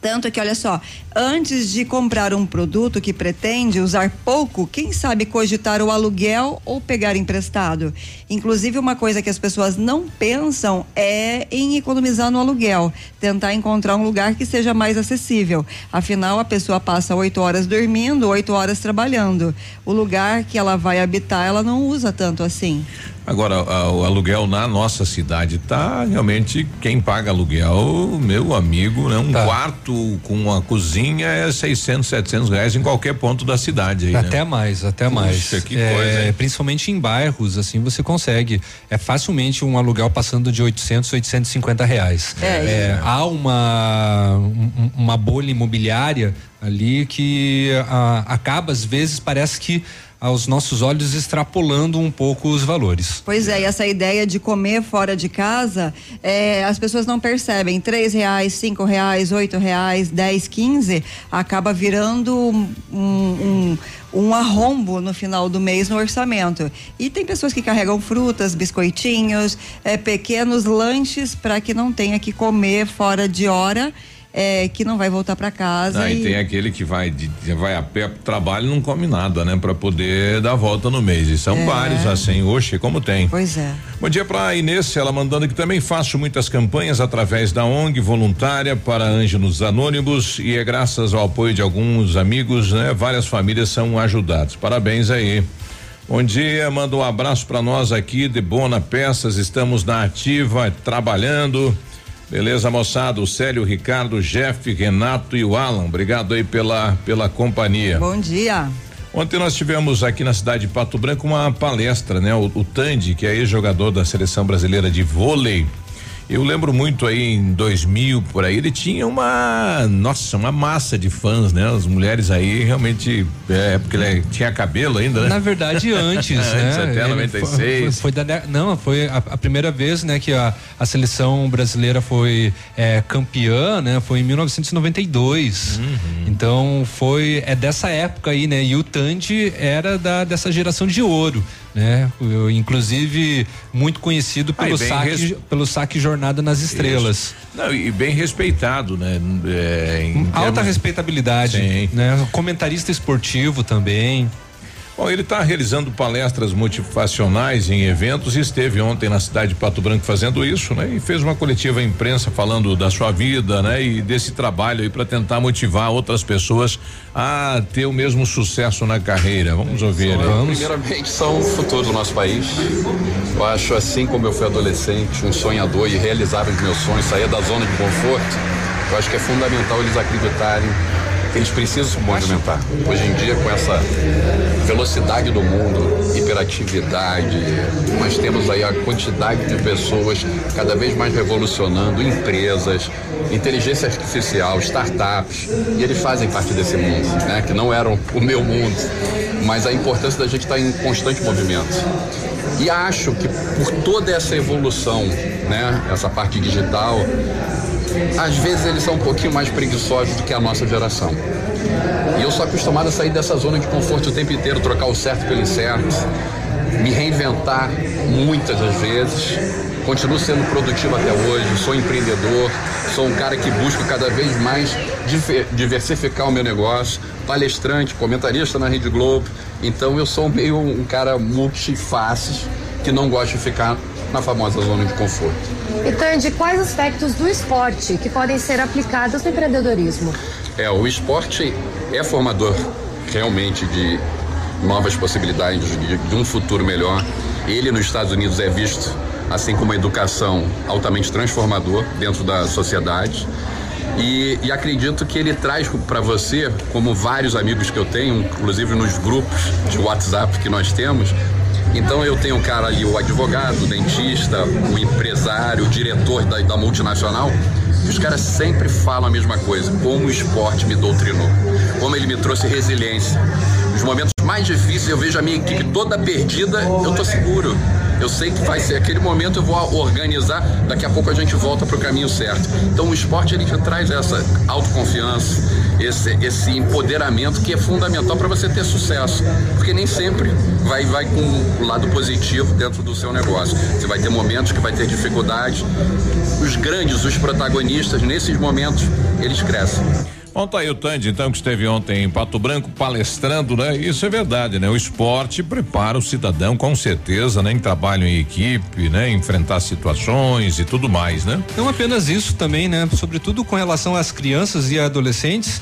Tanto que, olha só, antes de comprar um produto que pretende usar pouco, quem sabe cogitar o aluguel ou pegar emprestado? Inclusive, uma coisa que as pessoas não pensam é em economizar no aluguel, tentar encontrar um lugar que seja mais acessível. Afinal, a pessoa passa oito horas dormindo, oito horas trabalhando. O lugar que ela vai habitar, ela não usa tanto assim. Agora, a- o aluguel na nossa cidade tá realmente quem paga aluguel, meu amigo, né? Um quarto com uma cozinha é 600, 700 reais em qualquer ponto da cidade aí, né? Até mais, até mais. Puxa, que É, coisa, hein? Principalmente em bairros, assim, você consegue. É facilmente um aluguel passando de 800, 850 reais. É, há uma, um- uma bolha imobiliária ali que ah, acaba, às vezes, parece que aos nossos olhos extrapolando um pouco os valores. Pois é, e essa ideia de comer fora de casa, é, as pessoas não percebem. Três reais, cinco reais, oito reais, dez, quinze, acaba virando um, um, um arrombo no final do mês no orçamento. E tem pessoas que carregam frutas, biscoitinhos, é, pequenos lanches para que não tenha que comer fora de hora. É, que não vai voltar para casa. Ah, e e- tem aquele que vai, de, vai a pé pro trabalho e não come nada, né? Pra poder dar volta no mês. E são É. vários assim, oxe, como tem. Pois é. Bom dia para Inês, ela mandando que também faço muitas campanhas através da ONG voluntária para Ângelos Anônimos e é graças ao apoio de alguns amigos, né? Várias famílias são ajudadas. Parabéns aí. Bom dia, manda um abraço para nós aqui de Bona Peças, estamos na ativa, trabalhando. Beleza, moçada, o Célio, o Ricardo, o Jeff, Renato e o Alan, obrigado aí pela, pela companhia. Bom dia. Ontem nós tivemos aqui na cidade de Pato Branco uma palestra, né? O, o Tandy, que é ex-jogador da seleção brasileira de vôlei. Eu lembro muito aí em 2000 por aí, ele tinha uma, nossa, uma massa de fãs, né? As mulheres aí realmente, é, porque ele tinha cabelo ainda, né? Na verdade, antes, né? antes até Ele 96. Foi, foi, foi da não, foi a, a primeira vez, né, que a, a seleção brasileira foi é, campeã, né? Foi em 1992. Uhum. Então foi é dessa época aí, né? E o Tandy era da dessa geração de ouro, né? Eu, inclusive muito conhecido Ah, pelo bem saque res- pelo saque Jornada nas Estrelas. Não, e bem respeitado, né? É, Alta termos- respeitabilidade, né? Comentarista esportivo também. Bom, ele está realizando palestras motivacionais em eventos e esteve ontem na cidade de Pato Branco fazendo isso, né? E fez uma coletiva à imprensa falando da sua vida, né? E desse trabalho aí para tentar motivar outras pessoas a ter o mesmo sucesso na carreira. Vamos ouvir ele. Primeiramente, são o futuro do nosso país. Eu acho, assim como eu fui adolescente, um sonhador e realizar os meus sonhos, sair da zona de conforto, eu acho que é fundamental eles acreditarem eles precisam se movimentar. Hoje em dia, com essa velocidade do mundo, hiperatividade, nós temos aí a quantidade de pessoas cada vez mais revolucionando empresas, inteligência artificial, startups, e eles fazem parte desse mundo, né? Que não eram o meu mundo, mas a importância da gente estar em constante movimento. E acho que por toda essa evolução, né, essa parte digital, às vezes eles são um pouquinho mais preguiçosos do que a nossa geração. E eu sou acostumado a sair dessa zona de conforto o tempo inteiro, trocar o certo pelo incerto, me reinventar muitas das vezes. Continuo sendo produtivo até hoje, sou empreendedor, sou um cara que busca cada vez mais diver- diversificar o meu negócio, palestrante, comentarista na Rede Globo. Então eu sou meio um cara multifaces que não gosta de ficar na famosa zona de conforto. E Tandy, quais aspectos do esporte que podem ser aplicados no empreendedorismo? É, o esporte é formador realmente de novas possibilidades de, de um futuro melhor. Ele nos Estados Unidos é visto, assim como a educação, altamente transformador dentro da sociedade. E, e acredito que ele traz para você, como vários amigos que eu tenho, inclusive nos grupos de WhatsApp que nós temos, então eu tenho o cara ali, o advogado, o dentista, o empresário, o diretor da, da multinacional, e os caras sempre falam a mesma coisa, como o esporte me doutrinou, como ele me trouxe resiliência. Nos momentos mais difíceis eu vejo a minha equipe toda perdida, eu tô seguro. Eu sei que vai ser aquele momento, eu vou organizar, daqui a pouco a gente volta pro caminho certo. Então o esporte ele traz essa autoconfiança, esse, esse empoderamento que é fundamental para você ter sucesso. Porque nem sempre vai, vai com o lado positivo dentro do seu negócio. Você vai ter momentos que vai ter dificuldade. Os grandes, os protagonistas, nesses momentos, eles crescem. Bom, tá aí o Tandy, então, que esteve ontem em Pato Branco palestrando, né? Isso é verdade, né? O esporte prepara o cidadão, com certeza, né? Em trabalho em equipe, né? Enfrentar situações e tudo mais, né? Não apenas isso também, né? Sobretudo com relação às crianças e adolescentes,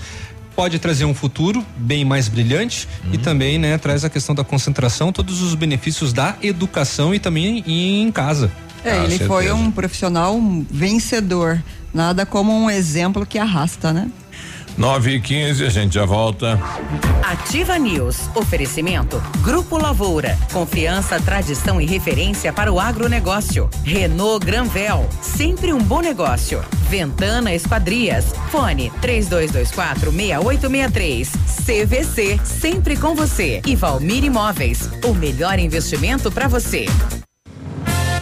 pode trazer um futuro bem mais brilhante e também, né, traz a questão da concentração, todos os benefícios da educação e também em, em casa. É, ele foi um profissional vencedor. Nada como um exemplo que arrasta, né? 9 e 15 a gente já volta. Ativa News. Oferecimento. Grupo Lavoura. Confiança, tradição e referência para o agronegócio. Renault Granvel. Sempre um bom negócio. Ventana Esquadrias. Fone 3224 6863. CVC. Sempre com você. E Valmir Imóveis. O melhor investimento para você.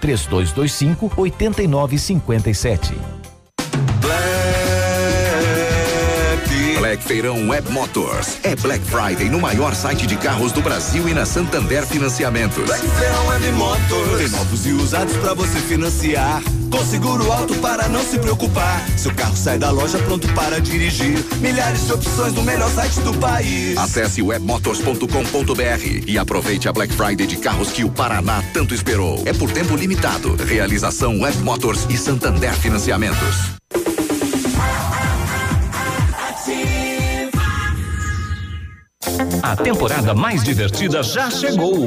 3225 8957. Black Feirão Web Motors. É Black Friday no maior site de carros do Brasil e na Santander Financiamentos. Black Feirão Web Motors. Tem novos e usados pra você financiar. Com seguro alto para não se preocupar. Seu carro sai da loja pronto para dirigir. Milhares de opções no melhor site do país. Acesse webmotors.com.br e aproveite a Black Friday de carros que o Paraná tanto esperou. É por tempo limitado. Realização Web Motors e Santander Financiamentos. A temporada mais divertida já chegou.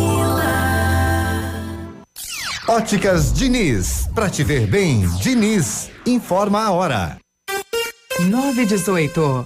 Óticas Diniz. Pra te ver bem, Diniz. Informa a hora. 918.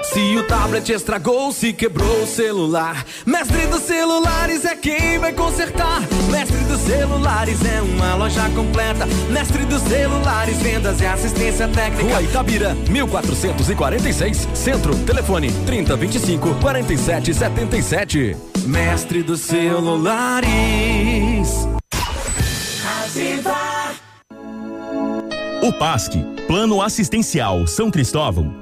Se o tablet estragou, se quebrou o celular, Mestre dos Celulares é quem vai consertar. Mestre dos Celulares é uma loja completa. Mestre dos celulares, vendas e assistência técnica. Rua Itabira, 1446, Centro. Telefone 3025 4777. Mestre dos celulares. Ativa. O PASC, Plano Assistencial São Cristóvão,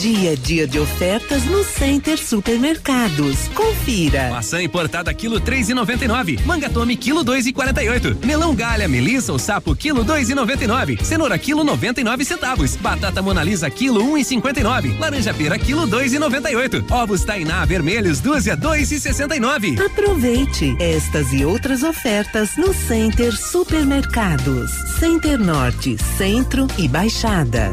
Dia a dia de ofertas no Center Supermercados. Confira. Maçã importada quilo três e noventa e nove. Manga tome quilo dois e quarenta e oito. Melão galha, melissa ou sapo quilo dois e noventa e nove. Cenoura quilo noventa e nove centavos. Batata monalisa quilo um e cinquenta e nove. Laranja pera quilo dois e noventa e oito. Ovos tainá vermelhos dúzia dois e sessenta e nove. Aproveite estas e outras ofertas no Center Supermercados. Center Norte, Centro e Baixada.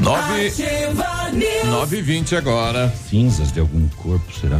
Nove, nove e vinte agora. Cinzas de algum corpo, será?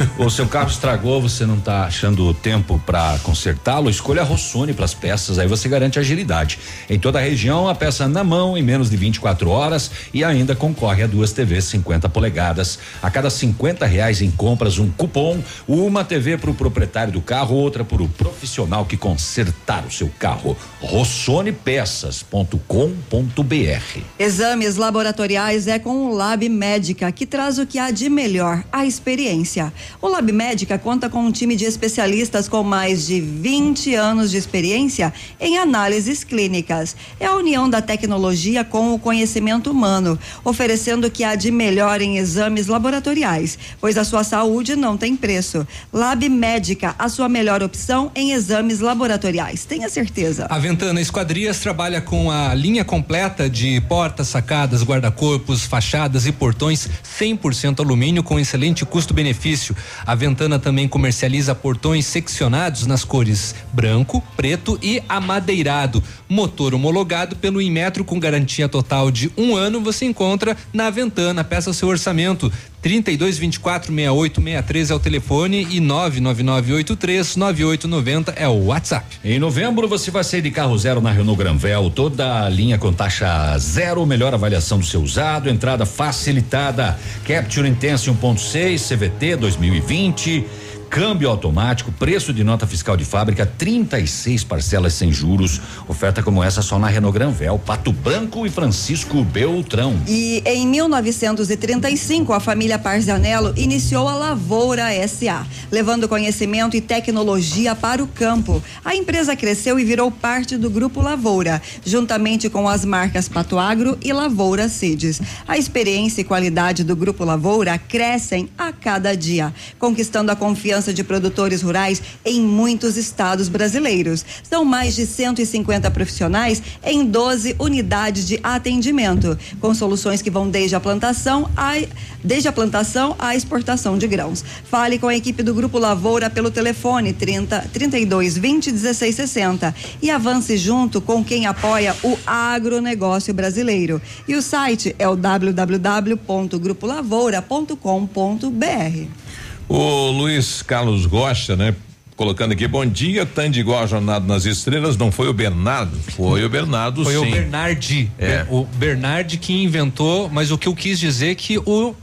o seu carro estragou, você não está achando tempo para consertá-lo? Escolha a Rossoni para as peças, aí você garante agilidade. Em toda a região, a peça na mão em menos de 24 horas e ainda concorre a duas TVs 50 polegadas. A cada 50 reais em compras, um cupom, uma TV para o proprietário do carro, outra para o profissional que consertar o seu carro. RossonePeças.com.br Exames laboratoriais é com o Lab Médica, que traz o que há de melhor, a experiência. O Lab Médica conta com um time de especialistas com mais de 20 anos de experiência em análises clínicas. É a união da tecnologia com o conhecimento humano, oferecendo o que há de melhor em exames laboratoriais, pois a sua saúde não tem preço. Lab Médica, a sua melhor opção em exames laboratoriais. Tenha certeza. A Ventana Esquadrias trabalha com a linha completa de portas, sacadas, guarda-corpos, fachadas e portões 100% alumínio com excelente custo-benefício. A Ventana também comercializa portões seccionados nas cores branco, preto e amadeirado. Motor homologado pelo Inmetro com garantia total de um ano. Você encontra na Ventana. Peça seu orçamento. 32 24 68 63 é o telefone e 99983 9890 é o WhatsApp. Em novembro você vai sair de carro zero na Renault Granvel, toda a linha com taxa zero, melhor avaliação do seu usado, entrada facilitada, Capture Intense 1.6, CVT 2020. Câmbio automático, preço de nota fiscal de fábrica, 36 parcelas sem juros. Oferta como essa só na Renault Granvel, Pato Branco e Francisco Beltrão. E em 1935, a família Parzanello iniciou a Lavoura SA, levando conhecimento e tecnologia para o campo. A empresa cresceu e virou parte do Grupo Lavoura, juntamente com as marcas Pato Agro e Lavoura Seeds. A experiência e qualidade do Grupo Lavoura crescem a cada dia, conquistando a confiança de produtores rurais em muitos estados brasileiros. São mais de 150 profissionais em 12 unidades de atendimento, com soluções que vão desde a plantação a, desde a plantação à exportação de grãos. Fale com a equipe do Grupo Lavoura pelo telefone 30 32 20 16 60 e avance junto com quem apoia o agronegócio brasileiro. E o site é o www.grupolavoura.com.br. O Luiz Carlos Gosta, né? Colocando aqui, bom dia, Tande igual a Jornada nas Estrelas, não foi o Bernardo? Foi o Bernardo, foi sim. Foi o Bernardi. É. O Bernardi que inventou, mas o que eu quis dizer é que o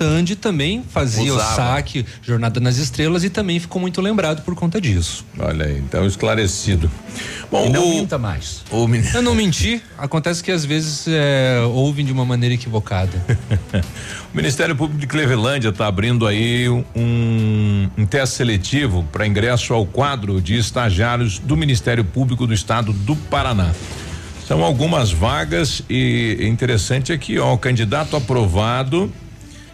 Tandy também fazia Usava. o saque, Jornada nas Estrelas e também ficou muito lembrado por conta disso. Olha aí, então esclarecido. Bom, E não o, minta mais. o Eu não menti, acontece que às vezes é, ouvem de uma maneira equivocada. O Ministério Público de Clevelândia está abrindo aí um, um teste seletivo para ingresso ao quadro de estagiários do Ministério Público do Estado do Paraná. São algumas vagas e interessante aqui, ó, o candidato aprovado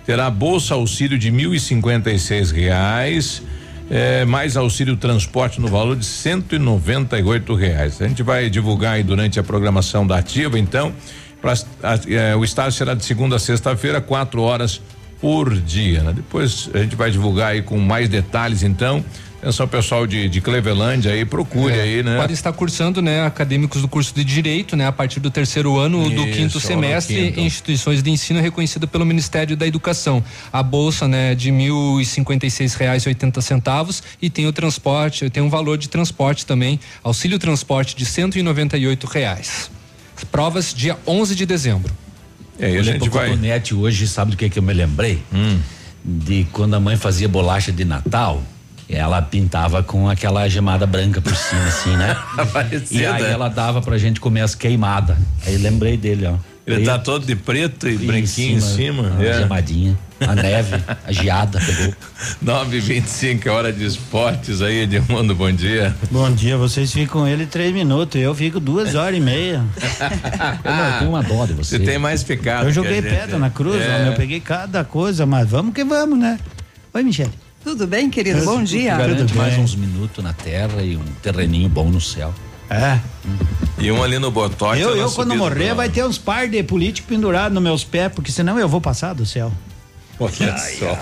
terá bolsa auxílio de mil e cinquenta e seis reais, eh, mais auxílio transporte no valor de cento e noventa e oito reais. A gente vai divulgar aí durante a programação da ativa, então, pra, a- eh, o estágio será de segunda a sexta-feira, quatro horas por dia. né? Depois a gente vai divulgar aí com mais detalhes, então. Atenção, pessoal de, de Clevelândia aí, procure aí, né? Pode estar cursando, né, acadêmicos do curso de Direito, né, a partir do terceiro ano do Isso, quinto no semestre quinto. em instituições de ensino reconhecido pelo Ministério da Educação. A bolsa, né, de mil e cinquenta e seis reais e oitenta centavos e tem o transporte, tem um valor de transporte também, auxílio transporte de cento e noventa e oito reais. Provas dia 11 de dezembro. É, e a Olhei gente pro vai. cotonete hoje, sabe do que que eu me lembrei? De quando a mãe fazia bolacha de Natal, ela pintava com aquela gemada branca por cima, assim, né? e aí né? ela dava pra gente comer as queimadas. Aí lembrei dele, ó. Ele tá todo de preto e branquinho em cima. A é. gemadinha, a neve, a geada pegou. 9 e 25 é hora de esportes aí, Edmundo, bom dia. Bom dia, vocês ficam com ele três minutos, eu fico duas horas e meia. Eu tenho uma dó de você. Você tem mais picado. Eu que joguei a gente. pedra na cruz, É. eu peguei cada coisa, mas vamos que vamos, né? Oi, Michele. Tudo bem, querido? Bom dia. Garante mais uns minutos na terra e um terreninho bom no céu. É. E um ali no botox. Eu, é eu quando morrer, vai ter uns par de políticos pendurados nos meus pés, porque senão eu vou passar do céu. Olha só.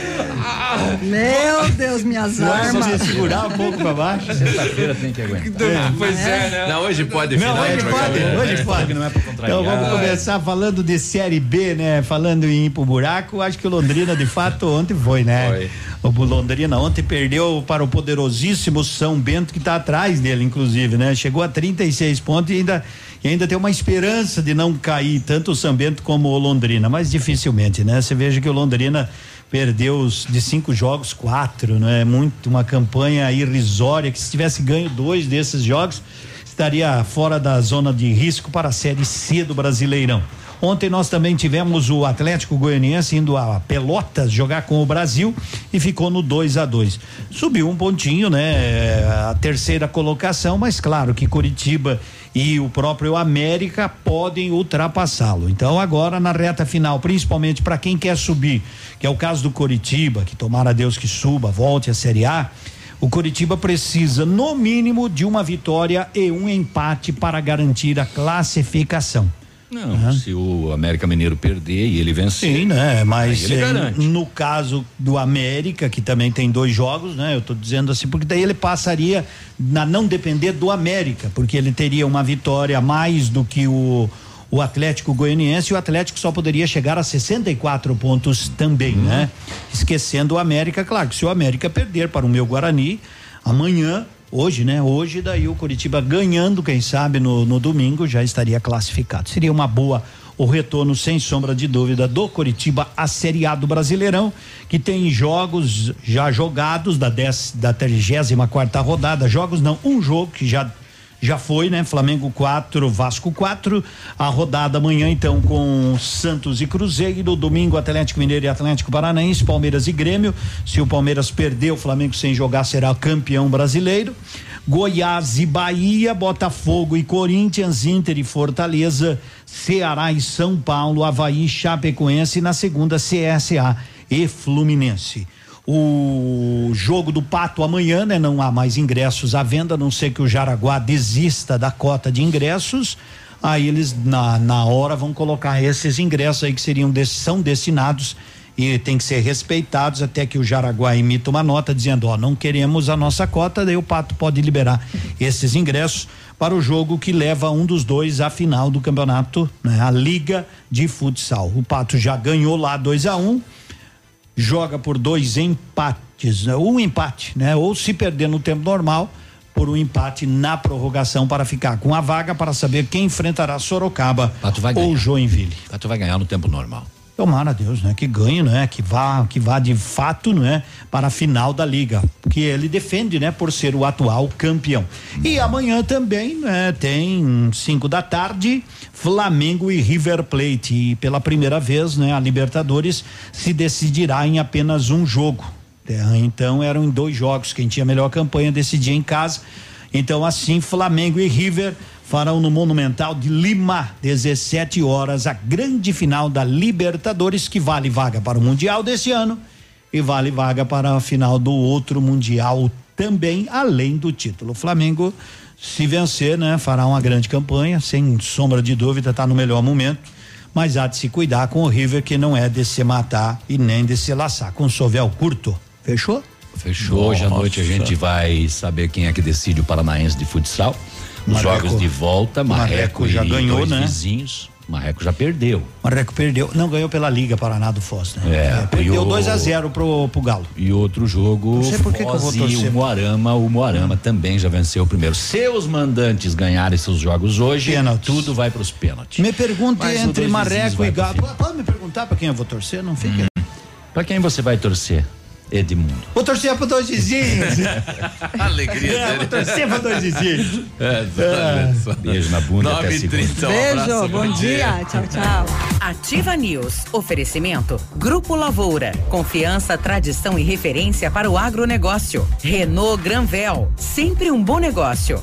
Meu Deus, minhas Vamos armas. segurar um pouco pra baixo. Sexta-feira tem que aguentar. Pois é, né? Não, hoje pode Não, final, hoje vai pode, saber. hoje pode. Não é pra contrariar. Então vamos começar falando de Série B, né? Falando em ir pro buraco, acho que o Londrina de fato ontem foi, né? O Londrina ontem perdeu para o poderosíssimo São Bento que está atrás dele, inclusive, né? Chegou a 36 pontos e ainda e ainda tem uma esperança de não cair tanto o São Bento como o Londrina, mas dificilmente, né? Você veja que o Londrina perdeu os, de cinco jogos quatro, né? Muito uma campanha irrisória que se tivesse ganho dois desses jogos estaria fora da zona de risco para a Série C do Brasileirão. Ontem nós também tivemos o Atlético Goianiense indo a Pelotas jogar com o Brasil e ficou no 2 a 2 Subiu um pontinho, né? A terceira colocação, mas claro que Curitiba e o próprio América podem ultrapassá-lo. Então agora na reta final, principalmente para quem quer subir, que é o caso do Curitiba, que tomara Deus que suba, volte à Série A, o Curitiba precisa, no mínimo, de uma vitória e um empate para garantir a classificação. Não, se o América Mineiro perder e ele vencer. Sim, né? Mas garante. no caso do América, que também tem dois jogos, né? Eu tô dizendo assim, porque daí ele passaria na não depender do América, porque ele teria uma vitória a mais do que o o Atlético Goianiense e o Atlético só poderia chegar a 64 pontos também, né? Esquecendo o América, claro, que se o América perder para o meu Guarani, amanhã, hoje, né? Hoje, daí o Curitiba ganhando, quem sabe, no, no domingo já estaria classificado. Seria uma boa o retorno, sem sombra de dúvida, do Curitiba à Série A do Brasileirão, que tem jogos já jogados da, dez, da 34 quarta rodada. Jogos não, um jogo que já já foi, né? Flamengo 4, Vasco 4. A rodada amanhã, então, com Santos e Cruzeiro. Domingo, Atlético Mineiro e Atlético Paranaense, Palmeiras e Grêmio. Se o Palmeiras perder, o Flamengo sem jogar será campeão brasileiro. Goiás e Bahia, Botafogo e Corinthians, Inter e Fortaleza, Ceará e São Paulo, Havaí, Chapecoense e na segunda CSA e Fluminense. O jogo do Pato amanhã, né? Não há mais ingressos à venda, a não ser que o Jaraguá desista da cota de ingressos. Aí eles, na, na hora, vão colocar esses ingressos aí que seriam são destinados e tem que ser respeitados até que o Jaraguá emita uma nota dizendo, ó, não queremos a nossa cota, daí o Pato pode liberar esses ingressos para o jogo que leva um dos dois à final do campeonato, né? A Liga de Futsal. O Pato já ganhou lá 2 a 1 um, joga por dois empates, né? um empate, né? Ou se perder no tempo normal, por um empate na prorrogação para ficar com a vaga para saber quem enfrentará Sorocaba ou Joinville. Pato vai ganhar no tempo normal. Tomara a Deus, né? Que ganhe, né? Que vá, que vá de fato, né? Para a final da liga, que ele defende, né? Por ser o atual campeão. E amanhã também, né? Tem cinco da tarde, Flamengo e River Plate e pela primeira vez, né? A Libertadores se decidirá em apenas um jogo. É, Então eram em dois jogos. Quem tinha melhor campanha decidia em casa. Então assim, Flamengo e River farão no Monumental de Lima, 17 horas, a grande final da Libertadores, que vale vaga para o Mundial desse ano e vale vaga para a final do outro Mundial também, além do título. Flamengo, se vencer, né, fará uma grande campanha, sem sombra de dúvida, está no melhor momento. Mas há de se cuidar com o River, que não é de se matar e nem de se laçar. Com o sovel curto. Fechou? Fechou. Hoje à noite a gente vai saber quem é que decide o Paranaense de futsal. Os Marreco. jogos de volta, Marreco, Marreco já e ganhou, dois né? vizinhos. Marreco já perdeu. Marreco perdeu, não ganhou pela Liga Paraná do Foz, né? É, perdeu e o- 2 a 0 pro, pro Galo. E outro jogo, Não sei por que que eu vou Foz e torcer. o Moarama, o Moarama também já venceu o primeiro. Se os mandantes ganharem seus jogos hoje, tudo vai para os pênaltis. Me pergunte Mas entre Marreco e Galo. Pode me perguntar pra quem eu vou torcer? Não fica. Para quem você vai torcer? Edmundo. Vou torcer para dois vizinhos. Alegria É, dele. vou torcer para dois vizinhos. É, exatamente. Ah, Beijo na bunda até 9 segunda. h Beijo, bom dia. Tchau, tchau. Ativa News. Oferecimento. Grupo Lavoura. Confiança, tradição e referência para o agronegócio. Renault Granvel. Sempre um bom negócio.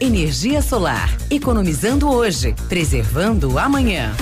Energia solar. Economizando hoje, preservando amanhã.